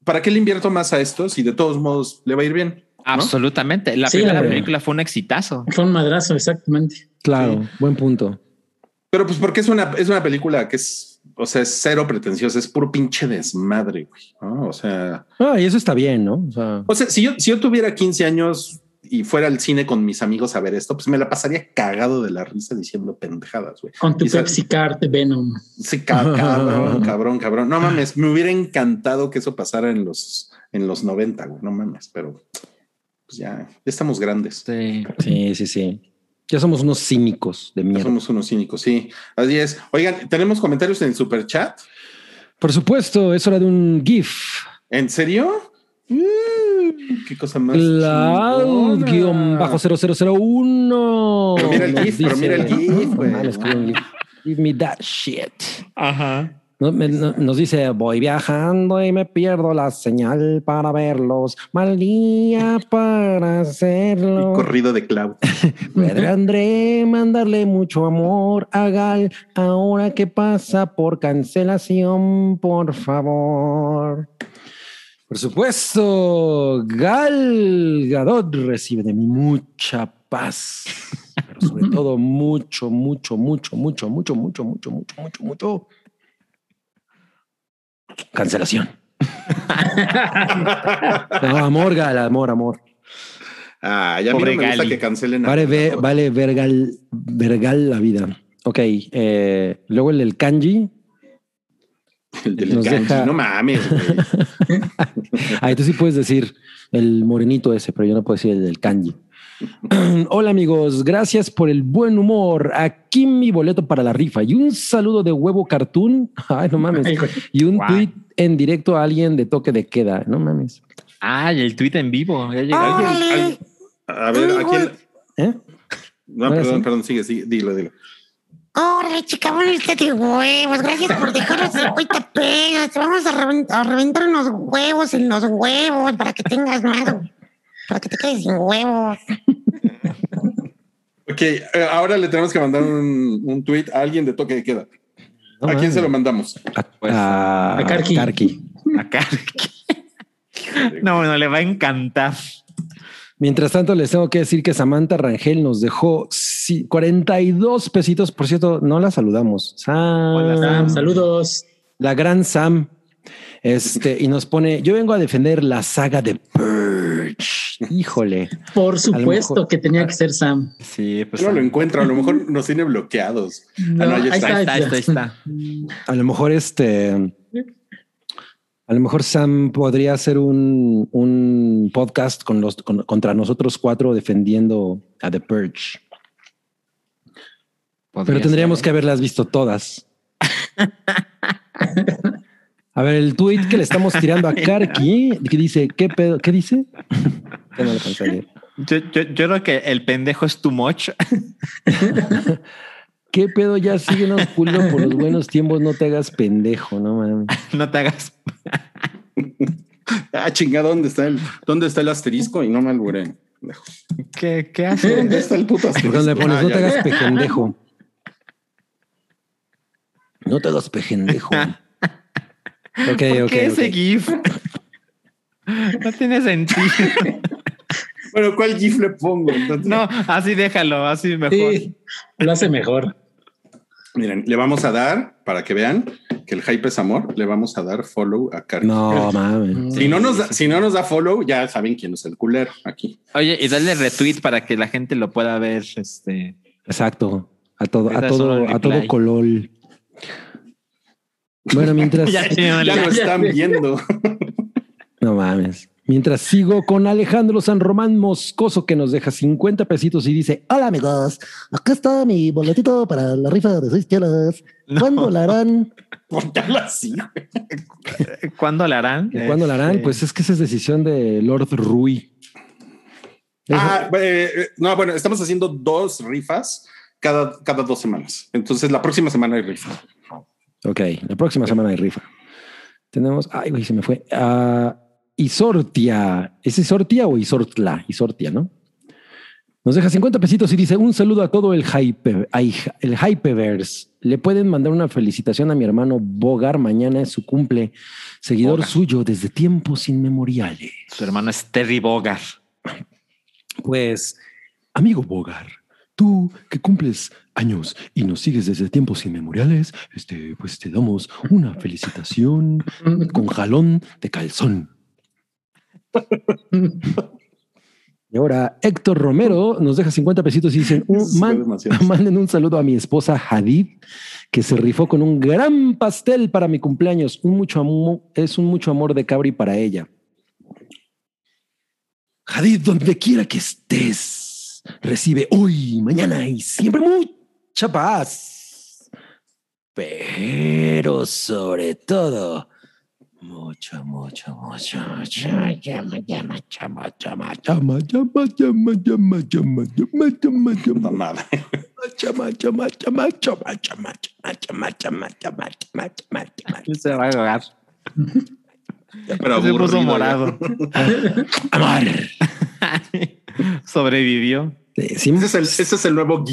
B: ¿para qué le invierto más a esto si de todos modos le va a ir bien?
E: Absolutamente. La
C: Sí,
E: primera
C: hombre.
E: película fue un exitazo.
C: Fue un madrazo, exactamente.
D: Claro, buen punto.
B: Pero pues porque es una, es una película que es, o sea, es cero pretenciosa, es puro pinche desmadre, güey. ¿no? O sea,
D: Ah, y eso está bien, ¿no? O sea,
B: o sea, si yo, si yo tuviera 15 años y fuera al cine con mis amigos a ver esto, pues me la pasaría cagado de la risa diciendo pendejadas, güey.
C: Con tu Pepsi Card de Venom.
B: Sí, ca- cabrón, cabrón, cabrón. No mames, me hubiera encantado que eso pasara en los, en los 90, güey. No mames, pero pues ya, ya estamos grandes.
E: Sí.
D: sí, sí, sí. Ya somos unos cínicos de
B: Ya
D: mierda.
B: somos unos cínicos, sí. Así es. Oigan, tenemos comentarios en el super chat.
D: Por supuesto, es hora de un GIF.
B: ¿En serio? Mm, qué cosa más.
D: Cloud guion bajo 0001.
B: Pero mira el
D: Nos
B: GIF, pero mira el GIF, güey.
D: Give me that shit.
E: Ajá.
D: Nos dice, voy viajando y me pierdo la señal para verlos. Mal día para hacerlo.
B: corrido de Cloud.
D: Pedro André, mandarle mucho amor a Gal. Ahora que pasa por cancelación, por favor. Por supuesto, Gal Gadot recibe de mí mucha paz. Pero sobre todo mucho, mucho, mucho, mucho, mucho, mucho, mucho, mucho, mucho, mucho. Cancelación. No, amor, Gal, amor, amor.
B: Ah, ya
E: Pobre
B: me gusta que cancelen. a-
D: Vale, ve- vale vergal, vergal la vida. Ok, eh, luego el del kanji.
B: El del
D: nos deja-
B: No mames, güey.
D: Ahí tú sí puedes decir el morenito ese, pero yo no puedo decir el del kanji. Hola amigos, gracias por el buen humor. Aquí mi boleto para la rifa y un saludo de huevo cartoon. Ay, no mames. Y un
E: Guau.
D: tweet en directo a alguien de toque de queda. No mames.
E: Ah, y el tweet en vivo. Ya llegó.
F: Ah.
B: Alguien-
F: Órale.
B: al- A ver, ¿a quién?
D: ¿Eh?
B: No, perdón, perdón, sigue, sigue, dilo, dilo.
F: Órale, chica, bonita de huevos. Gracias por dejarnos 50 pesos. Te vamos a, reven- a reventar unos huevos en los huevos para que tengas más. Para que te quedes sin huevos.
B: Ok, eh, ahora le tenemos que mandar un, un tweet a alguien de toque de queda.
D: No
B: ¿A quién se lo mandamos?
D: A,
E: Pues,
D: a-
C: a Karki.
D: Karki.
E: Acá. No, bueno, le va a encantar.
D: Mientras tanto, les tengo que decir que Samantha Rangel nos dejó sí, 42 pesitos. Por cierto, no la saludamos. Sam,
E: Hola,
C: Sam, saludos.
D: La gran Sam. Este, y nos pone, yo vengo a defender la saga de Purge. Híjole.
C: Por supuesto
D: mejor-
C: que tenía que ser Sam.
E: Sí, pues.
B: Yo no lo encuentro, a lo mejor nos tiene bloqueados.
C: No,
B: no, ya
C: ahí
B: está,
C: está,
E: Ahí está, ahí está, ahí está.
D: A lo mejor este, a lo mejor Sam podría hacer un, un podcast con los, con- contra nosotros cuatro defendiendo a The Purge. Pero tendríamos
E: ser.
D: que haberlas visto todas. A ver, el tweet que le estamos tirando a Karki, que dice, ¿qué pedo? ¿Qué dice? No lo
E: yo creo que el pendejo es too much.
D: ¿Qué pedo? Ya síguenos, culo, por los buenos tiempos, no te hagas pendejo, no mames.
E: No te hagas.
B: Ah, chingada, ¿dónde está el, dónde está el asterisco? Y no me alburé.
E: ¿Qué, qué hace?
B: ¿Dónde está el puto
D: ¿Por
B: asterisco?
D: dónde pones?
B: Ah,
D: No
B: ya,
D: te
B: ya.
D: hagas pejendejo. No te hagas pejendejo. Ok,
E: ¿Por
D: ok.
E: qué ese
D: ok.
E: GIF? No tiene sentido.
B: Bueno, ¿cuál GIF le pongo? Entonces,
E: No, así déjalo, así mejor.
C: Sí, lo hace mejor.
B: Miren, le vamos a dar, para que vean que el hype es amor, le vamos a dar follow a Karki.
D: No mames.
B: Si no, nos da, si no nos da follow, ya saben quién es el culero aquí.
E: Oye, y dale retweet para que la gente lo pueda ver. Este.
D: Exacto. A todo, a todo, a todo color. Bueno, mientras.
E: Ya,
B: Ya
C: ya,
B: lo
C: ya,
B: están
C: ya.
B: viendo.
D: No mames. Mientras sigo con Alejandro San Román Moscoso que nos deja 50 pesitos y dice,
G: Hola amigos, acá está mi boletito para la rifa de seis chelas. ¿Cuándo la harán?
B: ¿Por qué habla así? güey?
E: ¿Cuándo la harán?
D: ¿cuándo la harán?
E: Este,
D: Pues es que esa es decisión de Lord Rui.
B: Ah, eh, eh, no, bueno, estamos haciendo dos rifas cada, cada dos semanas. Entonces, la próxima semana hay rifa.
D: Ok, la próxima semana hay rifa. Tenemos, ay, güey, se me fue. Ah, Isortia. ¿Es Isortia o Isortla? Isortia, ¿no? Nos deja 50 pesitos y dice un saludo a todo el hype, el Hypeverse. Le pueden mandar una felicitación a mi hermano Bogar. Mañana es su cumple. Seguidor
B: Bogar.
D: suyo desde tiempos inmemoriales.
E: Su hermano es Terry Bogard.
D: Pues, amigo Bogar, tú que cumples años y nos sigues desde tiempos inmemoriales, este, pues te damos una felicitación con jalón de calzón. Y ahora Héctor Romero nos deja 50 pesitos y dicen, un- man- manden un saludo a mi esposa Hadid, que se rifó con un gran pastel para mi cumpleaños. Un mucho amor, es un mucho amor de Cabri para ella. Hadid, donde quiera que estés, recibe hoy, mañana y siempre mucha paz. Pero sobre todo, mucho, mucho, mucho, mucho, llama, llama, llama, llama, llama, llama, llama, llama, llama, llama, llama,
B: Puta
D: llama,
B: madre.
D: llama, llama, llama, llama, llama, llama, llama, llama, llama, llama, llama, llama.
E: Se va a ahogar.
B: Pero
E: Se puso morado.
D: Amar.
E: Sobrevivió.
D: Eh,
B: Ese es el, ese es el nuevo.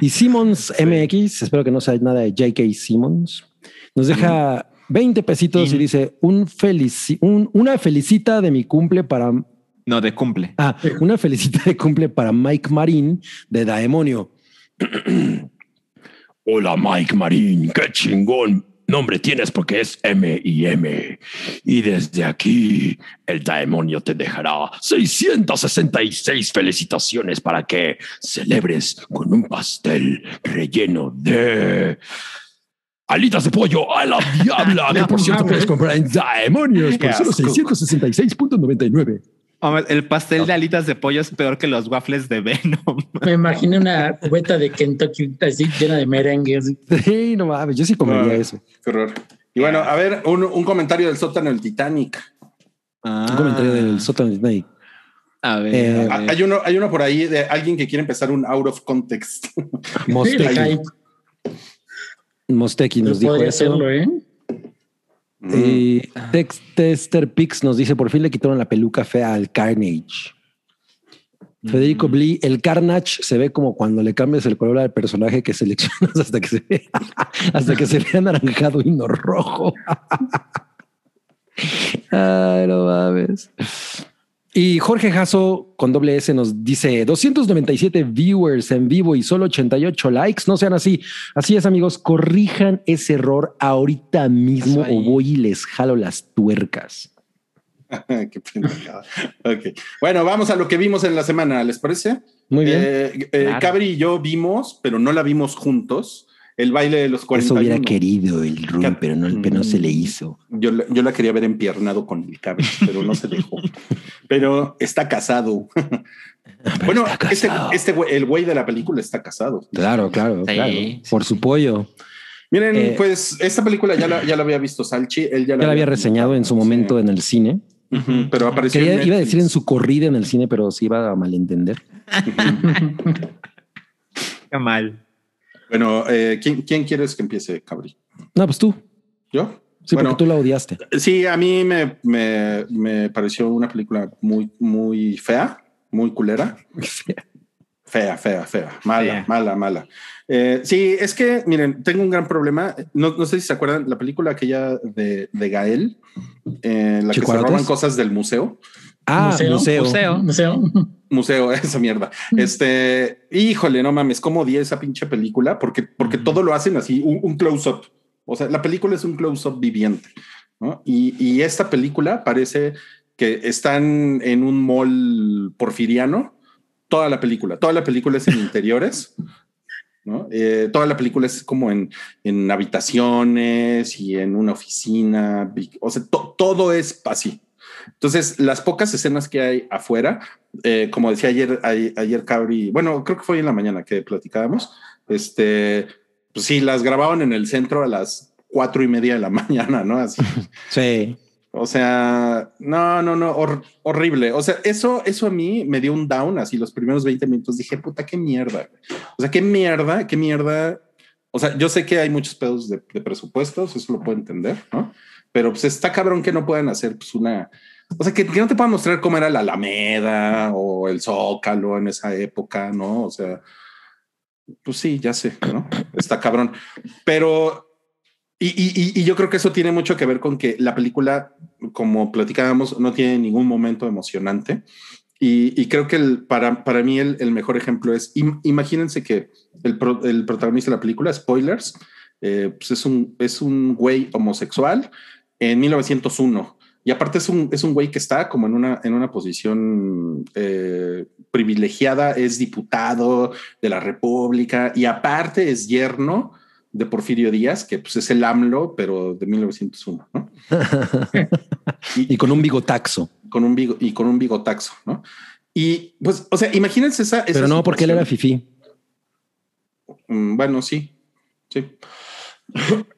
D: y Simmons MX, espero que no sea nada de J.K. Simmons, nos deja 20 pesitos y dice un felici un- una felicita de mi cumple para
E: No, de cumple.
D: ah, una felicita de cumple para Mike Marín de Daemonio. Hola Mike Marín, qué chingón nombre tienes porque es M y M. Y desde aquí el Daemonio te dejará 666 felicitaciones para que celebres con un pastel relleno de alitas de pollo a la diabla, que por cierto puedes comprar en Daemonios por solo
E: asco.
D: 666.99.
E: Hombre, el pastel de alitas de pollo es peor que los waffles de Venom.
C: Me imaginé una cubeta de Kentucky así llena de merengue.
D: Sí, no mames, yo sí comería
B: Ah.
D: eso.
B: Qué horror. Y bueno, a ver, un, un comentario del sótano del Titanic.
E: Ah.
D: Un comentario del sótano de Snake.
E: A ver.
D: Eh,
E: a
B: Ah,
E: ver.
B: Hay uno, hay uno por ahí de alguien que quiere empezar un out of context.
C: Ay,
D: Mosteki nos dijo eso.
C: hacerlo, ¿eh?
D: Y Tex- Tester Pix nos dice, por fin le quitaron la peluca fea al Carnage. Federico Blee, el Carnage se ve como cuando le cambias el color al personaje que seleccionas hasta que se ve, hasta que se ve anaranjado y no rojo. Ay, no mames. Y Jorge Jasso con doble S nos dice 297 viewers en vivo y solo 88 likes. No sean así. Así es, amigos. Corrijan ese error ahorita mismo o voy y les jalo las tuercas.
B: Qué pendejada. Ok. Bueno, vamos a lo que vimos en la semana, ¿les parece?
D: Muy bien.
B: Eh, eh,
E: Claro.
B: Cabri y yo vimos, pero no la vimos juntos, el baile de los
D: Eso
B: 41.
D: hubiera querido el Rui, pero no, pero no se le
B: Mm.
D: hizo.
B: Yo, la- yo la quería ver empiernado con el Cabri, pero no se dejó. pero está casado. bueno,
D: está
B: este,
D: casado.
B: este güey, el güey de la película está casado.
D: Claro, claro,
E: Sí,
D: claro.
E: sí,
D: Por su pollo.
B: Miren,
D: Eh,
B: pues esta película ya la, ya la había visto Salchi. Él ya la,
D: Ya la había reseñado en su momento
B: Sí.
D: en el cine.
B: Pero apareció.
D: Quería, iba a decir en su corrida en el cine, pero se iba a malentender.
E: Qué mal.
B: Bueno, eh, ¿quién, ¿quién quieres que empiece, Cabri?
D: No, pues tú.
B: ¿Yo?
D: Sí,
B: Bueno,
D: porque tú la odiaste.
B: Sí, a mí me, me, me pareció una película muy, muy fea, muy culera. Fea, fea, fea. Mala,
E: Fea.
B: mala, mala. Eh, sí, es que, miren, tengo un gran problema. No, no sé si se acuerdan la película aquella de, de Gael, eh, en la que se roban cosas del museo.
D: Ah, museo.
E: museo.
C: Museo.
B: Museo, esa mierda. Este, híjole, no mames, cómo odié esa pinche película porque, porque todo lo hacen así, un, un close-up. O sea, la película es un close-up viviente. ¿no? Y, y esta película parece que están en un mall porfiriano. Toda la película, toda la película es en interiores. ¿no? Eh, toda la película es como en, en habitaciones y en una oficina, o sea, to- todo es así. Entonces, las pocas escenas que hay afuera, eh, como decía ayer, ayer, ayer Cabri, bueno, creo que fue en la mañana que platicábamos, este, pues sí, las grababan en el centro a las cuatro y media de la mañana, ¿no? Así.
D: Sí.
B: O sea, no, no, no, hor- horrible. O sea, eso, eso a mí me dio un down así los primeros 20 minutos. Dije, puta, qué mierda. O sea, qué mierda, qué mierda. O sea, yo sé que hay muchos pedos de, de presupuestos, eso lo puedo entender, ¿no? Pero pues está cabrón que no puedan hacer pues una, o sea, que, que no te puedan mostrar cómo era la Alameda o el Zócalo en esa época, ¿no? O sea, pues sí, ya sé, ¿no? Está cabrón. Pero y, y- y- yo creo que eso tiene mucho que ver con que la película, como platicábamos, no tiene ningún momento emocionante. Y, y creo que el, para, para mí el, el mejor ejemplo es, im- imagínense que el, pro- el protagonista de la película, spoilers, eh, pues es un, es un güey homosexual en 1901. Y aparte es un, es un güey que está como en una, en una posición eh, privilegiada, es diputado de la República y aparte es yerno de Porfirio Díaz, que pues es el AMLO, pero de 1901, ¿no?
D: y con un bigotaxo.
B: Con un bigo, y con un bigotaxo, ¿no? Y pues, o sea, imagínense esa. esa
D: Pero no, porque él era fifí.
B: Mm, Bueno, sí, sí.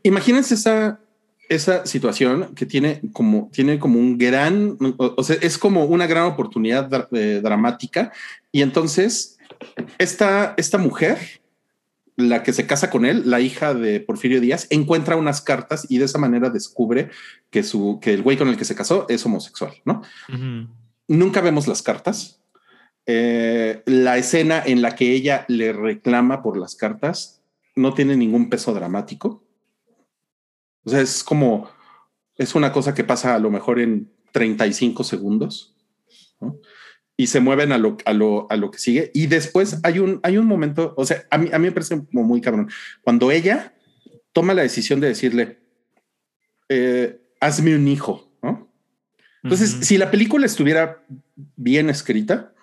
B: Imagínense esa, esa situación que tiene como, tiene como un gran, o, o sea, es como una gran oportunidad dra- eh, dramática. Y entonces, esta, esta mujer, la que se casa con él, la hija de Porfirio Díaz, encuentra unas cartas y de esa manera descubre que, su, que el güey con el que se casó es homosexual, ¿no? Nunca vemos las cartas. Eh, la escena en la que ella le reclama por las cartas no tiene ningún peso dramático. O sea, es como, es una cosa que pasa a lo mejor en 35 segundos ¿no? y se mueven a lo, a, lo, a lo que sigue. Y después hay un, hay un momento, o sea, a mí, a mí me parece como muy cabrón, cuando ella toma la decisión de decirle, eh, hazme un hijo, ¿no? Entonces, si la película estuviera bien escrita,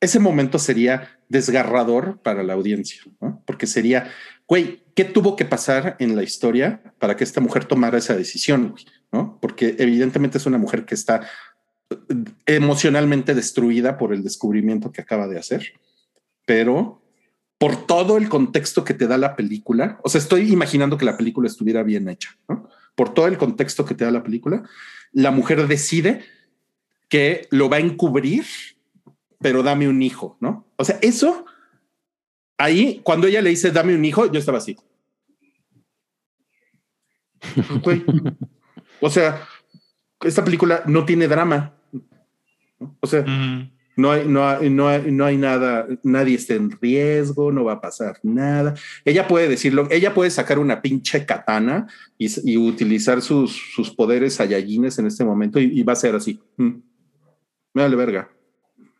B: ese momento sería desgarrador para la audiencia, ¿no? porque sería, güey, ¿qué tuvo que pasar en la historia para que esta mujer tomara esa decisión? güey? ¿no? Porque evidentemente es una mujer que está eh, emocionalmente destruida por el descubrimiento que acaba de hacer, pero por todo el contexto que te da la película, o sea, estoy imaginando que la película estuviera bien hecha, ¿no? por todo el contexto que te da la película, la mujer decide que lo va a encubrir, pero dame un hijo, ¿no? O sea, eso ahí, cuando ella le dice dame un hijo, yo estaba así. O sea, esta película no tiene drama. O sea, no hay, no hay, no hay, no hay nada, nadie está en riesgo, no va a pasar nada. Ella puede decirlo, ella puede sacar una pinche katana y, y utilizar sus, sus poderes sayayines en este momento y, y va a ser así. Mm. Me vale verga.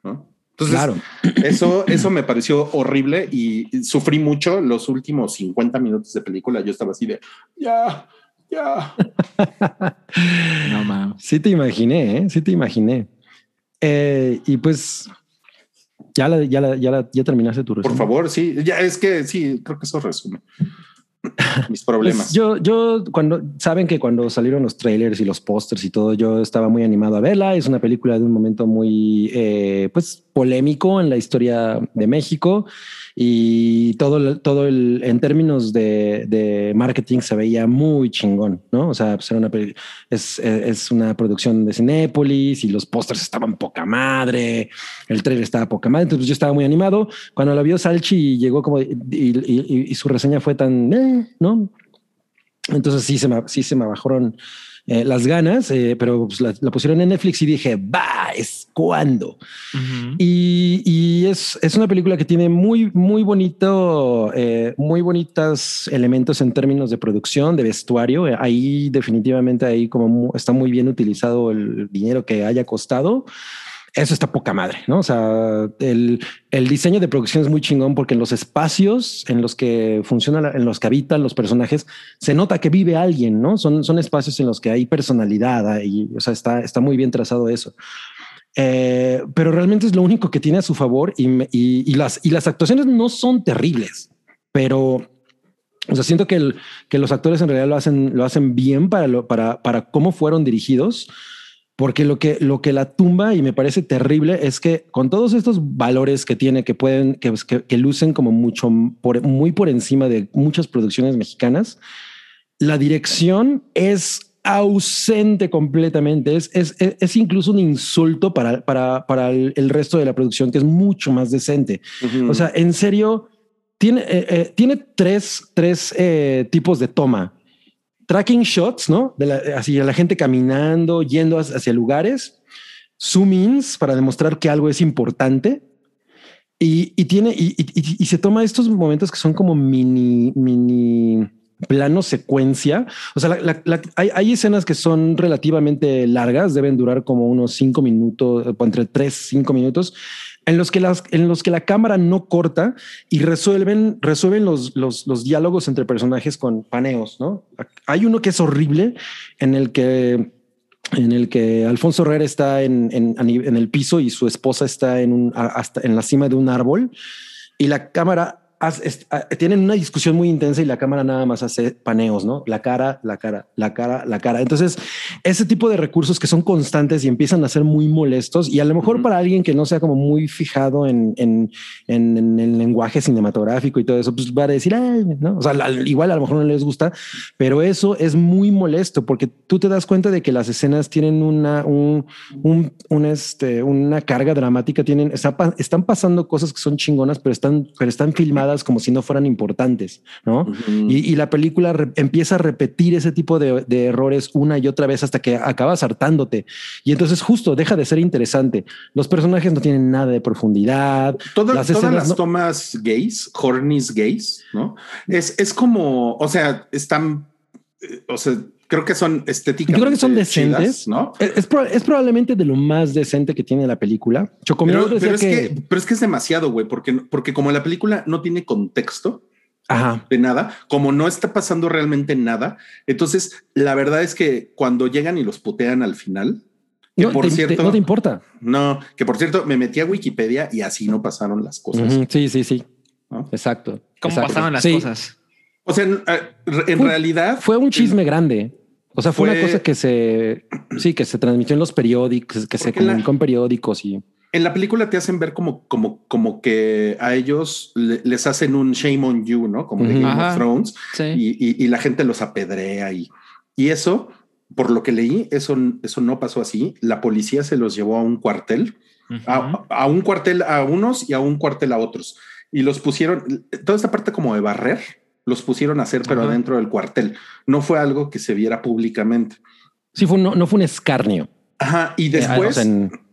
B: ¿no? Entonces,
D: Claro.
B: eso, eso me pareció horrible y sufrí mucho los últimos 50 minutos de película. Yo estaba así de ya, ya.
E: No mames.
D: Sí te imaginé, ¿eh? sí te imaginé. Eh, y pues ya la, ya la, ya la, ya terminaste tu
B: Por
D: resumen.
B: favor, sí, ya es que sí, creo que eso resume mis problemas.
D: Pues yo, yo cuando saben que cuando salieron los trailers y los pósters y todo, yo estaba muy animado a verla. Es una película de un momento muy eh, pues polémico en la historia de México y todo, todo el en términos de, de marketing se veía muy chingón, no? O sea, pues era una es, es una producción de Cinépolis y los pósters estaban poca madre, el trailer estaba poca madre. Entonces yo estaba muy animado. Cuando la vio Salchi llegó como y, y- y- y su reseña fue tan, eh, ¿no? Entonces sí se me, sí se me bajaron eh, las ganas, eh, pero pues, la, la pusieron en Netflix y dije, va, es cuando. Y, y es, es una película que tiene muy, muy bonito, eh, muy bonitos elementos en términos de producción, de vestuario. Ahí definitivamente ahí como está muy bien utilizado el dinero que haya costado. Eso está poca madre, ¿no? O sea, el, el diseño de producción es muy chingón porque en los espacios en los que funcionan, en los que habitan los personajes, se nota que vive alguien, ¿no? Son, son espacios en los que hay personalidad y, o sea, está, está muy bien trazado eso. Eh, pero realmente es lo único que tiene a su favor y, y, y las, y las actuaciones no son terribles. pero o sea, siento que, el- que los actores en realidad lo hacen, lo hacen bien para, lo, para, para cómo fueron dirigidos, porque lo que, lo que la tumba y me parece terrible es que con todos estos valores que tiene, que pueden, que, que, que lucen como mucho por, muy por encima de muchas producciones mexicanas, la dirección es ausente completamente. Es, es, es, incluso un insulto para, para, para el, el resto de la producción, que es mucho más decente.
B: Ujú.
D: O sea, en serio, tiene, eh, eh, tiene tres, tres eh, tipos de toma. Tracking shots, ¿no? De la, así la gente caminando, yendo hacia, hacia lugares. Zoom ins para demostrar que algo es importante. Y, y tiene, y, y- y se toma estos momentos que son como mini, mini plano secuencia. O sea, la- la- la- hay, hay escenas que son relativamente largas, deben durar como unos cinco minutos, entre tres, cinco minutos, en los que las, en los que la cámara no corta y resuelven, resuelven los, los, los diálogos entre personajes con paneos, ¿no? Hay uno que es horrible en el que en el que Alfonso Herrera está en, en, en el piso y su esposa está en, un, hasta en la cima de un árbol y la cámara tienen una discusión muy intensa y la cámara nada más hace paneos, ¿no? La cara, la cara, la cara, la cara. Entonces, ese tipo de recursos que son constantes y empiezan a ser muy molestos y a lo mejor para alguien que no sea como muy fijado en, en, en, en el lenguaje cinematográfico y todo eso, pues va a decir, "Ay", ¿no? O sea, la- igual a lo mejor no les gusta, pero eso es muy molesto porque tú te das cuenta de que las escenas tienen una, un, un, un, este, una carga dramática, tienen, está están pasando cosas que son chingonas, pero están, pero están filmadas como si no fueran importantes, ¿no? Y, y la película empieza a repetir ese tipo de, de errores una y otra vez hasta que acabas hartándote. Y entonces justo deja de ser interesante. Los personajes no tienen nada de profundidad.
B: Toda-
D: Las
B: todas las
D: no-
B: tomas gays, hornies gays, ¿no? Es, es como, o sea, están, eh, o sea, creo que son estéticamente
D: Yo creo que son
B: chidas,
D: decentes.
B: ¿no?
D: Es, es proba- es probablemente de lo más decente que tiene la película. Chocomio
B: Pero, pero es
D: que,
B: que, pero es que es demasiado, güey, porque, porque como la película no tiene contexto
D: ajá,
B: de nada, como no está pasando realmente nada, entonces la verdad es que cuando llegan y los putean al final, que
D: no,
B: por
D: te- te-
B: cierto,
D: no te importa.
B: no, que por cierto me metí a Wikipedia y así no pasaron las cosas.
D: Sí, sí, sí.
B: ¿no?
D: Exacto.
E: ¿Cómo
D: exacto.
E: pasaban las
D: Sí,
E: cosas?
B: O sea, en, eh, en
D: Fue-
B: realidad
D: Fue un chisme grande. O sea, fue,
B: Fue-
D: una cosa que se, sí, que se transmitió en los periódicos, que se
B: Porque la-
D: comunicó en periódicos y
B: En la película te hacen ver como, como, como que a ellos le- les hacen un shame on you, ¿no? Como de
D: Ujú.
B: Game of
E: Ajá.
B: Thrones
E: Sí.
B: y, y- y la gente los apedrea y, y eso, por lo que leí, eso, eso no pasó así. La policía se los llevó a un cuartel, a, a un cuartel a unos y a un cuartel a otros y los pusieron, toda esta parte como de barrer, los pusieron a hacer, pero
E: Ajá.
B: adentro del cuartel. No fue algo que se viera públicamente.
D: sí fue, no, no fue un escarnio.
B: Ajá, y
D: Eh,
B: después...
D: en-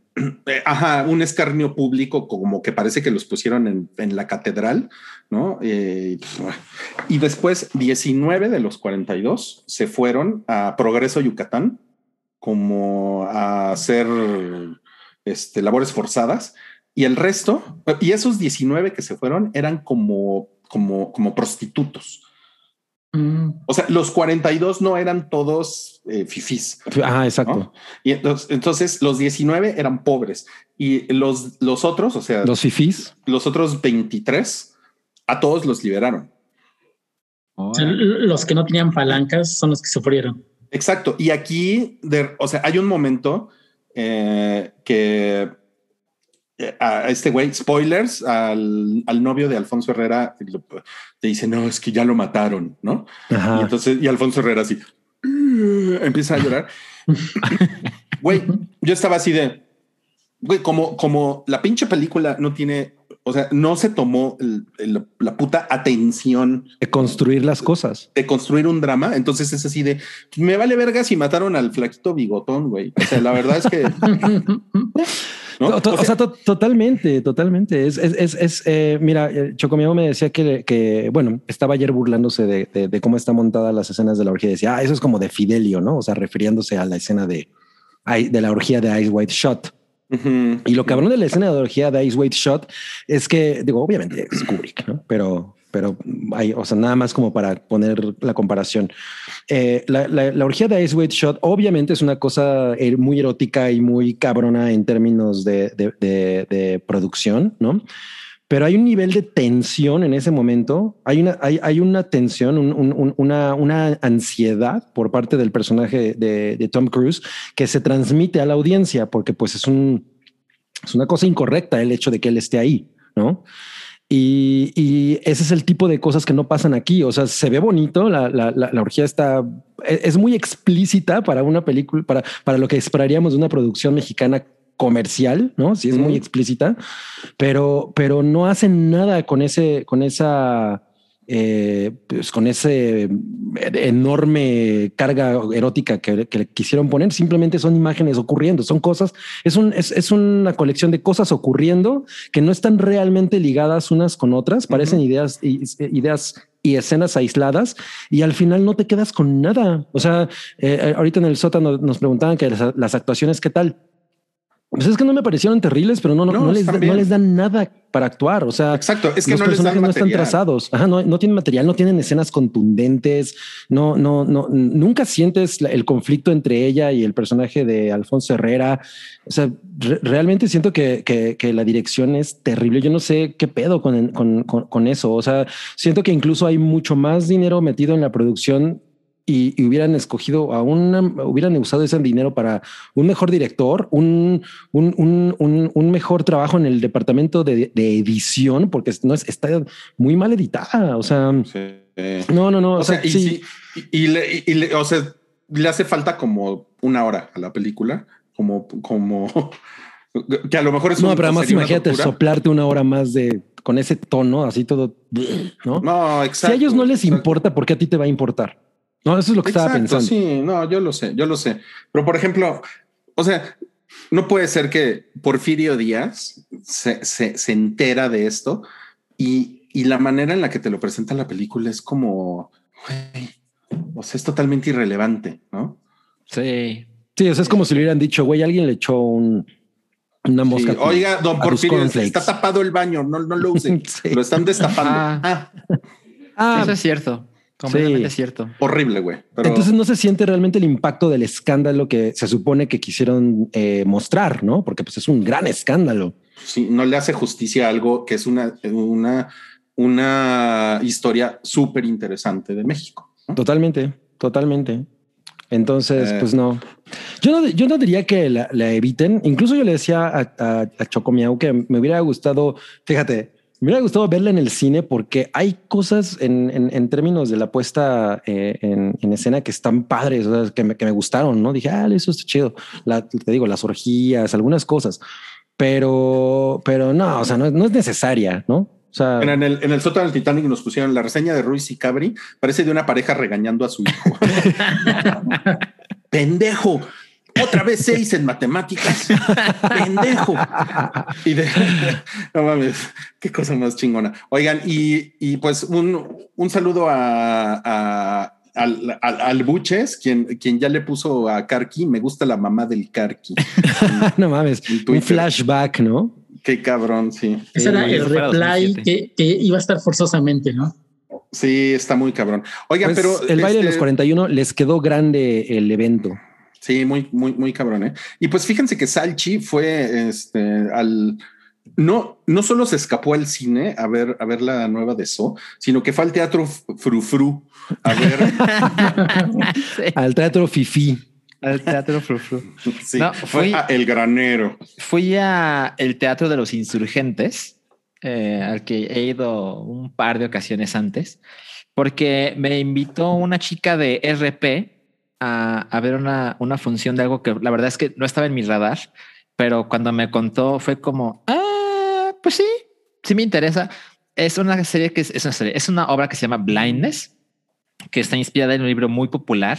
B: Eh, ajá, un escarnio público como que parece que los pusieron en, en la catedral, ¿no? Eh, y después 19 de los 42 se fueron a Progreso Yucatán como a hacer este, labores forzadas y el resto, y esos 19 que se fueron eran como, como, como prostitutos.
C: Mm,
B: O sea, los 42 no eran todos eh, fifís.
D: Ajá, exacto.
B: ¿no? Y entonces, entonces los 19 eran pobres y los, los otros, o sea, los,
D: Los fifís.
B: otros 23, a todos los liberaron.
C: o sea, los que no tenían palancas son los que sufrieron.
B: Exacto. Y aquí, de, o sea, hay un momento eh, que a este güey, spoilers, al, al novio de Alfonso Herrera te dice, no, es que ya lo mataron, ¿no? Y
D: Ajá.
B: entonces, y Alfonso Herrera así empieza a llorar. Güey, yo estaba así de, güey, como, como la pinche película no tiene, o sea, no se tomó el- el- la puta atención
D: De construir las cosas.
B: de construir un drama. Entonces es así de, me vale verga si mataron al flaquito bigotón, güey. O sea, la verdad es que, ¿no?
D: To- o sea, to- totalmente, totalmente. Es, es, es, es, eh, mira, eh, Chocomiego me decía que, que, bueno, estaba ayer burlándose de, de- de cómo está montada las escenas de la orgía. Decía, ah, eso es como de Fidelio, ¿no? O sea, refiriéndose a la escena de, de la orgía de Ice White Shot. Y lo cabrón de la escena de orgía de Ice White Shot es que, digo, obviamente es Kubrick, ¿no? Pero, pero hay, o sea, nada más como para poner la comparación. Eh, la, la- la orgía de Ice White Shot obviamente es una cosa eh, muy erótica y muy cabrona en términos de, de- de- de producción, ¿no? pero hay un nivel de tensión en ese momento. Hay una, hay, hay una tensión, un- un- un- una, una ansiedad por parte del personaje de Tom Cruise que se transmite a la audiencia porque pues es un, es una cosa incorrecta el hecho de que él esté ahí, ¿no? Y, y ese es el tipo de cosas que no pasan aquí. O sea, se ve bonito, la, la, la, la orgía está, es, es muy explícita para una película, para, para lo que esperaríamos de una producción mexicana comercial, ¿no? Sí es muy explícita, pero, pero no hacen nada con ese, con esa, eh, pues con ese enorme carga erótica que, que le quisieron poner. Simplemente son imágenes ocurriendo, son cosas, es, un, es, es una colección de cosas ocurriendo que no están realmente ligadas unas con otras, parecen ideas, i- ideas y escenas aisladas y al final no te quedas con nada. O sea, eh, ahorita en el sótano nos preguntaban que las, las actuaciones, ¿qué tal? Pues es que no me parecieron terribles, pero no, no,
B: No,
D: no les, no les dan nada para actuar. O sea,
B: Exacto, es que
D: los
B: no les dan
D: personajes no están
B: material.
D: trazados. Ajá, no, no tienen material, no tienen escenas contundentes. No, no, no, nunca sientes el conflicto entre ella y el personaje de Alfonso Herrera. O sea, re- realmente siento que, que, que la dirección es terrible. Yo no sé qué pedo con, con, con, con eso. O sea, siento que incluso hay mucho más dinero metido en la producción y, y hubieran escogido a una, hubieran usado ese dinero para un mejor director, un, un, un, un, mejor trabajo en el departamento de, de edición, porque no es, está muy mal editada. O sea,
B: Sí.
D: no, no, no.
B: O
D: O,
B: sea,
D: sea,
B: y,
D: sí.
B: y, y le, y le- o sea, le hace falta como una hora a la película, como, como que a lo mejor es
D: No,
B: un-
D: pero además
B: una
D: imagínate soplarte una hora más de con ese tono así todo, ¿no?
B: No,
D: si
B: exacto.
D: a ellos no les importa, ¿por qué a ti te va a importar? No, eso es lo que estaba
B: Exacto,
D: pensando.
B: Sí, no, yo lo sé, yo lo sé. Pero por ejemplo, o sea, no puede ser que Porfirio Díaz se, se, se entera de esto y, y la manera en la que te lo presenta la película es como, güey, o sea, es totalmente irrelevante, ¿no?
E: Sí.
D: Sí, o sea, es como si le hubieran dicho, güey, alguien le echó un, una
B: Sí,
D: mosca.
B: Oiga, don Porfirio, está tapado el baño, no, no lo use.
D: Sí.
B: Lo están destapando.
E: Ah.
B: Ah,
D: Ah,
E: Eso es cierto. Completamente
D: Sí.
E: cierto.
B: horrible, güey. Pero
D: Entonces no se siente realmente el impacto del escándalo que se supone que quisieron eh, mostrar, ¿no? Porque pues es un gran escándalo.
B: sí, no le hace justicia a algo que es una, una, una historia súper interesante de México. ¿no?
D: Totalmente, totalmente. Entonces,
B: Eh.
D: pues no. Yo no, yo no diría que la, la eviten. Incluso yo le decía a, a, a Chocomiao que me hubiera gustado, fíjate, me hubiera gustado verla en el cine porque hay cosas en, en, en términos de la puesta eh, en, en escena que están padres, o sea, que, me, que me gustaron, ¿no? Dije, ah, eso está chido. La, te digo, las orgías, algunas cosas, pero, pero no, o sea, no, no es necesaria, ¿no? O sea,
B: En el, en el sótano del Titanic nos pusieron la reseña de Ruiz y Cabri. Parece de una pareja regañando a su hijo. Pendejo. Otra vez seis en matemáticas. Pendejo. Y de no mames, qué cosa más chingona. Oigan, y, y pues un, un saludo a, a- al, al, al Buches, quien, quien ya le puso a Karki. Me gusta la mamá del Karki.
D: no mames, un flashback, ¿no?
B: Qué cabrón, sí.
C: Ese era el reply
E: 2007.
C: que, que iba a estar forzosamente, ¿no?
B: Sí, está muy cabrón. Oigan,
D: Pues,
B: pero
D: el baile de
B: este,
D: los 41 les quedó grande el evento.
B: Sí, muy, muy, muy cabrón. ¿eh? Y pues fíjense que Salchi fue este al no, no solo se escapó al cine a ver, a ver la nueva de So, sino que fue al teatro Frufru a ver.
E: Sí.
D: Al teatro Fifi.
E: Al teatro Frufru.
B: sí,
E: No,
B: fue
E: fui-
B: a El Granero.
E: Fui a el Teatro de los Insurgentes, eh, al que he ido un par de ocasiones antes, porque me invitó una chica de RP a, a ver una, una función de algo que la verdad es que no estaba en mi radar, pero cuando me contó fue como, ah, pues sí, sí me interesa. Es una serie que es, es una serie, es una obra que se llama Blindness, que está inspirada en un libro muy popular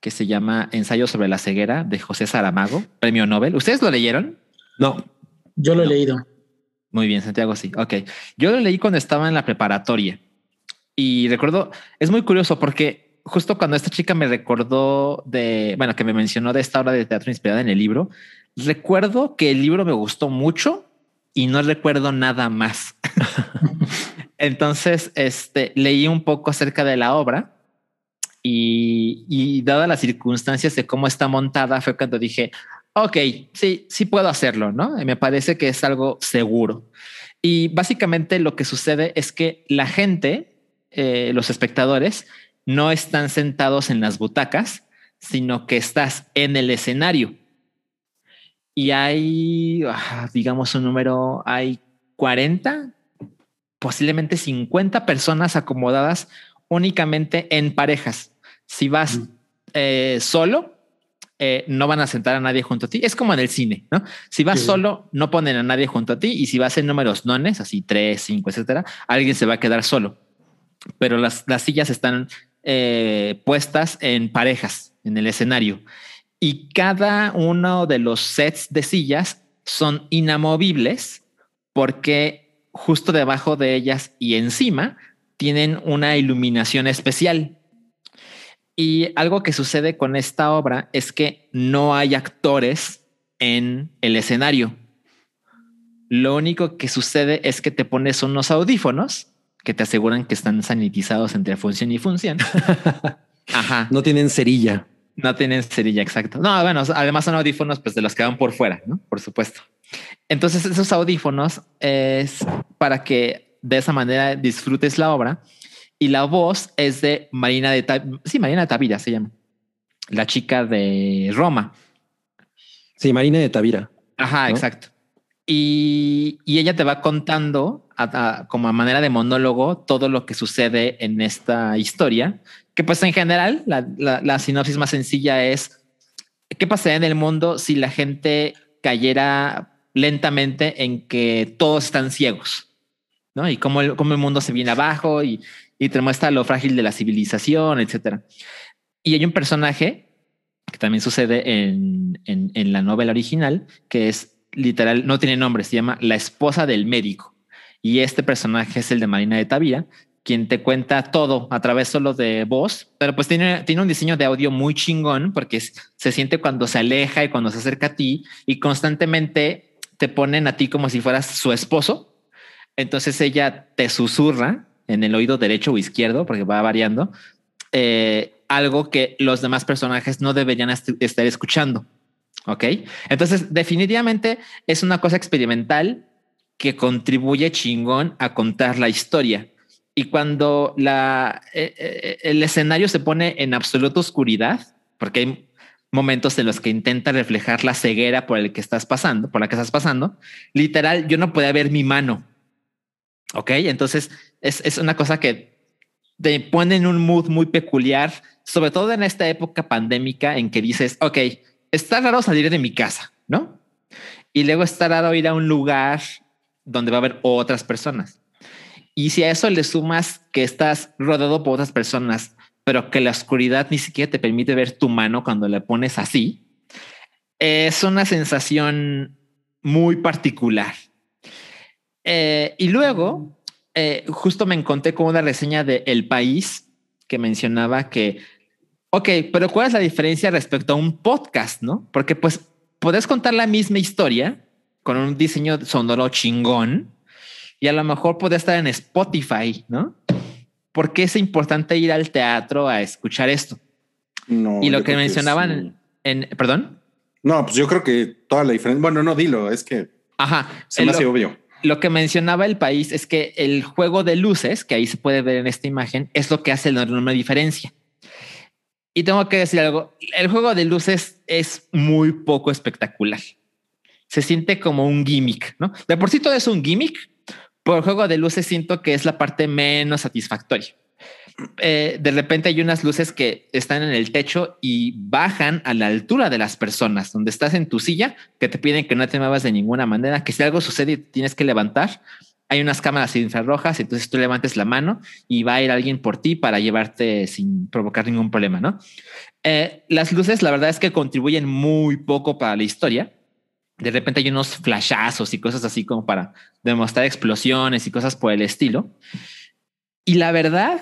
E: que se llama Ensayo sobre la ceguera de José Saramago, premio Nobel. ¿Ustedes lo leyeron?
D: No,
C: Yo lo he leído.
E: Muy bien, Santiago, sí. Ok. Yo lo leí cuando estaba en la preparatoria y recuerdo, es muy curioso porque justo cuando esta chica me recordó de, bueno, que me mencionó de esta obra de teatro inspirada en el libro, recuerdo que el libro me gustó mucho y no recuerdo nada más. Entonces, este, leí un poco acerca de la obra y, y dadas las circunstancias de cómo está montada, fue cuando dije, ok, sí, sí puedo hacerlo, ¿no? Y me parece que es algo seguro. Y básicamente lo que sucede es que la gente, eh, los espectadores, no están sentados en las butacas, sino que estás en el escenario. Y hay, ah, digamos un número, hay 40, posiblemente 50 personas acomodadas únicamente en parejas. Si vas eh, solo, eh, no van a sentar a nadie junto a ti. Es como en el cine, ¿no? Si vas solo, no ponen a nadie junto a ti. Y si vas en números nones, así tres, cinco, etcétera, alguien se va a quedar solo. Pero las, las sillas están eh, puestas en parejas en el escenario. Y cada uno de los sets de sillas son inamovibles porque justo debajo de ellas y encima tienen una iluminación especial. Y algo que sucede con esta obra es que no hay actores en el escenario. Lo único que sucede es que te pones unos audífonos que te aseguran que están sanitizados entre función y función. Ajá.
D: No tienen cerilla.
E: No tienen cerilla, exacto. No, bueno, además son audífonos pues de los que van por fuera, ¿no? Por supuesto. Entonces esos audífonos es para que de esa manera disfrutes la obra y la voz es de Marina de Tavira. Sí, Marina de Tavira se llama. La chica de Roma.
D: Sí, Marina de Tavira.
E: Ajá, exacto. Y, ella te va contando como a manera de monólogo todo lo que sucede en esta historia, que pues en general la, sinopsis más sencilla es qué pasaría en el mundo si la gente cayera lentamente en que todos están ciegos, ¿no? Y cómo el, cómo el mundo se viene abajo y, y te muestra lo frágil de la civilización, etcétera. Y hay un personaje que también sucede en, en, la novela original, que es literal, no tiene nombre, se llama La esposa del médico. Y este personaje es el de Marina de Tavira, quien te cuenta todo a través solo de voz, pero pues tiene, tiene un diseño de audio muy chingón porque se siente cuando se aleja y cuando se acerca a ti y constantemente te ponen a ti como si fueras su esposo. Entonces ella te susurra en el oído derecho o izquierdo, porque va variando, eh, algo que los demás personajes no deberían estar escuchando. Ok. Entonces, definitivamente es una cosa experimental que contribuye chingón a contar la historia. Y cuando la, eh, eh, el escenario se pone en absoluta oscuridad, porque hay momentos en los que intenta reflejar la ceguera por el que estás pasando, por la que estás pasando, literal, yo no podía ver mi mano. Ok. Entonces es, una cosa que te pone en un mood muy peculiar, sobre todo en esta época pandémica en que dices, ok, está raro salir de mi casa, ¿no? Y luego está raro ir a un lugar donde va a haber otras personas. Y si a eso le sumas que estás rodeado por otras personas, pero que la oscuridad ni siquiera te permite ver tu mano cuando le pones así, es una sensación muy particular. Eh, y luego eh, justo me encontré con una reseña de El País que mencionaba que, ok, pero ¿cuál es la diferencia respecto a un podcast? No, porque pues puedes contar la misma historia con un diseño sonoro chingón y a lo mejor puede estar en Spotify, ¿no? ¿Por qué es importante ir al teatro a escuchar esto?
B: No,
E: y lo que mencionaban en, perdón.
B: No, pues yo creo que toda la diferencia. Bueno, no dilo, es que
E: Ajá,
B: se me hace obvio
E: lo que mencionaba el país es que el juego de luces, que ahí se puede ver en esta imagen, es lo que hace la enorme diferencia. Y tengo que decir algo, el juego de luces es muy poco espectacular. Se siente como un gimmick, ¿no? De por sí todo es un gimmick, pero el juego de luces siento que es la parte menos satisfactoria. Eh, de repente hay unas luces que están en el techo y bajan a la altura de las personas, donde estás en tu silla, que te piden que no te muevas de ninguna manera, que si algo sucede tienes que levantar. Hay unas cámaras infrarrojas, entonces tú levantes la mano y va a ir alguien por ti para llevarte sin provocar ningún problema, ¿no? Eh, las luces, la verdad es que contribuyen muy poco para la historia. De repente hay unos flashazos y cosas así como para demostrar explosiones y cosas por el estilo. Y la verdad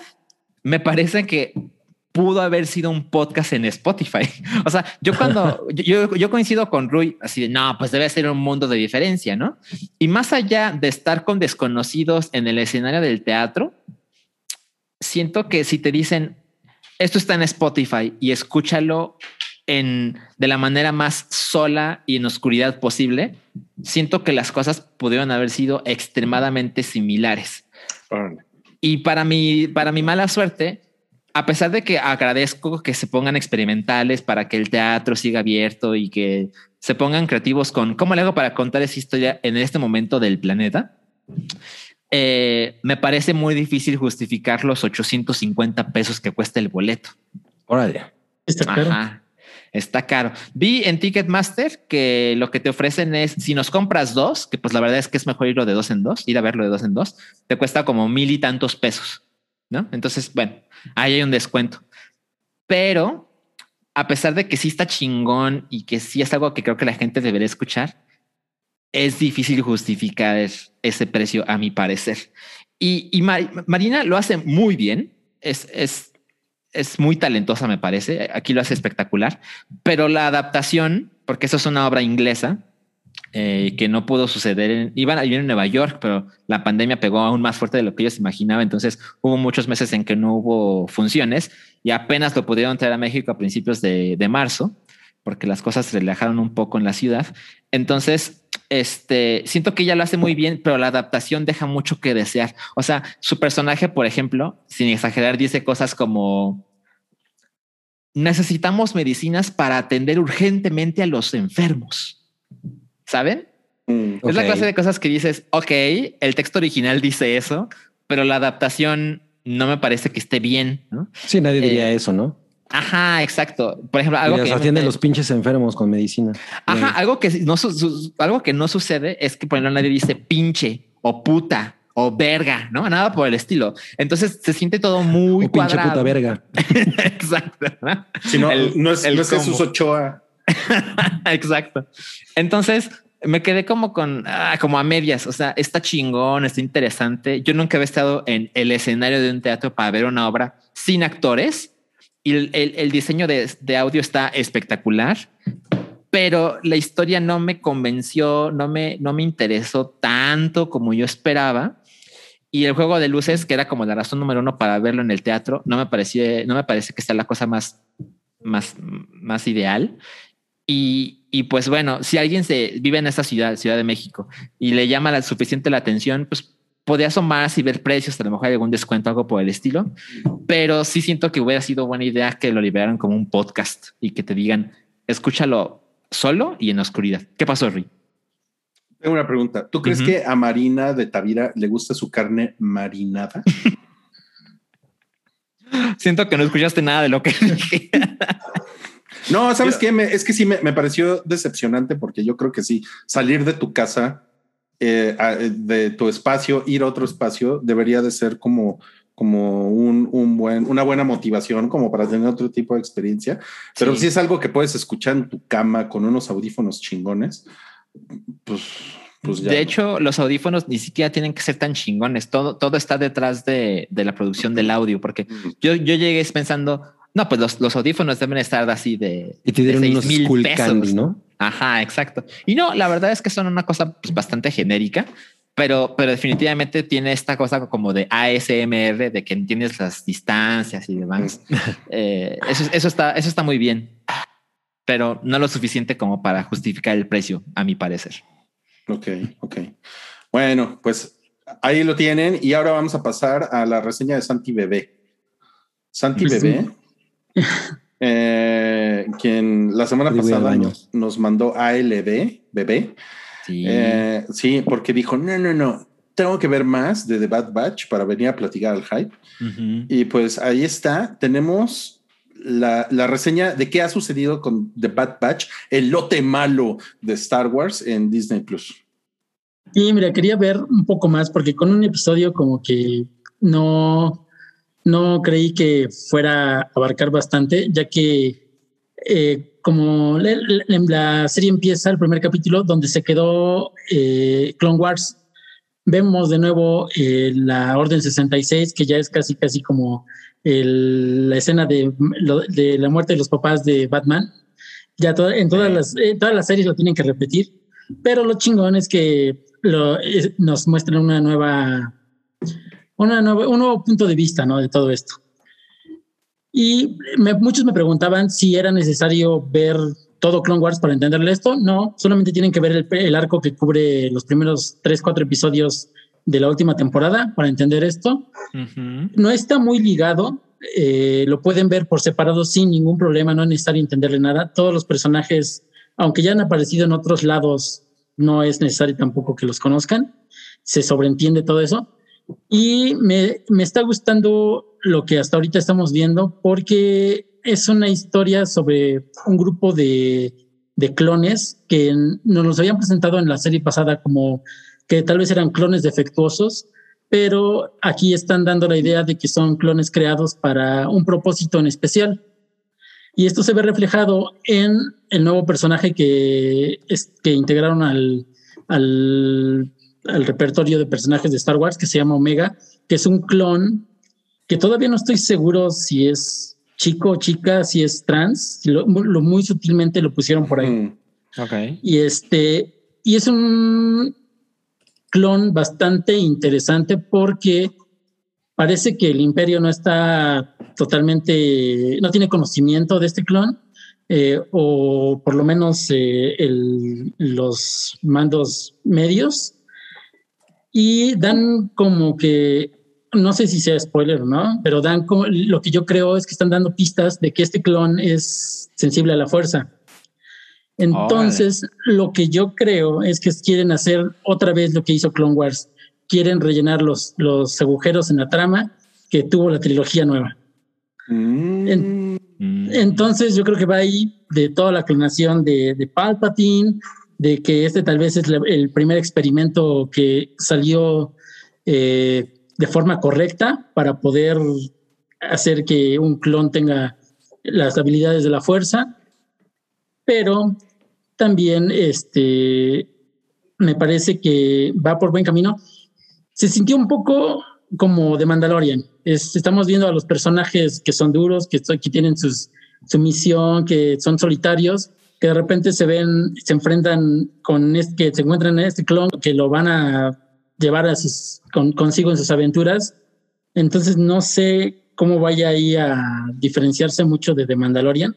E: me parece que pudo haber sido un podcast en Spotify. O sea, yo cuando yo, coincido con Rui, así de no, pues debe ser un mundo de diferencia, ¿no? Y más allá de estar con desconocidos en el escenario del teatro, siento que si te dicen esto está en Spotify y escúchalo en de la manera más sola y en oscuridad posible, siento que las cosas pudieron haber sido extremadamente similares. Y para mi, para mi mala suerte, a pesar de que agradezco que se pongan experimentales para que el teatro siga abierto y que se pongan creativos con cómo le hago para contar esa historia en este momento del planeta, eh, me parece muy difícil justificar los 850 pesos que cuesta el boleto.
D: Órale.
C: Está claro.
E: Ajá. Está caro. Vi en Ticketmaster que lo que te ofrecen es si nos compras dos, que pues la verdad es que es mejor irlo de dos en dos, ir a verlo de dos en dos, te cuesta como mil y tantos pesos, ¿no? Entonces, bueno, ahí hay un descuento. Pero a pesar de que sí está chingón y que sí es algo que creo que la gente debería escuchar, es difícil justificar ese precio a mi parecer. Y, y Mar- Marina lo hace muy bien. Es, es, es muy talentosa, me parece. Aquí lo hace espectacular. Pero la adaptación, porque eso es una obra inglesa eh, que no pudo suceder. Iban a vivir en Nueva York, pero la pandemia pegó aún más fuerte de lo que ellos imaginaban. Entonces hubo muchos meses en que no hubo funciones y apenas lo pudieron traer a México a principios de, de marzo, porque las cosas se relajaron un poco en la ciudad. Entonces, este, siento que ella lo hace muy bien, pero la adaptación deja mucho que desear. O sea, su personaje, por ejemplo, sin exagerar, dice cosas como necesitamos medicinas para atender urgentemente a los enfermos. ¿Saben?
B: Mm.
E: Es la clase de cosas que dices, ok, el texto original dice eso, pero la adaptación no me parece que esté bien, ¿no?
D: Sí, nadie diría
E: Eh,
D: eso, ¿no?
E: Ajá, exacto. Por ejemplo, algo que
D: atiende los pinches enfermos con medicina.
E: Ajá,
D: Eh,
E: algo que no su- su- algo que no sucede es que por ejemplo nadie dice pinche o puta o verga, no nada por el estilo. Entonces se siente todo muy
D: o pinche
E: cuadrado.
D: puta verga.
E: Exacto. ¿no?
B: Si no,
E: El-
B: no es,
E: el
B: no es Jesús. Ochoa.
E: Exacto. Entonces me quedé como con, ah, como a medias. O sea, está chingón, está interesante. Yo nunca había estado en el escenario de un teatro para ver una obra sin actores y el, el- diseño de, de audio está espectacular, pero la historia no me convenció, no me, no me interesó tanto como yo esperaba. Y el juego de luces, que era como la razón número uno para verlo en el teatro, no me parecía, no me parece que sea la cosa más, más, más ideal. Y, y pues bueno, si alguien se vive en esta ciudad, Ciudad de México, y le llama la suficiente la atención, pues podría asomarse y ver precios, a lo mejor hay algún descuento, algo por el estilo. Pero sí siento que hubiera sido buena idea que lo liberaran como un podcast y que te digan, escúchalo solo y en oscuridad. ¿Qué pasó, Ri?
B: Tengo una pregunta. ¿Tú crees que a Marina de Tavira le gusta su carne marinada?
E: Siento que no escuchaste nada de lo que dije.
B: No, ¿sabes qué? Me- es que sí me, me pareció decepcionante porque yo creo que sí, salir de tu casa, eh, a- de tu espacio, ir a otro espacio, debería de ser como, como un, un buen, una buena motivación como para tener otro tipo de experiencia. Pero
E: Sí.
B: si es algo que puedes escuchar en tu cama con unos audífonos chingones, pues, pues ya.
E: de hecho, los audífonos ni siquiera tienen que ser tan chingones. Todo, todo está detrás de, de la producción del audio, porque yo, yo llegué pensando, no, pues los, los audífonos deben estar así de,
D: Y te
E: de
D: dieron unos
E: 6,000
D: Skull
E: pesos.
D: Candy, ¿no?
E: Ajá, exacto. Y no, la verdad es que son una cosa pues, bastante genérica, pero, pero definitivamente tiene esta cosa como de ASMR, de que entiendes las distancias y demás. Eh, eso, eso, está, eso está muy bien, pero no lo suficiente como para justificar el precio, a mi parecer.
B: Ok, ok. Bueno, pues ahí lo tienen y ahora vamos a pasar a la reseña de Santi Bebé. Santi
C: Pues
B: Bebé, eh, quien la semana pasada nos, nos mandó ALB, Bebé.
E: Sí.
B: Eh, sí, porque dijo, no, no, no, tengo que ver más de The Bad Batch para venir a platicar al hype. Y pues ahí está, tenemos la, la reseña de qué ha sucedido con The Bad Batch, el lote malo de Star Wars en Disney Plus.
C: Y mira, quería ver un poco más porque con un episodio como que no, no creí que fuera a abarcar bastante, ya que eh, como la, serie empieza el primer capítulo donde se quedó eh, Clone Wars, vemos de nuevo eh, la Orden 66, que ya es casi, casi como el- la escena de, la muerte de los papás de Batman. Ya to- en todas las, eh, todas las series lo tienen que repetir. Pero lo chingón es que lo, nos muestran una nueva, una nueva, un nuevo punto de vista ¿no? de todo esto. Y me- muchos me preguntaban si era necesario ver todo Clone Wars para entenderle esto. No, solamente tienen que ver el, el arco que cubre los primeros tres, cuatro episodios de la última temporada para entender esto.
E: Ujú.
C: No está muy ligado. eh, lo pueden ver por separado sin ningún problema. No es necesario entenderle nada. Todos los personajes, aunque ya han aparecido en otros lados, no es necesario tampoco que los conozcan. Se sobreentiende todo eso. Y me, me está gustando lo que hasta ahorita estamos viendo porque es una historia sobre un grupo de, de clones que nos los habían presentado en la serie pasada como que tal vez eran clones defectuosos, pero aquí están dando la idea de que son clones creados para un propósito en especial. Y esto se ve reflejado en el nuevo personaje que, es, que integraron al, al, al repertorio de personajes de Star Wars, que se llama Omega, que es un clon que todavía no estoy seguro si es chico o chica, si es trans, si lo, lo muy sutilmente lo pusieron por ahí.
B: Mm.
E: Ok.
C: Y este, y es un clon bastante interesante porque parece que el imperio no está totalmente, no tiene conocimiento de este clon, eh, o por lo menos eh, el- los mandos medios, y dan como que, no sé si sea spoiler, ¿no? Pero dan como, lo que yo creo es que están dando pistas de que este clon es sensible a la fuerza. Entonces, lo que yo creo es que quieren hacer otra vez lo que hizo Clone Wars. Quieren rellenar los, los agujeros en la trama que tuvo la trilogía nueva.
B: Mm.
C: En-. Entonces, yo creo que va ahí de toda la clonación de, de Palpatine, de que este tal vez es el primer experimento que salió eh, de forma correcta para poder hacer que un clon tenga las habilidades de la fuerza, pero también este, me parece que va por buen camino. Se sintió un poco como de Mandalorian. Es- estamos viendo a los personajes que son duros, que, que tienen sus, su misión, que son solitarios, que de repente se ven, se enfrentan con este, que se encuentran en este clon, que lo van a llevar a sus, con- consigo en sus aventuras. Entonces no sé cómo vaya ahí a diferenciarse mucho de The Mandalorian,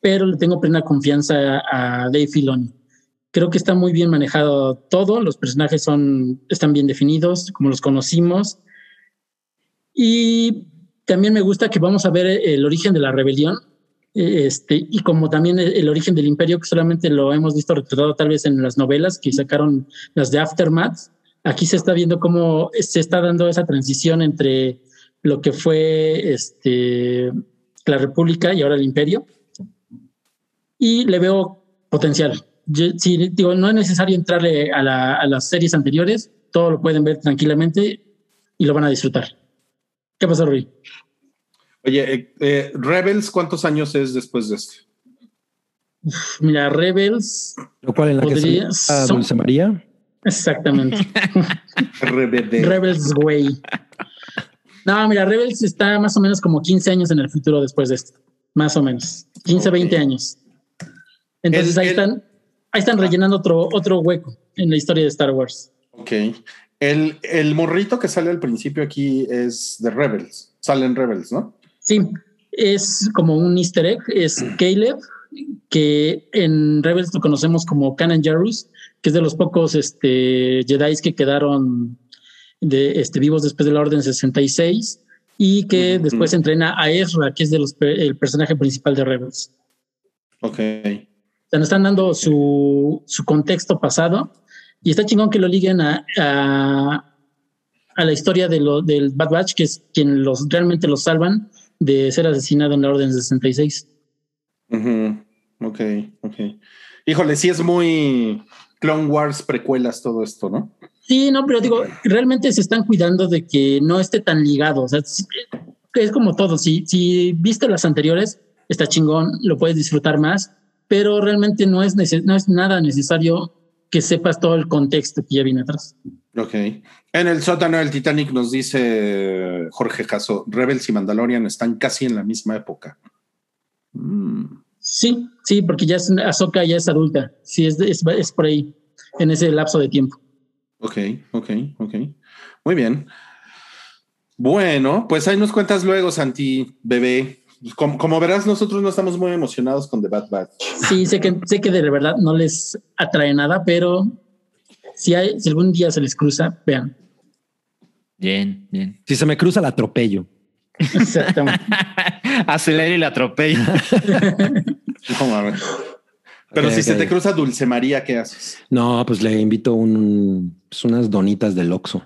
C: pero le tengo plena confianza a, a Dave Filoni. Creo que está muy bien manejado todo, los personajes son, están bien definidos, como los conocimos. Y también me gusta que vamos a ver el origen de la rebelión, este, y como también el, origen del imperio, que solamente lo hemos visto retratado tal vez en las novelas que sacaron las de Aftermath. Aquí se está viendo cómo se está dando esa transición entre lo que fue este, la República y ahora el imperio. Y le veo potencial. Yo, digo, no es necesario entrarle a, la- a las series anteriores, todo lo pueden ver tranquilamente y lo van a disfrutar. ¿Qué pasó, Rui?
B: Oye, eh, eh, Rebels, ¿cuántos años es después de este?
C: Mira, Rebels,
D: Lo cual en la que
C: Podría-
D: a
C: son-
D: Dulce María.
C: exactamente. Rebels, güey. No, mira, Rebels está más o menos como 15 años en el futuro después de esto. Más o menos. 15,
B: Ok.
C: 20 años. Entonces
B: El-
C: ahí
B: el-
C: están, ahí están rellenando otro, otro hueco en la historia de Star Wars.
B: Ok. El, el morrito que sale al principio aquí es de Rebels. Salen Rebels, ¿no?
C: Sí, es como un easter egg, es Caleb, que en Rebels lo conocemos como Canon Jarrus, que es de los pocos este, Jedi que quedaron de, este, vivos después de la Orden 66 y que
B: Ujú.
C: después entrena a Ezra, que es de los, el personaje principal de Rebels.
B: Ok.
C: O sea, nos están dando su, su contexto pasado y está chingón que lo liguen a, a, a la historia de lo, del Bad Batch, que es quien los realmente los salvan de ser asesinado en la Orden 66.
B: Ujú. Ok, ok. Híjole, sí es muy Clone Wars precuelas todo esto, ¿no?
C: Sí, no, pero digo, realmente se están cuidando de que no esté tan ligado. O sea, es como todo. Si, si viste las anteriores, está chingón, lo puedes disfrutar más, pero realmente no es, no es nada necesario que sepas todo el contexto que ya viene atrás.
B: Ok. En el sótano del Titanic nos dice Jorge Caso, Rebels y Mandalorian están casi en la misma época. Mm.
C: Sí, sí, porque ya es Ahsoka ya es adulta. Sí, es, es, es por ahí, en ese lapso de tiempo.
B: Ok, ok, ok. Muy bien. Bueno, pues ahí nos cuentas luego, Santi, bebé. Como, como verás, nosotros no estamos muy emocionados con The Bad Batch.
C: Sí, sé que, sé que de verdad no les atrae nada, pero si, hay, si algún día se les cruza, vean.
E: Bien, bien.
D: Si se me cruza, la atropello.
C: Exactamente.
E: Acelera y la.
B: No mames. Pero si se te cruza Dulce María, ¿qué haces?
D: No, pues le invito un, pues unas donitas del Oxxo.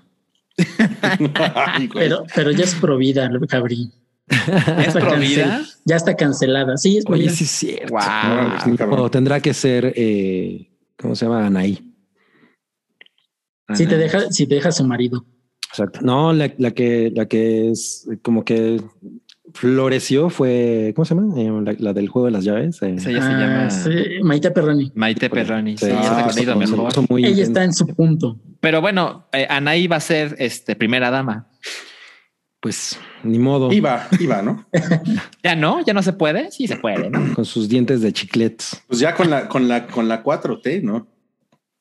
C: Pero, pero ya es provida, Cabri. Ya está cancel- Ya está cancelada. Sí, es
D: Oye, sí es cierto.
B: Cabrón.
D: O tendrá que ser, eh, ¿cómo se llama? Anaí.
C: Si te deja, si te deja su marido.
D: Exacto. No, la, la que, la que es como que floreció fue, ¿cómo se llama? Eh, la, la del juego de las llaves. eh.
E: Esa ya se
C: Ah,
E: llama
C: sí, Maite Perroni.
E: Maite Perroni. Sí,
D: Sí,
E: se
B: ah,
E: ha mejor.
C: Ella está en su punto.
E: Pero bueno, eh, Anaí va a ser este primera dama.
D: Pues ni modo.
B: Iba, iba, ¿no?
E: ¿Ya no? ¿Ya no se puede? Sí se puede, ¿no?
D: Con sus dientes de chicletes.
B: Pues ya con la, con la, con la 4T, ¿no?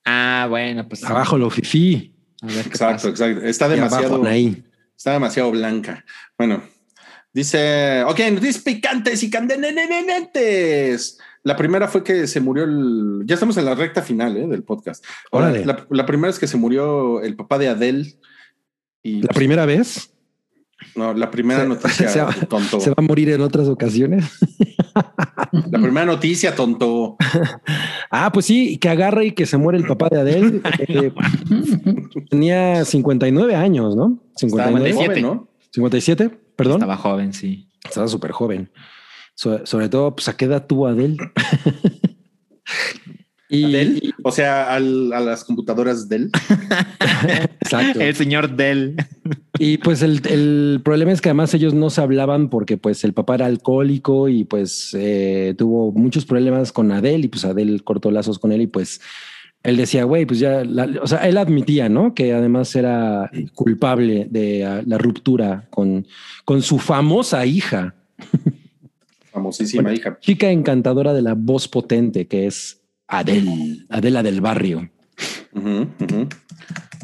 E: Ah, bueno, pues
D: Abajo lo fifí.
E: A ver qué
B: Exacto,
E: pasa.
B: exacto. Está
D: abajo
B: demasiado,
D: Anaí.
B: está demasiado blanca. Bueno, dice, ok, noticias picantes y candenenenentes. La primera fue que se murió el. Ya estamos en la recta final ¿eh? del podcast. Ahora,
D: Órale.
B: la, la primera es que se murió el papá de Adele. Y
D: La primera vez
B: no, la primera
D: se-
B: noticia,
D: se va-
B: tonto.
D: se va a morir en otras ocasiones.
B: La primera noticia, tonto.
D: Ah, pues sí, que agarra y que se muere el papá de Adele. Eh, tenía 59 años, ¿no?
B: Estaba
D: 59,
B: joven,
E: 57.
B: ¿no?
D: 57, perdón.
E: Estaba joven, sí.
D: Estaba súper joven. So- sobre todo, pues a qué edad tuvo Adele. y,
B: Dell, o sea, al- a las computadoras Dell.
D: Exacto.
E: El señor Dell.
D: Y pues el, el problema es que además ellos no se hablaban porque pues el papá era alcohólico y pues eh, tuvo muchos problemas con Adele y pues Adele cortó lazos con él y pues él decía, güey, pues ya, la- o sea, él admitía, ¿no? Que además era culpable de ah, la ruptura con, con su famosa hija,
B: Famosísima hija.
D: chica encantadora de la voz potente que es Adele, Adela del barrio.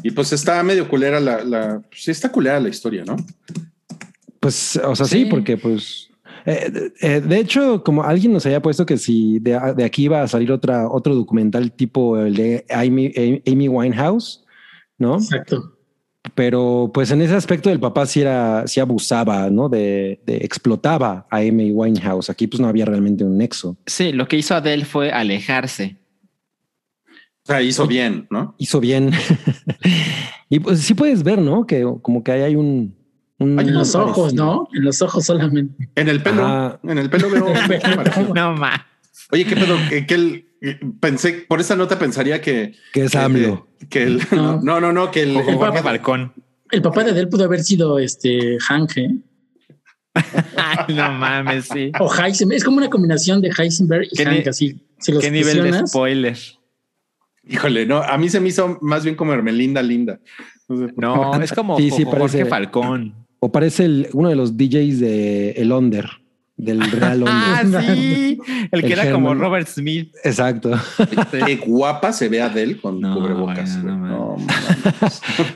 B: Y pues está medio culera la, la sí está culera la historia, ¿no?
D: Pues, o sea, sí,
E: Sí.
D: porque pues. eh, eh, de hecho, como alguien nos había puesto que si de, de aquí iba a salir otra, otro documental tipo el de Amy, Amy Winehouse, ¿no?
C: Exacto.
D: Pero pues en ese aspecto el papá sí era, sí abusaba, ¿no? De, de explotaba a Amy Winehouse. Aquí pues no había realmente un nexo.
E: Sí, lo que hizo Adele fue alejarse.
B: O sea, hizo bien, ¿no?
D: Hizo bien. y pues sí puedes ver, ¿no? Que como que ahí hay un.
C: En los ojos. ¿no? En los ojos solamente.
B: En el pelo, en el pelo veo.
E: No más.
B: Oye, qué pedo, que, que él eh, pensé, por esa nota pensaría que
D: Que es AMLO.
B: Que el no, no, no, no, que el, el-
E: Falcón.
C: El papá de Adele pudo haber sido este Hank, ¿eh?
E: Ay, no mames, sí.
C: O Heisenberg. Es como una combinación de Heisenberg y
E: ¿Qué
C: Hank, así. Si los
E: Qué nivel de spoiler.
B: híjole, no, a mí se me hizo más bien como Hermelinda Linda. No
E: es como
D: Sí, sí,
E: Jorge
D: parece-
E: Falcón.
D: O parece el, uno de los DJs de El Onder, del Real
E: Ah, sí. El que
D: El
E: era como. Robert Smith.
D: Exacto.
B: Qué guapa se ve Adele con
E: No,
B: cubrebocas.
E: no.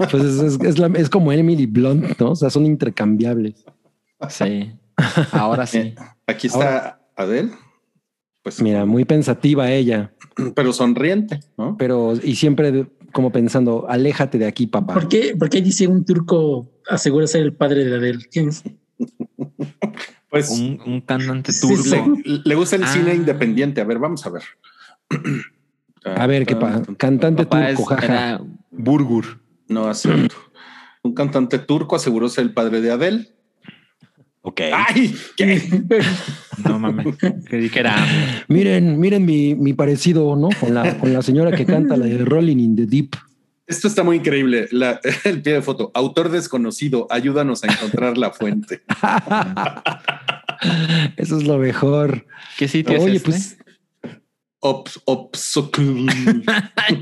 D: Pues es, es- es la- es como Emily Blunt, ¿no? O sea, son intercambiables.
E: Sí. Ahora sí.
B: Eh, Aquí está Adele. Pues
D: Mira, muy pensativa ella,
B: pero sonriente, ¿no?
D: pero y siempre como pensando, aléjate de aquí, papá.
C: ¿por qué, ¿por qué dice un turco asegura ser el padre de Adele? ¿Quién es?
B: Pues
E: Un, un cantante turco.
C: sí.
B: le, le gusta el
E: Ah.
B: cine independiente. A ver, vamos a ver.
D: A ver, qué pasa. Cantante
E: Papá es-
D: turco, jaja.
E: era Burgur.
B: No acepto. Un cantante turco aseguró ser el padre de Adele.
D: Ok.
B: ¡Ay! ¿Qué?
E: No mames. Creí que era.
D: Miren, miren mi, mi parecido, ¿no? Con la, con la señora que canta la de Rolling in the Deep.
B: Esto está muy increíble. La- el pie de foto. Autor desconocido. Ayúdanos a encontrar la fuente.
D: Eso es lo mejor.
E: ¿Qué sitio
D: Oye,
E: es este?
D: pues,
B: Ops,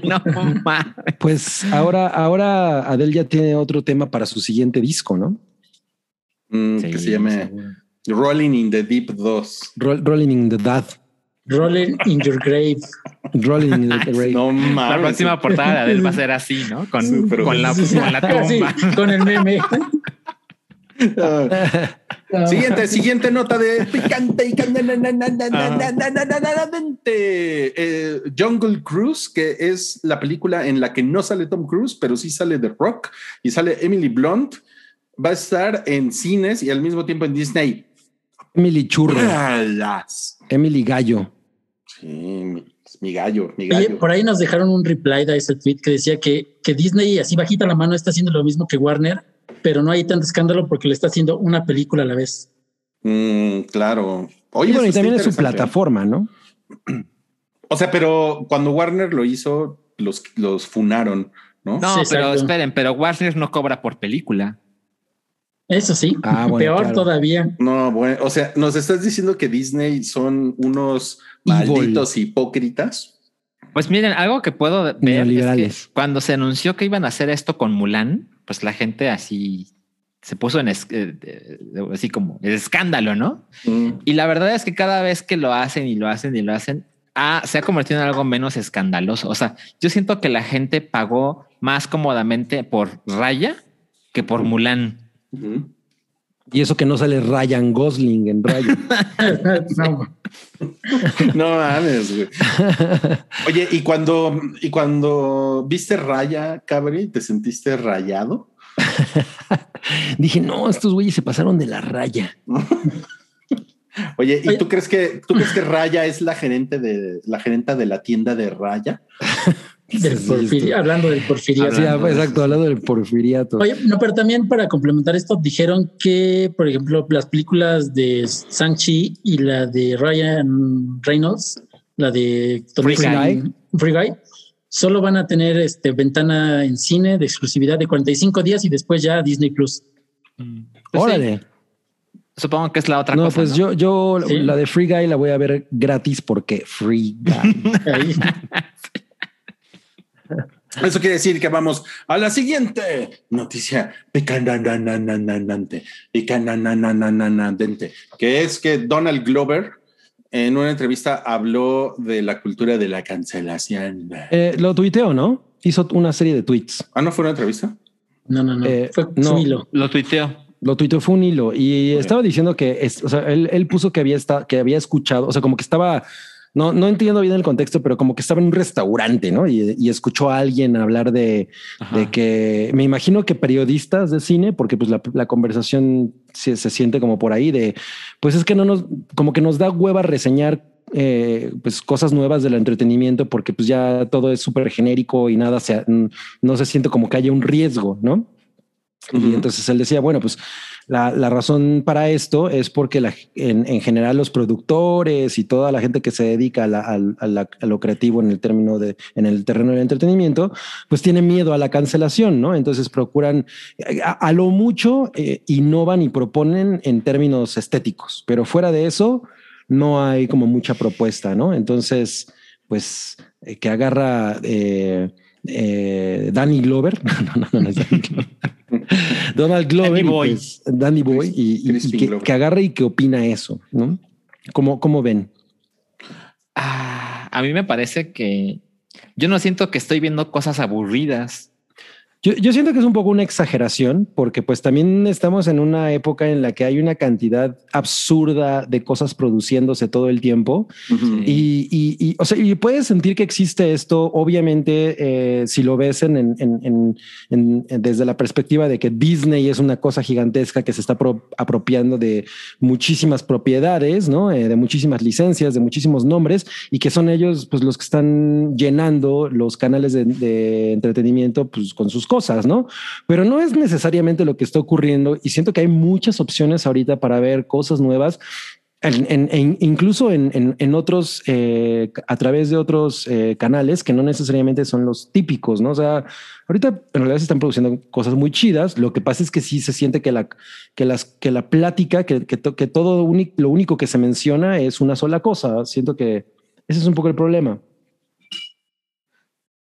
E: no mames.
D: pues ahora, ahora Adele ya tiene otro tema para su siguiente disco, ¿no?
B: Mm, que se llame Rolling in the Deep 2.
D: Roll- Rolling in the Dead.
C: Rolling in your grave.
D: Rolling in the Grave.
B: No mames.
E: La próxima portada de Adele va a ser así, ¿no? Con,
B: Sí,
E: con, la, con la
C: Sí,
E: tumba.
C: con el meme.
B: Ah, Siguiente, siguiente nota de picante y candente. Eh, Jungle Cruise, que es la película en la que no sale Tom Cruise, pero sí sale The Rock y sale Emily Blunt, va a estar en cines y al mismo tiempo en Disney.
D: Emily Churro,
B: Alas.
D: Emily Gallo.
B: Sí, mi, mi gallo, mi
C: Oye,
B: gallo.
C: por ahí nos dejaron un reply de ese tweet que decía que, que Disney, así bajita la mano, está haciendo lo mismo que Warner, pero no hay tanto escándalo porque le está haciendo una película a la vez.
B: Mm, claro. Oye,
D: y bueno, y también es su plataforma, ¿no?
B: O sea, pero cuando Warner lo hizo, los, los funaron, ¿no?
E: No,
C: Sí,
E: pero
C: exacto.
E: esperen, pero Warner no cobra por película.
C: Eso sí,
D: Ah, bueno,
C: peor
D: claro.
C: todavía.
B: No, bueno, o sea, nos estás diciendo que Disney son unos
D: Evil.
B: malditos hipócritas.
E: Pues miren, algo que puedo ver es que cuando se anunció que iban a hacer esto con Mulan, pues la gente así se puso en es- eh, eh, así como el escándalo, ¿no?
B: Mm.
E: Y la verdad es que cada vez que lo hacen y lo hacen y lo hacen, ah, se ha convertido en algo menos escandaloso. O sea, yo siento que la gente pagó más cómodamente por Raya que por Mulan.
D: Y eso que no sale Ryan Gosling en Rayo.
C: No,
B: No mames, güey. Oye, y cuando, y cuando viste Raya, Cabri, ¿te sentiste rayado?
D: Dije, no, estos güeyes se pasaron de la raya.
B: Oye, ¿y
C: Oye.
B: tú crees que tú crees que Raya es la gerente de la gerenta de la tienda de Raya?
C: Del
D: Sí,
C: porfiri-
D: esto-
C: hablando del porfiriato.
D: Sí,
E: Hablando de
D: exacto, hablando del porfiriato.
C: Oye, no, pero también para complementar esto, dijeron que, por ejemplo, las películas de Shang-Chi y la de Ryan Reynolds, la de
E: Free
C: Guy, Free Guy, solo van a tener este ventana en cine de exclusividad de 45 días y después ya Disney Plus.
E: Pues sí,
D: Órale.
E: supongo que es la otra
D: No,
E: cosa.
D: pues
E: ¿no?
D: yo, yo
C: Sí.
D: la de Free Guy la voy a ver gratis porque Free Guy.
B: Eso quiere decir que vamos a la siguiente noticia picanananananante, picanananananante, que es que Donald Glover en una entrevista habló de la cultura de la cancelación.
D: Eh, lo tuiteó, ¿no? Hizo una serie de tweets.
B: Ah, ¿no fue una entrevista?
C: No, no, no.
D: Eh,
C: Fue
D: no.
C: hilo.
E: Lo tuiteó.
D: Lo tuiteó fue un hilo y estaba diciendo que, es, o sea, él, él puso que había, esta- que había escuchado, o sea, como que estaba, no, no entiendo bien el contexto, pero como que estaba en un restaurante, ¿no? Y, y escuchó a alguien hablar de, de que me imagino que periodistas de cine, porque pues la, la conversación se, se siente como por ahí de, pues es que no nos, como que nos da hueva reseñar eh, pues cosas nuevas del entretenimiento porque pues ya todo es súper genérico y nada se, no se siente como que haya un riesgo, ¿no? Y
B: Ujú.
D: entonces él decía, bueno, pues la, razón para esto es porque en, en general los productores y toda la gente que se dedica a, la- a lo creativo en el término de, en el terreno del entretenimiento, pues tiene miedo a la cancelación, ¿no? Entonces procuran a, a lo mucho eh, innovan y proponen en términos estéticos, pero fuera de eso no hay como mucha propuesta, ¿no? Entonces, pues eh, que agarra eh, eh, Danny Glover, no, no, no, no es Danny Glover. Donald Glover,
E: Danny
D: y,
E: Boy.
D: pues, Danny Boy, y, y- y
B: Crispin
D: que, que agarre y que opina eso, ¿no? ¿Cómo, cómo ven?
E: Ah, a mí me parece que yo no siento que estoy viendo cosas aburridas.
D: Yo, yo siento que es un poco una exageración, porque pues también estamos en una época en la que hay una cantidad absurda de cosas produciéndose todo el tiempo. Y, y, y, o sea, y puedes sentir que existe esto, obviamente, eh, si lo ves en, en, en, en- en- desde la perspectiva de que Disney es una cosa gigantesca que se está pro- apropiando de muchísimas propiedades, ¿no? Eh, de muchísimas licencias, de muchísimos nombres, y que son ellos pues, los que están llenando los canales de, de entretenimiento pues, con sus cosas, ¿no? Pero no es necesariamente lo que está ocurriendo, y siento que hay muchas opciones ahorita para ver cosas nuevas en- en- en- incluso en, otros, eh, a través de otros eh, canales que no necesariamente son los típicos, ¿no? O sea, ahorita en realidad se están produciendo cosas muy chidas. Lo que pasa es que sí se siente que la, que las, que la plática, que, que, to- que todo lo único que se menciona es una sola cosa. Siento que ese es un poco el problema.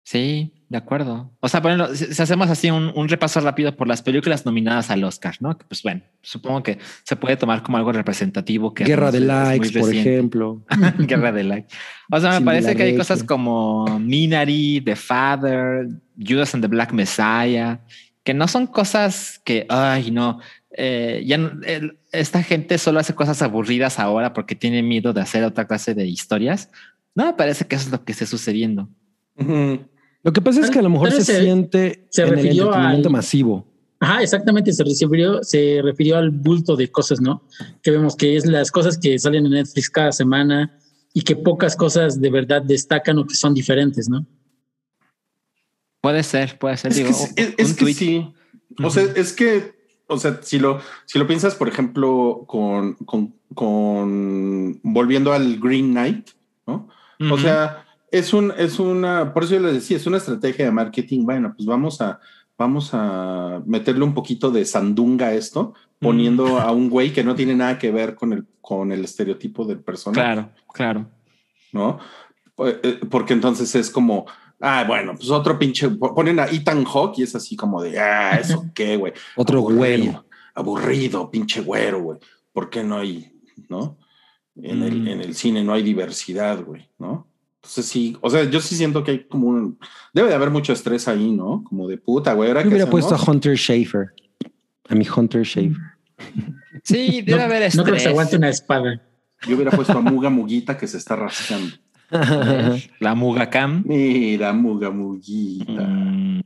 E: Sí, de acuerdo. O sea, ejemplo, si, si hacemos así un, un repaso rápido por las películas nominadas al Oscar, ¿no? Que, Pues bueno, supongo que se puede tomar como algo representativo. Que
D: Guerra de likes, por ejemplo.
E: Guerra de likes. O sea, me
D: Sin
E: parece que hay cosas como Minari, The Father, Judas and the Black Messiah, que no son cosas que, ay, no. eh, ya no- esta gente solo hace cosas aburridas ahora porque tiene miedo de hacer otra clase de historias. No me parece que eso es lo que esté sucediendo.
B: Ujú.
D: Lo que pasa es que a lo mejor se, siente
C: se
D: en el entretenimiento
C: al-
D: masivo.
C: Ajá, exactamente, se refirió, se refirió al bulto de cosas, ¿no? Que vemos que es las cosas que salen en Netflix cada semana y que pocas cosas de verdad destacan o que son diferentes, ¿no?
E: Puede ser, puede ser.
B: Es
E: digo,
B: que, sí- es, es que sí. O sea, es que, o sea, si lo, si lo piensas, por ejemplo, con, con, con volviendo al Green Knight, ¿no? O sea, es un, es una, por eso yo les decía, es una estrategia de marketing. Bueno, pues vamos a, vamos a meterle un poquito de sandunga a esto, poniendo a un güey que no tiene nada que ver con el, con el estereotipo del personaje.
E: Claro, claro.
B: ¿no? Pues, eh, Porque entonces es como, ah, bueno, pues otro pinche, ponen a Ethan Hawke y es así como de, ah, eso qué, güey.
D: Otro
B: Aburrido,
D: güero.
B: Aburrido, pinche güero, güey. ¿Por qué no hay, no? En, el,
E: Mm.
B: en el cine no hay diversidad, güey, ¿no? Entonces sí, o sea, yo sí siento que hay como un, debe de haber mucho estrés ahí, ¿no? Como de puta, güey. ¿ahora
D: Yo hubiera puesto a? Hunter Schafer. A mi Hunter Schafer.
E: Sí, debe
C: no,
E: haber estrés.
C: no creo que se aguante una espada.
B: Yo hubiera puesto a Muga Muguita que se está rascando.
E: La Mugacam.
B: Mira, Muga Muguita.
E: Mm,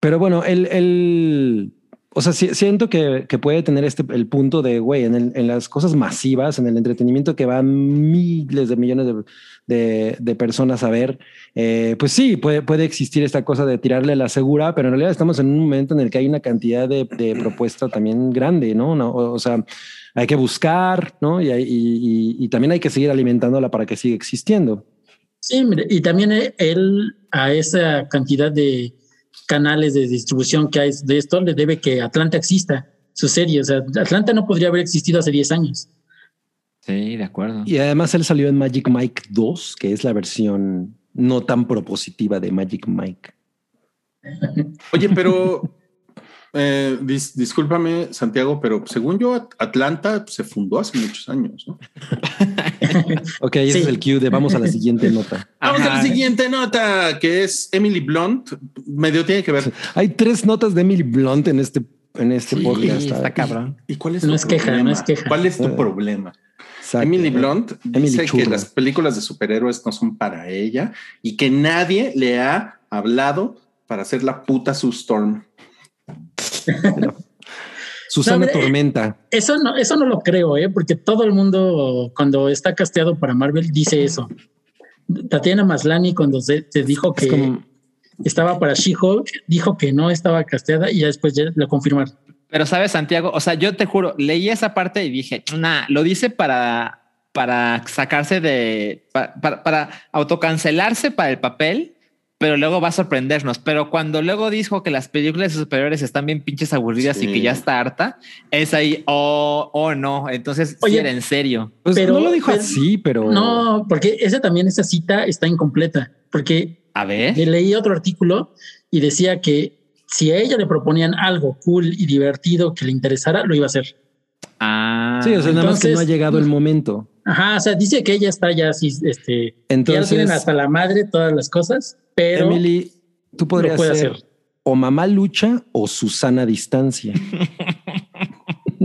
D: Pero bueno, el, el o sea, siento que, puede tener este el punto de güey en, en las cosas masivas, en el entretenimiento que van miles de millones de, personas a ver. eh, pues sí, puede, puede existir esta cosa de tirarle la segura, pero en realidad estamos en un momento en el que hay una cantidad de, de propuesta también grande, ¿no? O, sea, hay que buscar, ¿no? Y, también hay que seguir alimentándola para que siga existiendo.
C: Sí, y también él a esa cantidad de canales de distribución que hay de esto le debe que Atlanta exista, su serie. O sea, Atlanta no podría haber existido hace 10 años.
E: sí, de acuerdo.
D: Y además él salió en Magic Mike 2, que es la versión no tan propositiva de Magic Mike.
B: Oye, pero eh, dis- discúlpame, Santiago, pero según yo, At- Atlanta se fundó hace muchos años, ¿no?
D: Ok, ese
C: Sí.
D: es el cue de vamos a la siguiente nota.
B: Vamos a la siguiente nota, que es Emily Blunt. Medio tiene que ver.
D: Hay tres notas de Emily Blunt en este, en este
E: Sí,
D: podcast.
E: está cabrón.
B: ¿Y cuál es
C: No
B: tu
C: es queja,
B: problema?
C: no es queja.
B: ¿Cuál es tu
D: Eh,
B: problema?
D: Exacto.
B: Emily Blunt
D: Emily
B: dice que las películas de superhéroes no son para ella y que nadie le ha hablado para hacer la puta Sue Storm.
D: Susana
C: No, hombre,
D: Tormenta.
C: Eso no, eso no lo creo, ¿eh? porque todo el mundo cuando está casteado para Marvel dice eso. Tatiana Maslani cuando se, se dijo
D: Es
C: que
D: como,
C: estaba para She-Hulk, dijo que no estaba casteada y ya después ya lo confirmaron.
E: Pero sabes, Santiago, o sea, yo te juro, leí esa parte y dije, nah, lo dice para, para sacarse de, pa- para, para autocancelarse para el papel, pero luego va a sorprendernos. Pero cuando luego dijo que las películas de superiores están bien pinches aburridas y
B: Sí.
E: que ya está harta, es ahí, oh, oh no. Entonces, sí
C: Oye,
E: era en serio.
D: pues
C: pero-
D: no lo dijo
C: pero-
D: así, pero
C: No, porque esa también, esa cita está incompleta, porque
E: A ver.
C: le leí otro artículo y decía que si a ella le proponían algo cool y divertido que le interesara, lo iba a hacer.
E: Ah,
D: sí, o sea, nada más que no ha
C: entonces-
D: llegado el momento.
C: Ajá, o sea, dice que ella está ya así, este, que ya
D: Entonces,
C: tienen hasta la madre todas las cosas, pero
D: Emily, tú podrías
C: puede
D: ser
C: hacer.
D: o mamá lucha o Susana distancia.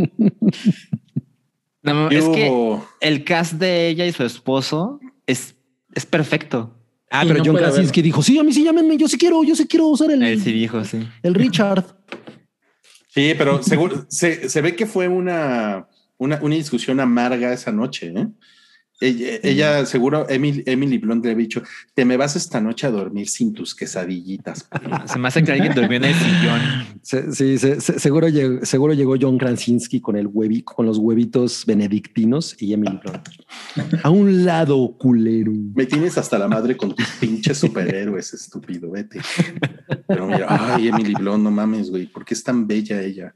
E: no,
B: ¿Qué
E: es que el cast de ella y su esposo es, es perfecto.
D: Ah,
C: Sí,
D: pero
C: no
D: John. Krasinski dijo, sí, a mí sí llámenme, yo sí quiero, yo sí quiero usar el,
E: Él sí dijo, sí.
D: el Richard.
B: Sí, pero seguro, se, se ve que fue una, una, una discusión amarga esa noche. ¿eh? Ella, ella, seguro, Emily, Emily Blunt le había dicho: Te me vas esta noche a dormir sin tus quesadillitas.
E: Se me hace que alguien durmió en el sillón.
D: Se- sí, se- se- seguro, llegó, seguro llegó John Krasinski con el huevi, con los huevitos benedictinos y Emily Blunt. A un lado, culero.
B: Me tienes hasta la madre con tus pinches superhéroes, estúpido, vete. Pero mira, ay, Emily Blunt, no mames, güey, ¿por qué es tan bella ella?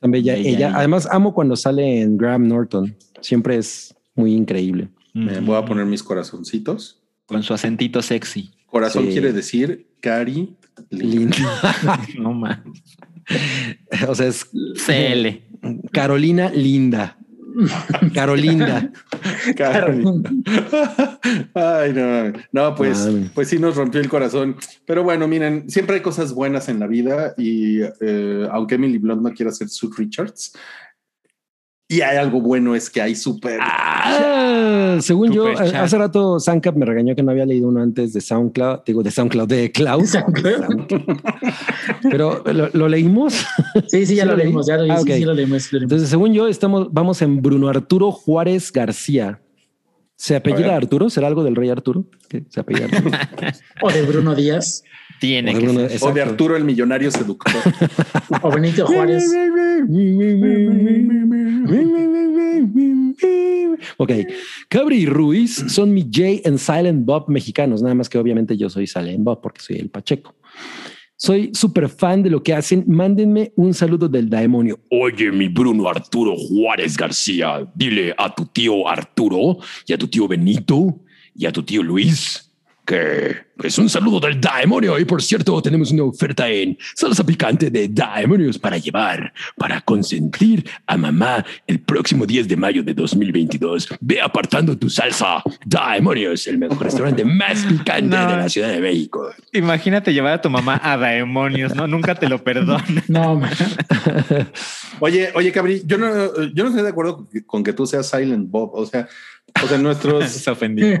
D: Tan bella
E: Ella,
D: ella.
E: ella.
D: Además, amo cuando sale en Graham Norton. Siempre es muy increíble.
B: Me voy a poner mis corazoncitos.
E: con su acentito sexy.
B: Corazón
D: Sí.
B: quiere decir Cari Lin.
D: Linda.
E: No más.
D: o sea, es
E: CL.
D: Carolina Linda. Carolinda.
B: Carmen. Ay, no, no, pues, pues sí nos rompió el corazón. Pero bueno, miren, siempre hay cosas buenas en la vida y eh, aunque Emily Blunt no quiera ser Sue Richards, y hay algo bueno es que hay súper.
D: Ah, según yo,
E: chat.
D: hace rato Sancap me regañó que no había leído uno antes de SoundCloud, digo de SoundCloud, de Cloud. Pero lo, lo leímos.
C: Sí, sí, ya
D: ¿Sí
C: lo
D: lo leí?
C: leímos, ya lo,
D: Ah,
C: sí, lo leímos. sí lo leímos.
D: Entonces, según yo, estamos, vamos en Bruno Arturo Juárez García. ¿Se apellida. Arturo? ¿Será algo del rey Arturo? ¿Qué? ¿Se apellida Arturo?
C: O de Bruno Díaz,
E: Tiene
D: O de
E: que ser.
B: O de. Arturo el millonario seductor.
C: o Benito Juárez.
D: Ok, Cabri y Ruiz son mi Jay and Silent Bob mexicanos, nada más que obviamente yo soy Silent Bob porque soy el Pacheco. Soy súper fan de lo que hacen. Mándenme un saludo del demonio.
H: Oye, mi Bruno Arturo Juárez García, dile a tu tío Arturo y a tu tío Benito y a tu tío Luis que es un saludo del demonio. Y por cierto, tenemos una oferta en salsa picante de demonios para llevar, para consentir a mamá el próximo 10 de mayo de 2022. Ve apartando tu salsa. Demonios, el mejor restaurante más picante
E: No.
H: de la Ciudad de México.
E: Imagínate llevar a tu mamá a demonios, ¿no? Nunca te lo perdono.
C: No, man.
B: Oye, oye, Cabri, yo no, yo no estoy de acuerdo con que tú seas Silent Bob. O sea, o sea, nuestros.
E: Se ofendió.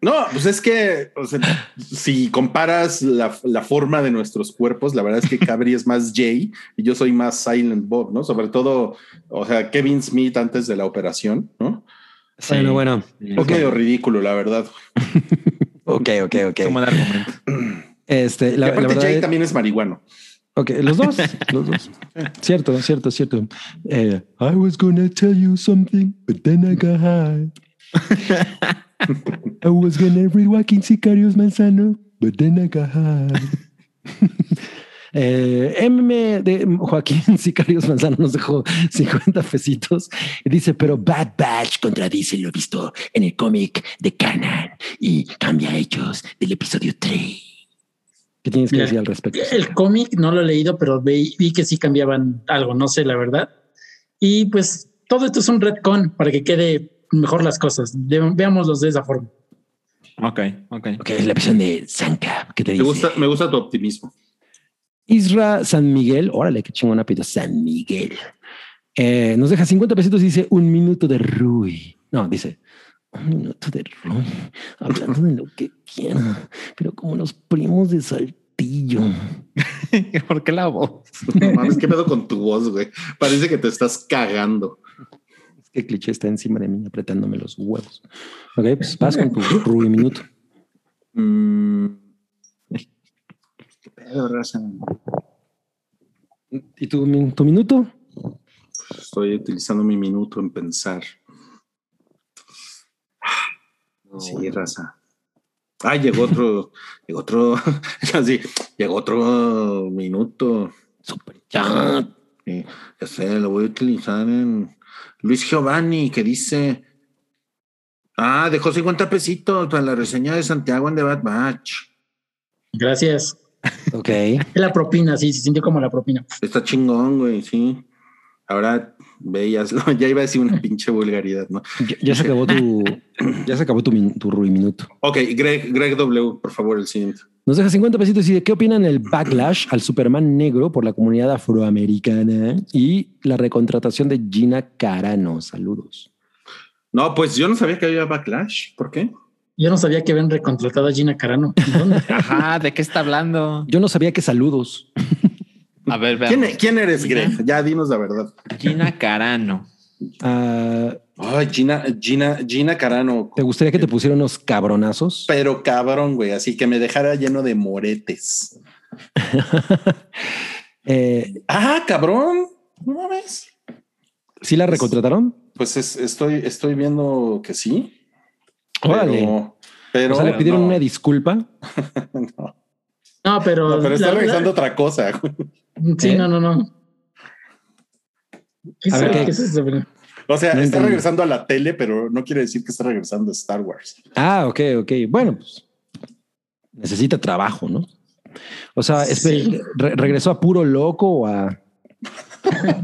B: No, pues es que o sea, si comparas la, la forma de nuestros cuerpos, la verdad es que Cabri es más Jay y yo soy más Silent Bob, ¿no? Sobre todo, o sea, Kevin Smith antes de la operación, ¿no?
D: Bueno, bueno.
B: Es
D: Ok.
B: medio ridículo, la verdad.
D: Ok, ok, ok.
E: Como de argumento.
D: Este, la, la
B: aparte,
D: verdad
B: Jay
D: es-
B: también es marihuano.
D: Ok, los dos, los dos. Cierto, cierto, cierto. Eh, I was gonna tell you something, but then I got high. I was gonna read Joaquín Sicarios Manzano, but then I got high. Eh, MM de Joaquín Sicarios Manzano nos dejó 50 pesitos y dice, pero Bad Batch contradice lo visto en el cómic de Canon y cambia hechos del episodio 3. ¿Qué tienes que
C: Mira,
D: decir al respecto?
C: El cómic no lo he leído, pero vi, vi que sí cambiaban algo, no sé la verdad. Y pues todo esto es un retcon para que quede mejor las cosas. De- veámoslos de esa forma.
E: Ok, ok.
D: Ok, es la versión de Sanka. ¿Qué te
B: Me
D: dice?
B: gusta, me gusta tu optimismo.
D: Isra San Miguel. Órale, qué chingón apellido. San Miguel. Eh, nos deja 50 pesitos y dice un minuto de Rui. No, dice un minuto de Rui. Hablando de lo que quiera, pero como los primos de Saltillo.
E: ¿Por qué la voz?
B: No mames, ¿qué pedo con tu voz, güey? Parece que te estás cagando.
D: Es que el cliché está encima de mí apretándome los huevos. Ok, pues vas con tu minuto.
B: Mm. ¿Qué pedo, raza?
D: ¿Y tu, tu minuto?
B: Estoy utilizando mi minuto en pensar. Sí, raza. Ah, llegó otro, llegó otro, así, llegó otro minuto.
D: Super chat.
B: Sí, ya sé, lo voy a utilizar en Luis Giovanni, que dice, ah, dejó 50 pesitos para la reseña de Santiago en The Bad Batch.
C: Gracias.
D: Ok.
C: Es la propina, sí, se sintió como la propina.
B: Está chingón, güey, sí. Ahora veías, no, ya iba a decir una pinche vulgaridad, ¿no?
D: Ya, ya se acabó tu, ya se acabó tu, tu Rui minuto.
B: Ok, Greg, Greg W, por favor, el siguiente.
D: Nos deja 50 pesitos y dice, ¿qué opinan el backlash al Superman negro por la comunidad afroamericana y la recontratación de Gina Carano? Saludos.
B: No, pues yo no sabía que había backlash. ¿Por qué?
C: Yo no sabía que habían recontratado a Gina Carano. ¿Dónde?
E: Ajá, ¿de qué está hablando?
D: Yo no sabía que saludos.
E: A ver,
B: ¿Quién,
E: veamos.
B: quién eres, Greg? Ya dinos la verdad.
E: Gina Carano.
D: Ah,
B: Ay, Gina, Gina, Gina Carano.
D: ¿Te gustaría que te pusiera unos cabronazos?
B: Pero cabrón, güey, así que me dejara lleno de moretes.
D: Eh,
B: Ah, cabrón. No mames.
D: ¿Sí la recontrataron?
B: Pues es- estoy, estoy viendo que sí.
D: Órale.
B: Pero, pero
D: o sea, le pidieron
B: no,
D: una disculpa.
B: no.
C: No, pero.
B: No, pero está revisando otra cosa. güey.
C: Sí,
D: ¿Eh?
C: no, no, no. ¿Qué,
D: A ver, ¿qué?
C: qué es eso?
B: O sea,
D: No
B: está
D: entendí.
B: regresando a la tele, pero no quiere decir que está regresando a Star Wars.
D: Ah, ok, ok. Bueno, pues necesita trabajo, ¿no? O sea,
C: Sí.
D: espere, re- ¿regresó a puro loco o a,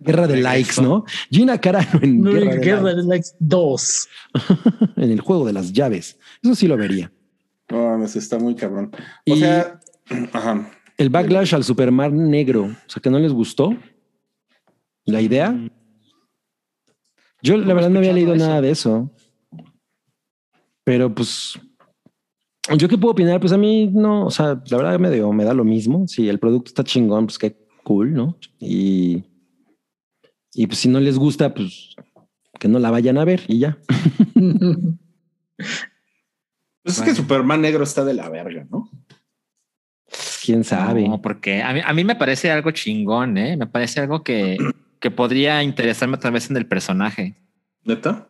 D: Guerra de likes, ¿no? Gina Carano en
C: No,
D: Guerra, de
C: Guerra
D: likes.
C: de Likes 2.
D: en el juego de las llaves. Eso sí lo vería.
B: No, mames, está muy cabrón. O
D: Y-
B: sea, ajá.
D: El backlash al Superman negro, o sea, que no les gustó la idea. Yo la verdad no había leído
E: eso.
D: nada de eso. Pero pues, yo qué puedo opinar, pues a mí no, o sea, la verdad me, dio- me da lo mismo. Si el producto está chingón, pues qué cool, ¿no? Y, y pues si no les gusta, pues que no la vayan a ver y ya.
B: Pues es que Superman negro está de la verga, ¿no?
D: Quién sabe.
E: No, porque a mí, a mí me parece algo chingón, ¿eh? Me parece algo que, que podría interesarme otra vez en el personaje.
B: ¿Neta?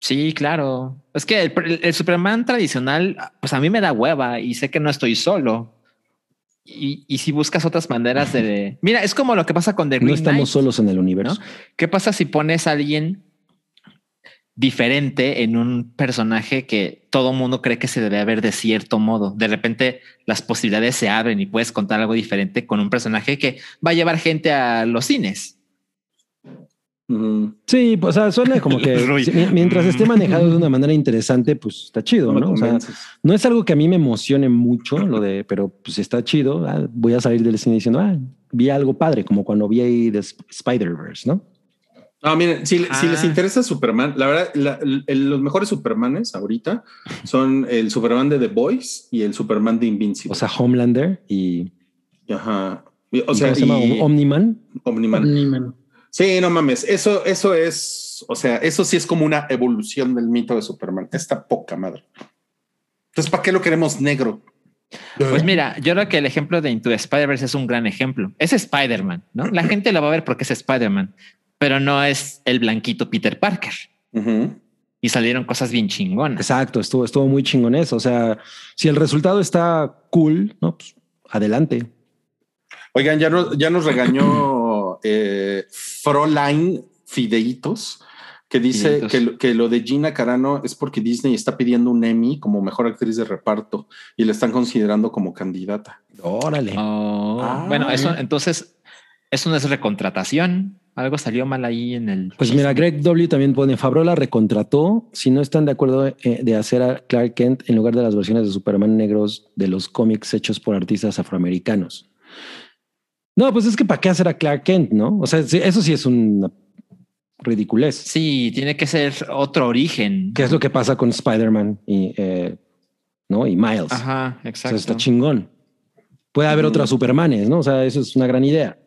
E: Sí, claro. Es que el, Superman tradicional, pues a mí me da hueva y sé que no estoy solo. Y, y si buscas otras maneras de... Mira, es como lo que pasa con The
D: no
E: Green
D: estamos
E: Knight,
D: solos en el universo.
E: ¿no? ¿Qué pasa si pones a alguien diferente en un personaje que todo mundo cree que se debe ver de cierto modo? De repente las posibilidades se abren y puedes contar algo diferente con un personaje que va a llevar gente a los cines.
D: Sí, pues, o sea, suena como que mientras esté manejado de una manera interesante, pues está chido,
B: No.
D: O sea, no es algo que a mí me emocione mucho, lo de, pero pues está chido. ah, voy a salir del cine diciendo, ah, vi algo padre, como cuando vi ahí de Sp- Spider-Verse, ¿no?
B: No, miren, si, si
E: Ah.
B: les interesa Superman, la verdad, la- el- los mejores Supermanes ahorita son el Superman de The Boys y el Superman de Invincible.
D: O sea, Homelander y,
B: Ajá. O
D: ¿y
B: sea,
D: ¿cómo se llama?
B: y
D: Omniman.
B: Omniman.
C: Ni man.
B: Sí, no mames. Eso, eso es, o sea, eso sí es como una evolución del mito de Superman. Esta poca madre. Entonces, ¿para qué lo queremos negro?
E: Pues mira, yo creo que el ejemplo de Into the Spider-Verse es un gran ejemplo. Es Spider-Man, ¿no? La gente lo va a ver porque es Spider-Man, pero no es el blanquito Peter Parker. Y salieron cosas bien chingonas.
D: Exacto, estuvo, estuvo muy chingón eso. O sea, si el resultado está cool, no, pues adelante.
B: Oigan, ya, no- ya nos regañó eh, Fräulein Fideitos, que dice
E: Fideitos.
B: que, lo- que lo de Gina Carano es porque Disney está pidiendo un Emmy como mejor actriz de reparto y la están considerando como candidata.
D: Órale.
E: Oh,
B: Ah.
E: bueno, eso entonces eso no es recontratación. Algo salió mal ahí en el.
D: Pues mira, Greg W también pone Fabro la recontrató si no están de acuerdo eh, de hacer a Clark Kent en lugar de las versiones de Superman negros de los cómics hechos por artistas afroamericanos. No, pues es que para qué hacer a Clark Kent, ¿no? O sea, eso sí es una ridiculez.
E: Sí, tiene que ser otro origen.
D: ¿Qué es lo que pasa con Spider-Man y, eh, ¿no? y Miles?
E: Ajá,
D: O sea,
E: exacto.
D: está chingón. Puede haber otras Supermanes, ¿no? O sea, eso es una gran idea.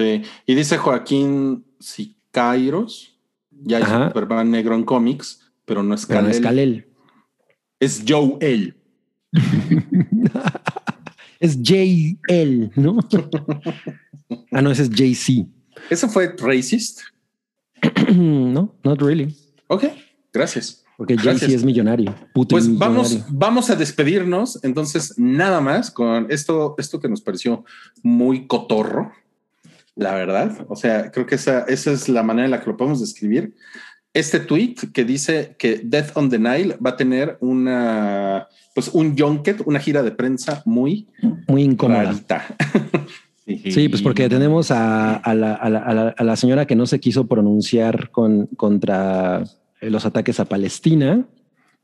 B: Sí. Y dice Joaquín Sicairos, ya
D: Ajá.
B: Superman negro en cómics, pero no es
D: Pero no
B: Kal-El.
D: es Kal-El.
B: Es Joe El.
D: Es J.L., ¿no? ah, no, ese es J.C.
B: ¿Eso fue racist?
D: no, not really.
B: Ok, gracias.
D: Porque
B: Gracias.
D: Jay-Z es millonario. Puto
B: Pues vamos, vamos a despedirnos. Entonces, nada más con esto, esto que nos pareció muy cotorro, la verdad. O sea, creo que esa, esa es la manera en la que lo podemos describir. Este tweet que dice que Death on the Nile va a tener una, pues un junket, una gira de prensa muy
D: Muy incómoda.
B: Sí.
D: Sí, pues porque tenemos a, a la, a la- a la- a la señora que no se quiso pronunciar con, contra los ataques a Palestina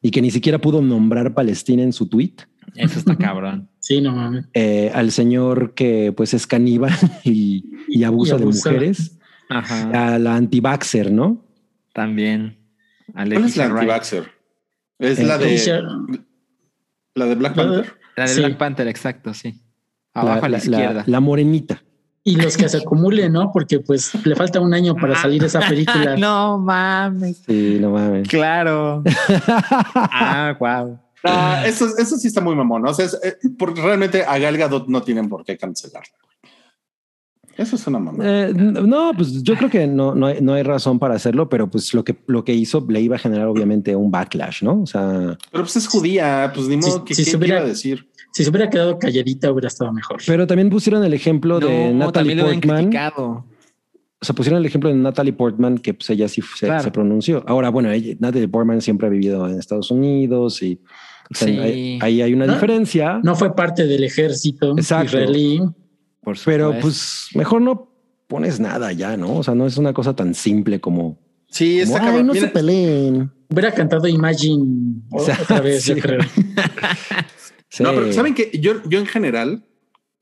D: y que ni siquiera pudo nombrar Palestina en su tweet.
E: Eso está cabrón.
C: Sí, no mames.
D: Eh, al señor que pues es caníbal y, y abusa
C: Y
D: de mujeres.
E: Ajá.
D: A la anti-vaxxer, ¿no?
E: También.
B: ¿Cuál es la anti-vaxxer? Es
D: Eh,
B: la de, la de Black
C: La-
B: Panther.
E: La de
C: Sí.
E: Black Panther, exacto, sí.
D: La-
E: Abajo a la, izquierda.
D: la morenita.
C: Y los que se acumulen, ¿no? Porque pues le falta un año para salir esa película.
E: no mames.
D: Sí, no mames.
E: Claro. ah, wow.
B: No, eso, eso sí está muy mamón. ¿no? O sea, es, eh, porque realmente a Gal Gadot no tienen por qué cancelarla. Eso es una mamá.
D: Eh, no, pues yo creo que no, no, hay, no hay razón para hacerlo, pero pues lo que, lo que hizo le iba a generar obviamente un backlash, ¿no? O sea,
B: Pero pues es judía, pues ni modo
C: Sí,
B: que
C: sí,
B: ¿qué
C: se hubiera-
B: iba a decir.
C: Si se hubiera quedado calladita hubiera estado mejor.
D: pero también pusieron el ejemplo de
E: No,
D: Natalie
E: también lo han
D: Portman. O sea, pusieron el ejemplo de Natalie Portman, que pues ella sí se,
E: Claro.
D: se pronunció. Ahora, bueno, ella- Natalie Portman siempre ha vivido en Estados Unidos y o sea,
E: Sí.
D: ahí, ahí hay una
C: ¿No?
D: diferencia.
C: No fue parte del ejército
D: Exacto.
C: israelí.
E: Por
D: Pero
E: supuesto.
D: pues mejor no pones nada ya, ¿no? O sea, no es una cosa tan simple como.
B: Sí,
D: como,
B: está
D: Ay, no se
B: Mira,
D: peleen.
C: Hubiera cantado Imagine o-
D: sea,
C: otra vez,
D: sí.
C: yo creo.
D: Sí.
B: No, pero saben que yo, yo en general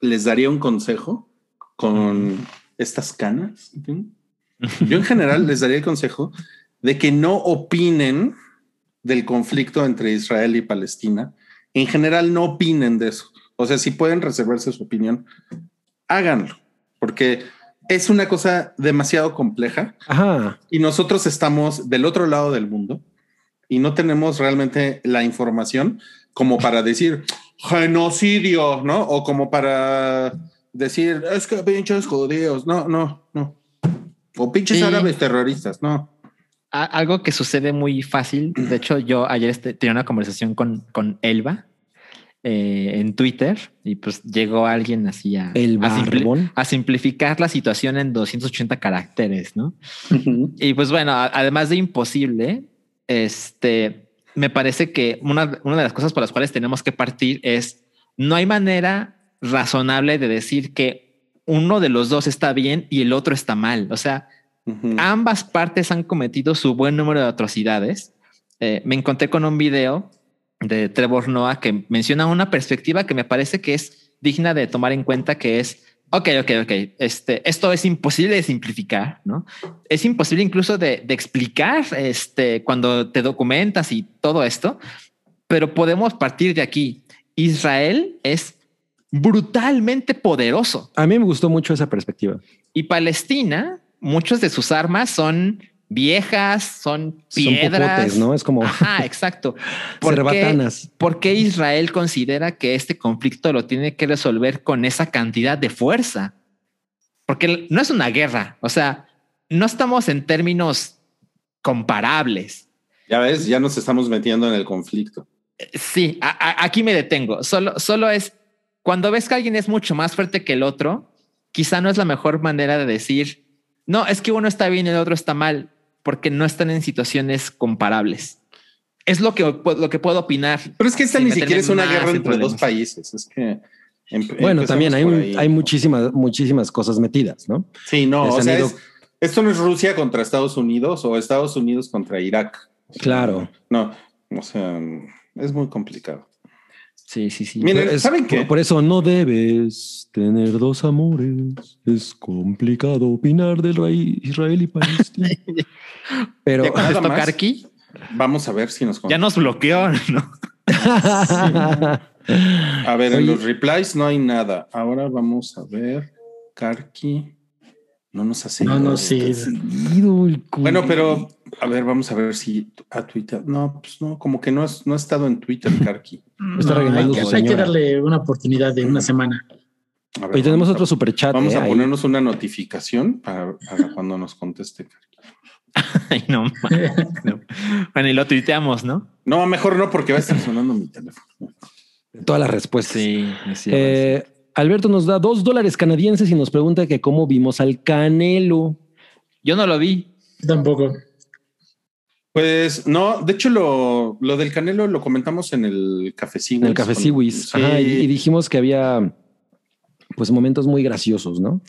B: les daría un consejo con estas canas. Yo en general les daría el consejo de que no opinen del conflicto entre Israel y Palestina. En general no opinen de eso. O sea, si pueden reservarse su opinión, háganlo, porque es una cosa demasiado compleja
D: Ajá.
B: y nosotros estamos del otro lado del mundo y no tenemos realmente la información como para decir genocidio, ¿no? O como para decir es que pinches judíos, no, no, no. O pinches
E: Sí.
B: árabes terroristas, no.
E: Algo que sucede muy fácil. De hecho, yo ayer este- tenía una conversación con, con Elba eh, en Twitter y pues llegó alguien así a, a, simpli- a simplificar la situación en 280 caracteres, ¿no? Y pues bueno, además de imposible, este, me parece que una, una de las cosas por las cuales tenemos que partir es, no hay manera razonable de decir que uno de los dos está bien y el otro está mal. O sea, Ambas partes han cometido su buen número de atrocidades. Eh, me encontré con un video de Trevor Noah que menciona una perspectiva que me parece que es digna de tomar en cuenta, que es, ok, ok, ok, este, esto es imposible de simplificar, ¿no? Es imposible incluso de, de explicar este, cuando te documentas y todo esto, pero podemos partir de aquí. Israel es brutalmente poderoso.
D: A mí me gustó mucho esa perspectiva.
E: Y Palestina, muchas de sus armas son viejas, son
D: Son
E: piedras.
D: popotes, ¿no? Es como
E: Ajá, exacto. ¿Por qué, por qué Israel considera que este conflicto lo tiene que resolver con esa cantidad de fuerza? Porque no es una guerra. O sea, no estamos en términos comparables.
B: Ya ves, ya nos estamos metiendo en el conflicto.
E: Sí, a- a- aquí me detengo. Solo, solo es cuando ves que alguien es mucho más fuerte que el otro, quizá no es la mejor manera de decir, no, es que uno está bien y el otro está mal, porque no están en situaciones comparables. Es lo que, pu- lo que puedo opinar.
B: Pero es que esta ni siquiera es una guerra
E: en
B: entre dos países. Es que em-
D: Bueno, también hay,
B: ahí.
D: hay muchísimas, muchísimas cosas metidas, ¿no?
B: Sí, no,
D: Les
B: o sea,
D: ido-
B: es- esto no es Rusia contra Estados Unidos o Estados Unidos contra Irak.
D: Claro.
B: No, o sea, es muy complicado.
E: Sí, sí, sí.
B: Miren,
D: Es-
B: ¿saben qué?
D: Por, por eso no debes tener dos amores. Es complicado opinar del rey Israel y Palestina. Pero
E: ¿Ya contestó
B: Nada más.
E: Karki?
B: Vamos a ver si nos
E: Ya nos bloqueó, ¿no?
B: A ver, en los replies no hay nada. Ahora vamos a ver. Karki. No nos hace.
C: No, no, sí.
D: Seguido el cu-
B: Bueno, pero a ver, vamos a ver si a Twitter. No, pues no, como que no, es, no ha estado en Twitter, Karki.
D: Está
C: No, hay,
D: regañando
C: que, hay que darle una oportunidad de una semana.
B: A ver,
D: Hoy tenemos
B: vamos a-
D: otro superchat.
B: Vamos
D: eh,
B: a
D: ahí.
B: ponernos una notificación para, para cuando nos conteste. Karki.
E: Ay, no, no. Bueno, y lo tuiteamos, ¿no?
B: No, mejor no, porque va a estar sonando mi teléfono.
D: Todas las respuestas.
E: Sí, sí.
D: Eh, Alberto nos da dos dólares canadienses y nos pregunta que cómo vimos al Canelo.
E: Yo no lo vi.
C: Tampoco.
B: Pues no, de hecho, lo, lo del Canelo lo comentamos en el Café Siwis.
D: En el Siwis.
B: Sí.
D: Ajá, y, y dijimos que había pues momentos muy graciosos, ¿no?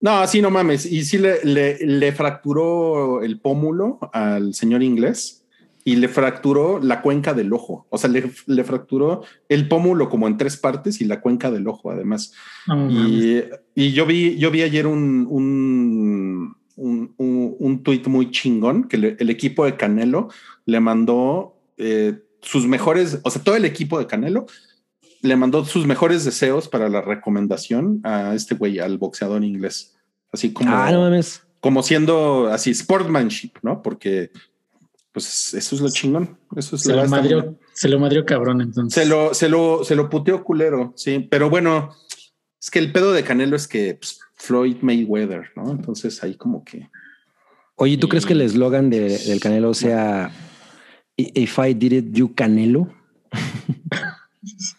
B: No, así no mames. Y sí le, le, le fracturó el pómulo al señor inglés y le fracturó la cuenca del ojo. O sea, le, le fracturó el pómulo como en tres partes y la cuenca del ojo, además.
C: Mames.
B: Y, y yo vi, yo vi ayer un, un, un, un, un tuit muy chingón que le- el equipo de Canelo le mandó eh, sus mejores, o sea, todo el equipo de Canelo le mandó sus mejores deseos para la recomendación a este güey, al boxeador inglés. Así como,
D: Ah, no mames.
B: como siendo así sportmanship, ¿no? Porque pues eso es lo chingón. Eso es
C: se, lo madrió, se lo madrió cabrón entonces.
B: se lo, se lo, se lo puteó culero, sí. Pero bueno, es que el pedo de Canelo es que pues, Floyd Mayweather, ¿no? Entonces ahí como que.
D: Oye, ¿tú
E: Y-
D: crees que el eslogan de- del Canelo sea If I did it, you Canelo?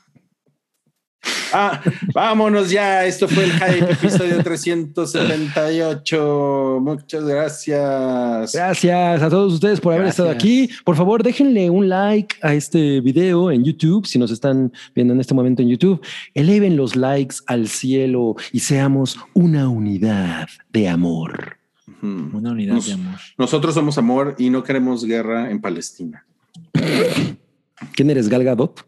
B: Ah, vámonos ya. Esto fue el Hype, episodio 378. Muchas gracias.
D: Gracias a todos ustedes por haber
E: Gracias.
D: estado aquí. Por favor, déjenle un like a este video en YouTube, si nos están viendo en este momento en YouTube. Eleven los likes al cielo y seamos una unidad de amor.
E: Una unidad
B: Nos-
E: de amor.
B: Nosotros somos amor y no queremos guerra en Palestina.
D: ¿Quién eres, Gal Gadot?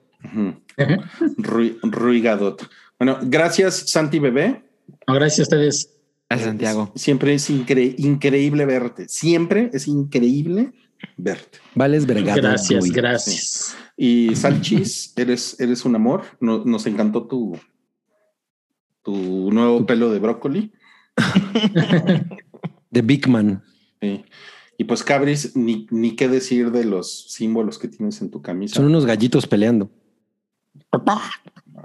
B: Rui, Rui Gadot. Bueno, gracias, Santi Bebé.
C: No, gracias a ustedes.
E: Gracias, Santiago.
B: Siempre es incre- increíble verte. Siempre es increíble verte.
D: Vales Vergado.
C: Gracias,
D: Rui.
C: gracias.
B: Y Salchis, eres, eres un amor. No- nos encantó tu, tu nuevo pelo de brócoli.
D: The Big Man.
B: Sí. Y pues, Cabris, ni, ni qué decir de los símbolos que tienes en tu camisa.
D: Son unos gallitos peleando.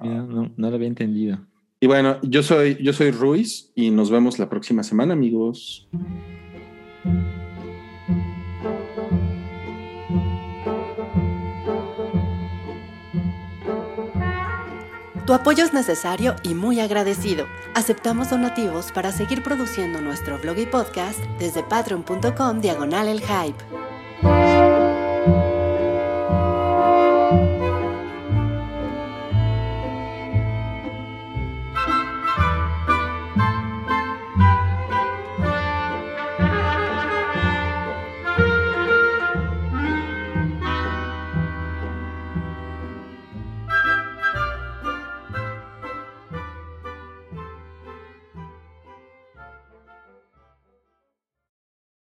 E: No, no lo había entendido.
B: Y bueno, yo soy, yo soy Ruiz y nos vemos la próxima semana, amigos.
A: Tu apoyo es necesario y muy agradecido. Aceptamos donativos para seguir produciendo nuestro blog y podcast desde patreon.com diagonal el hype.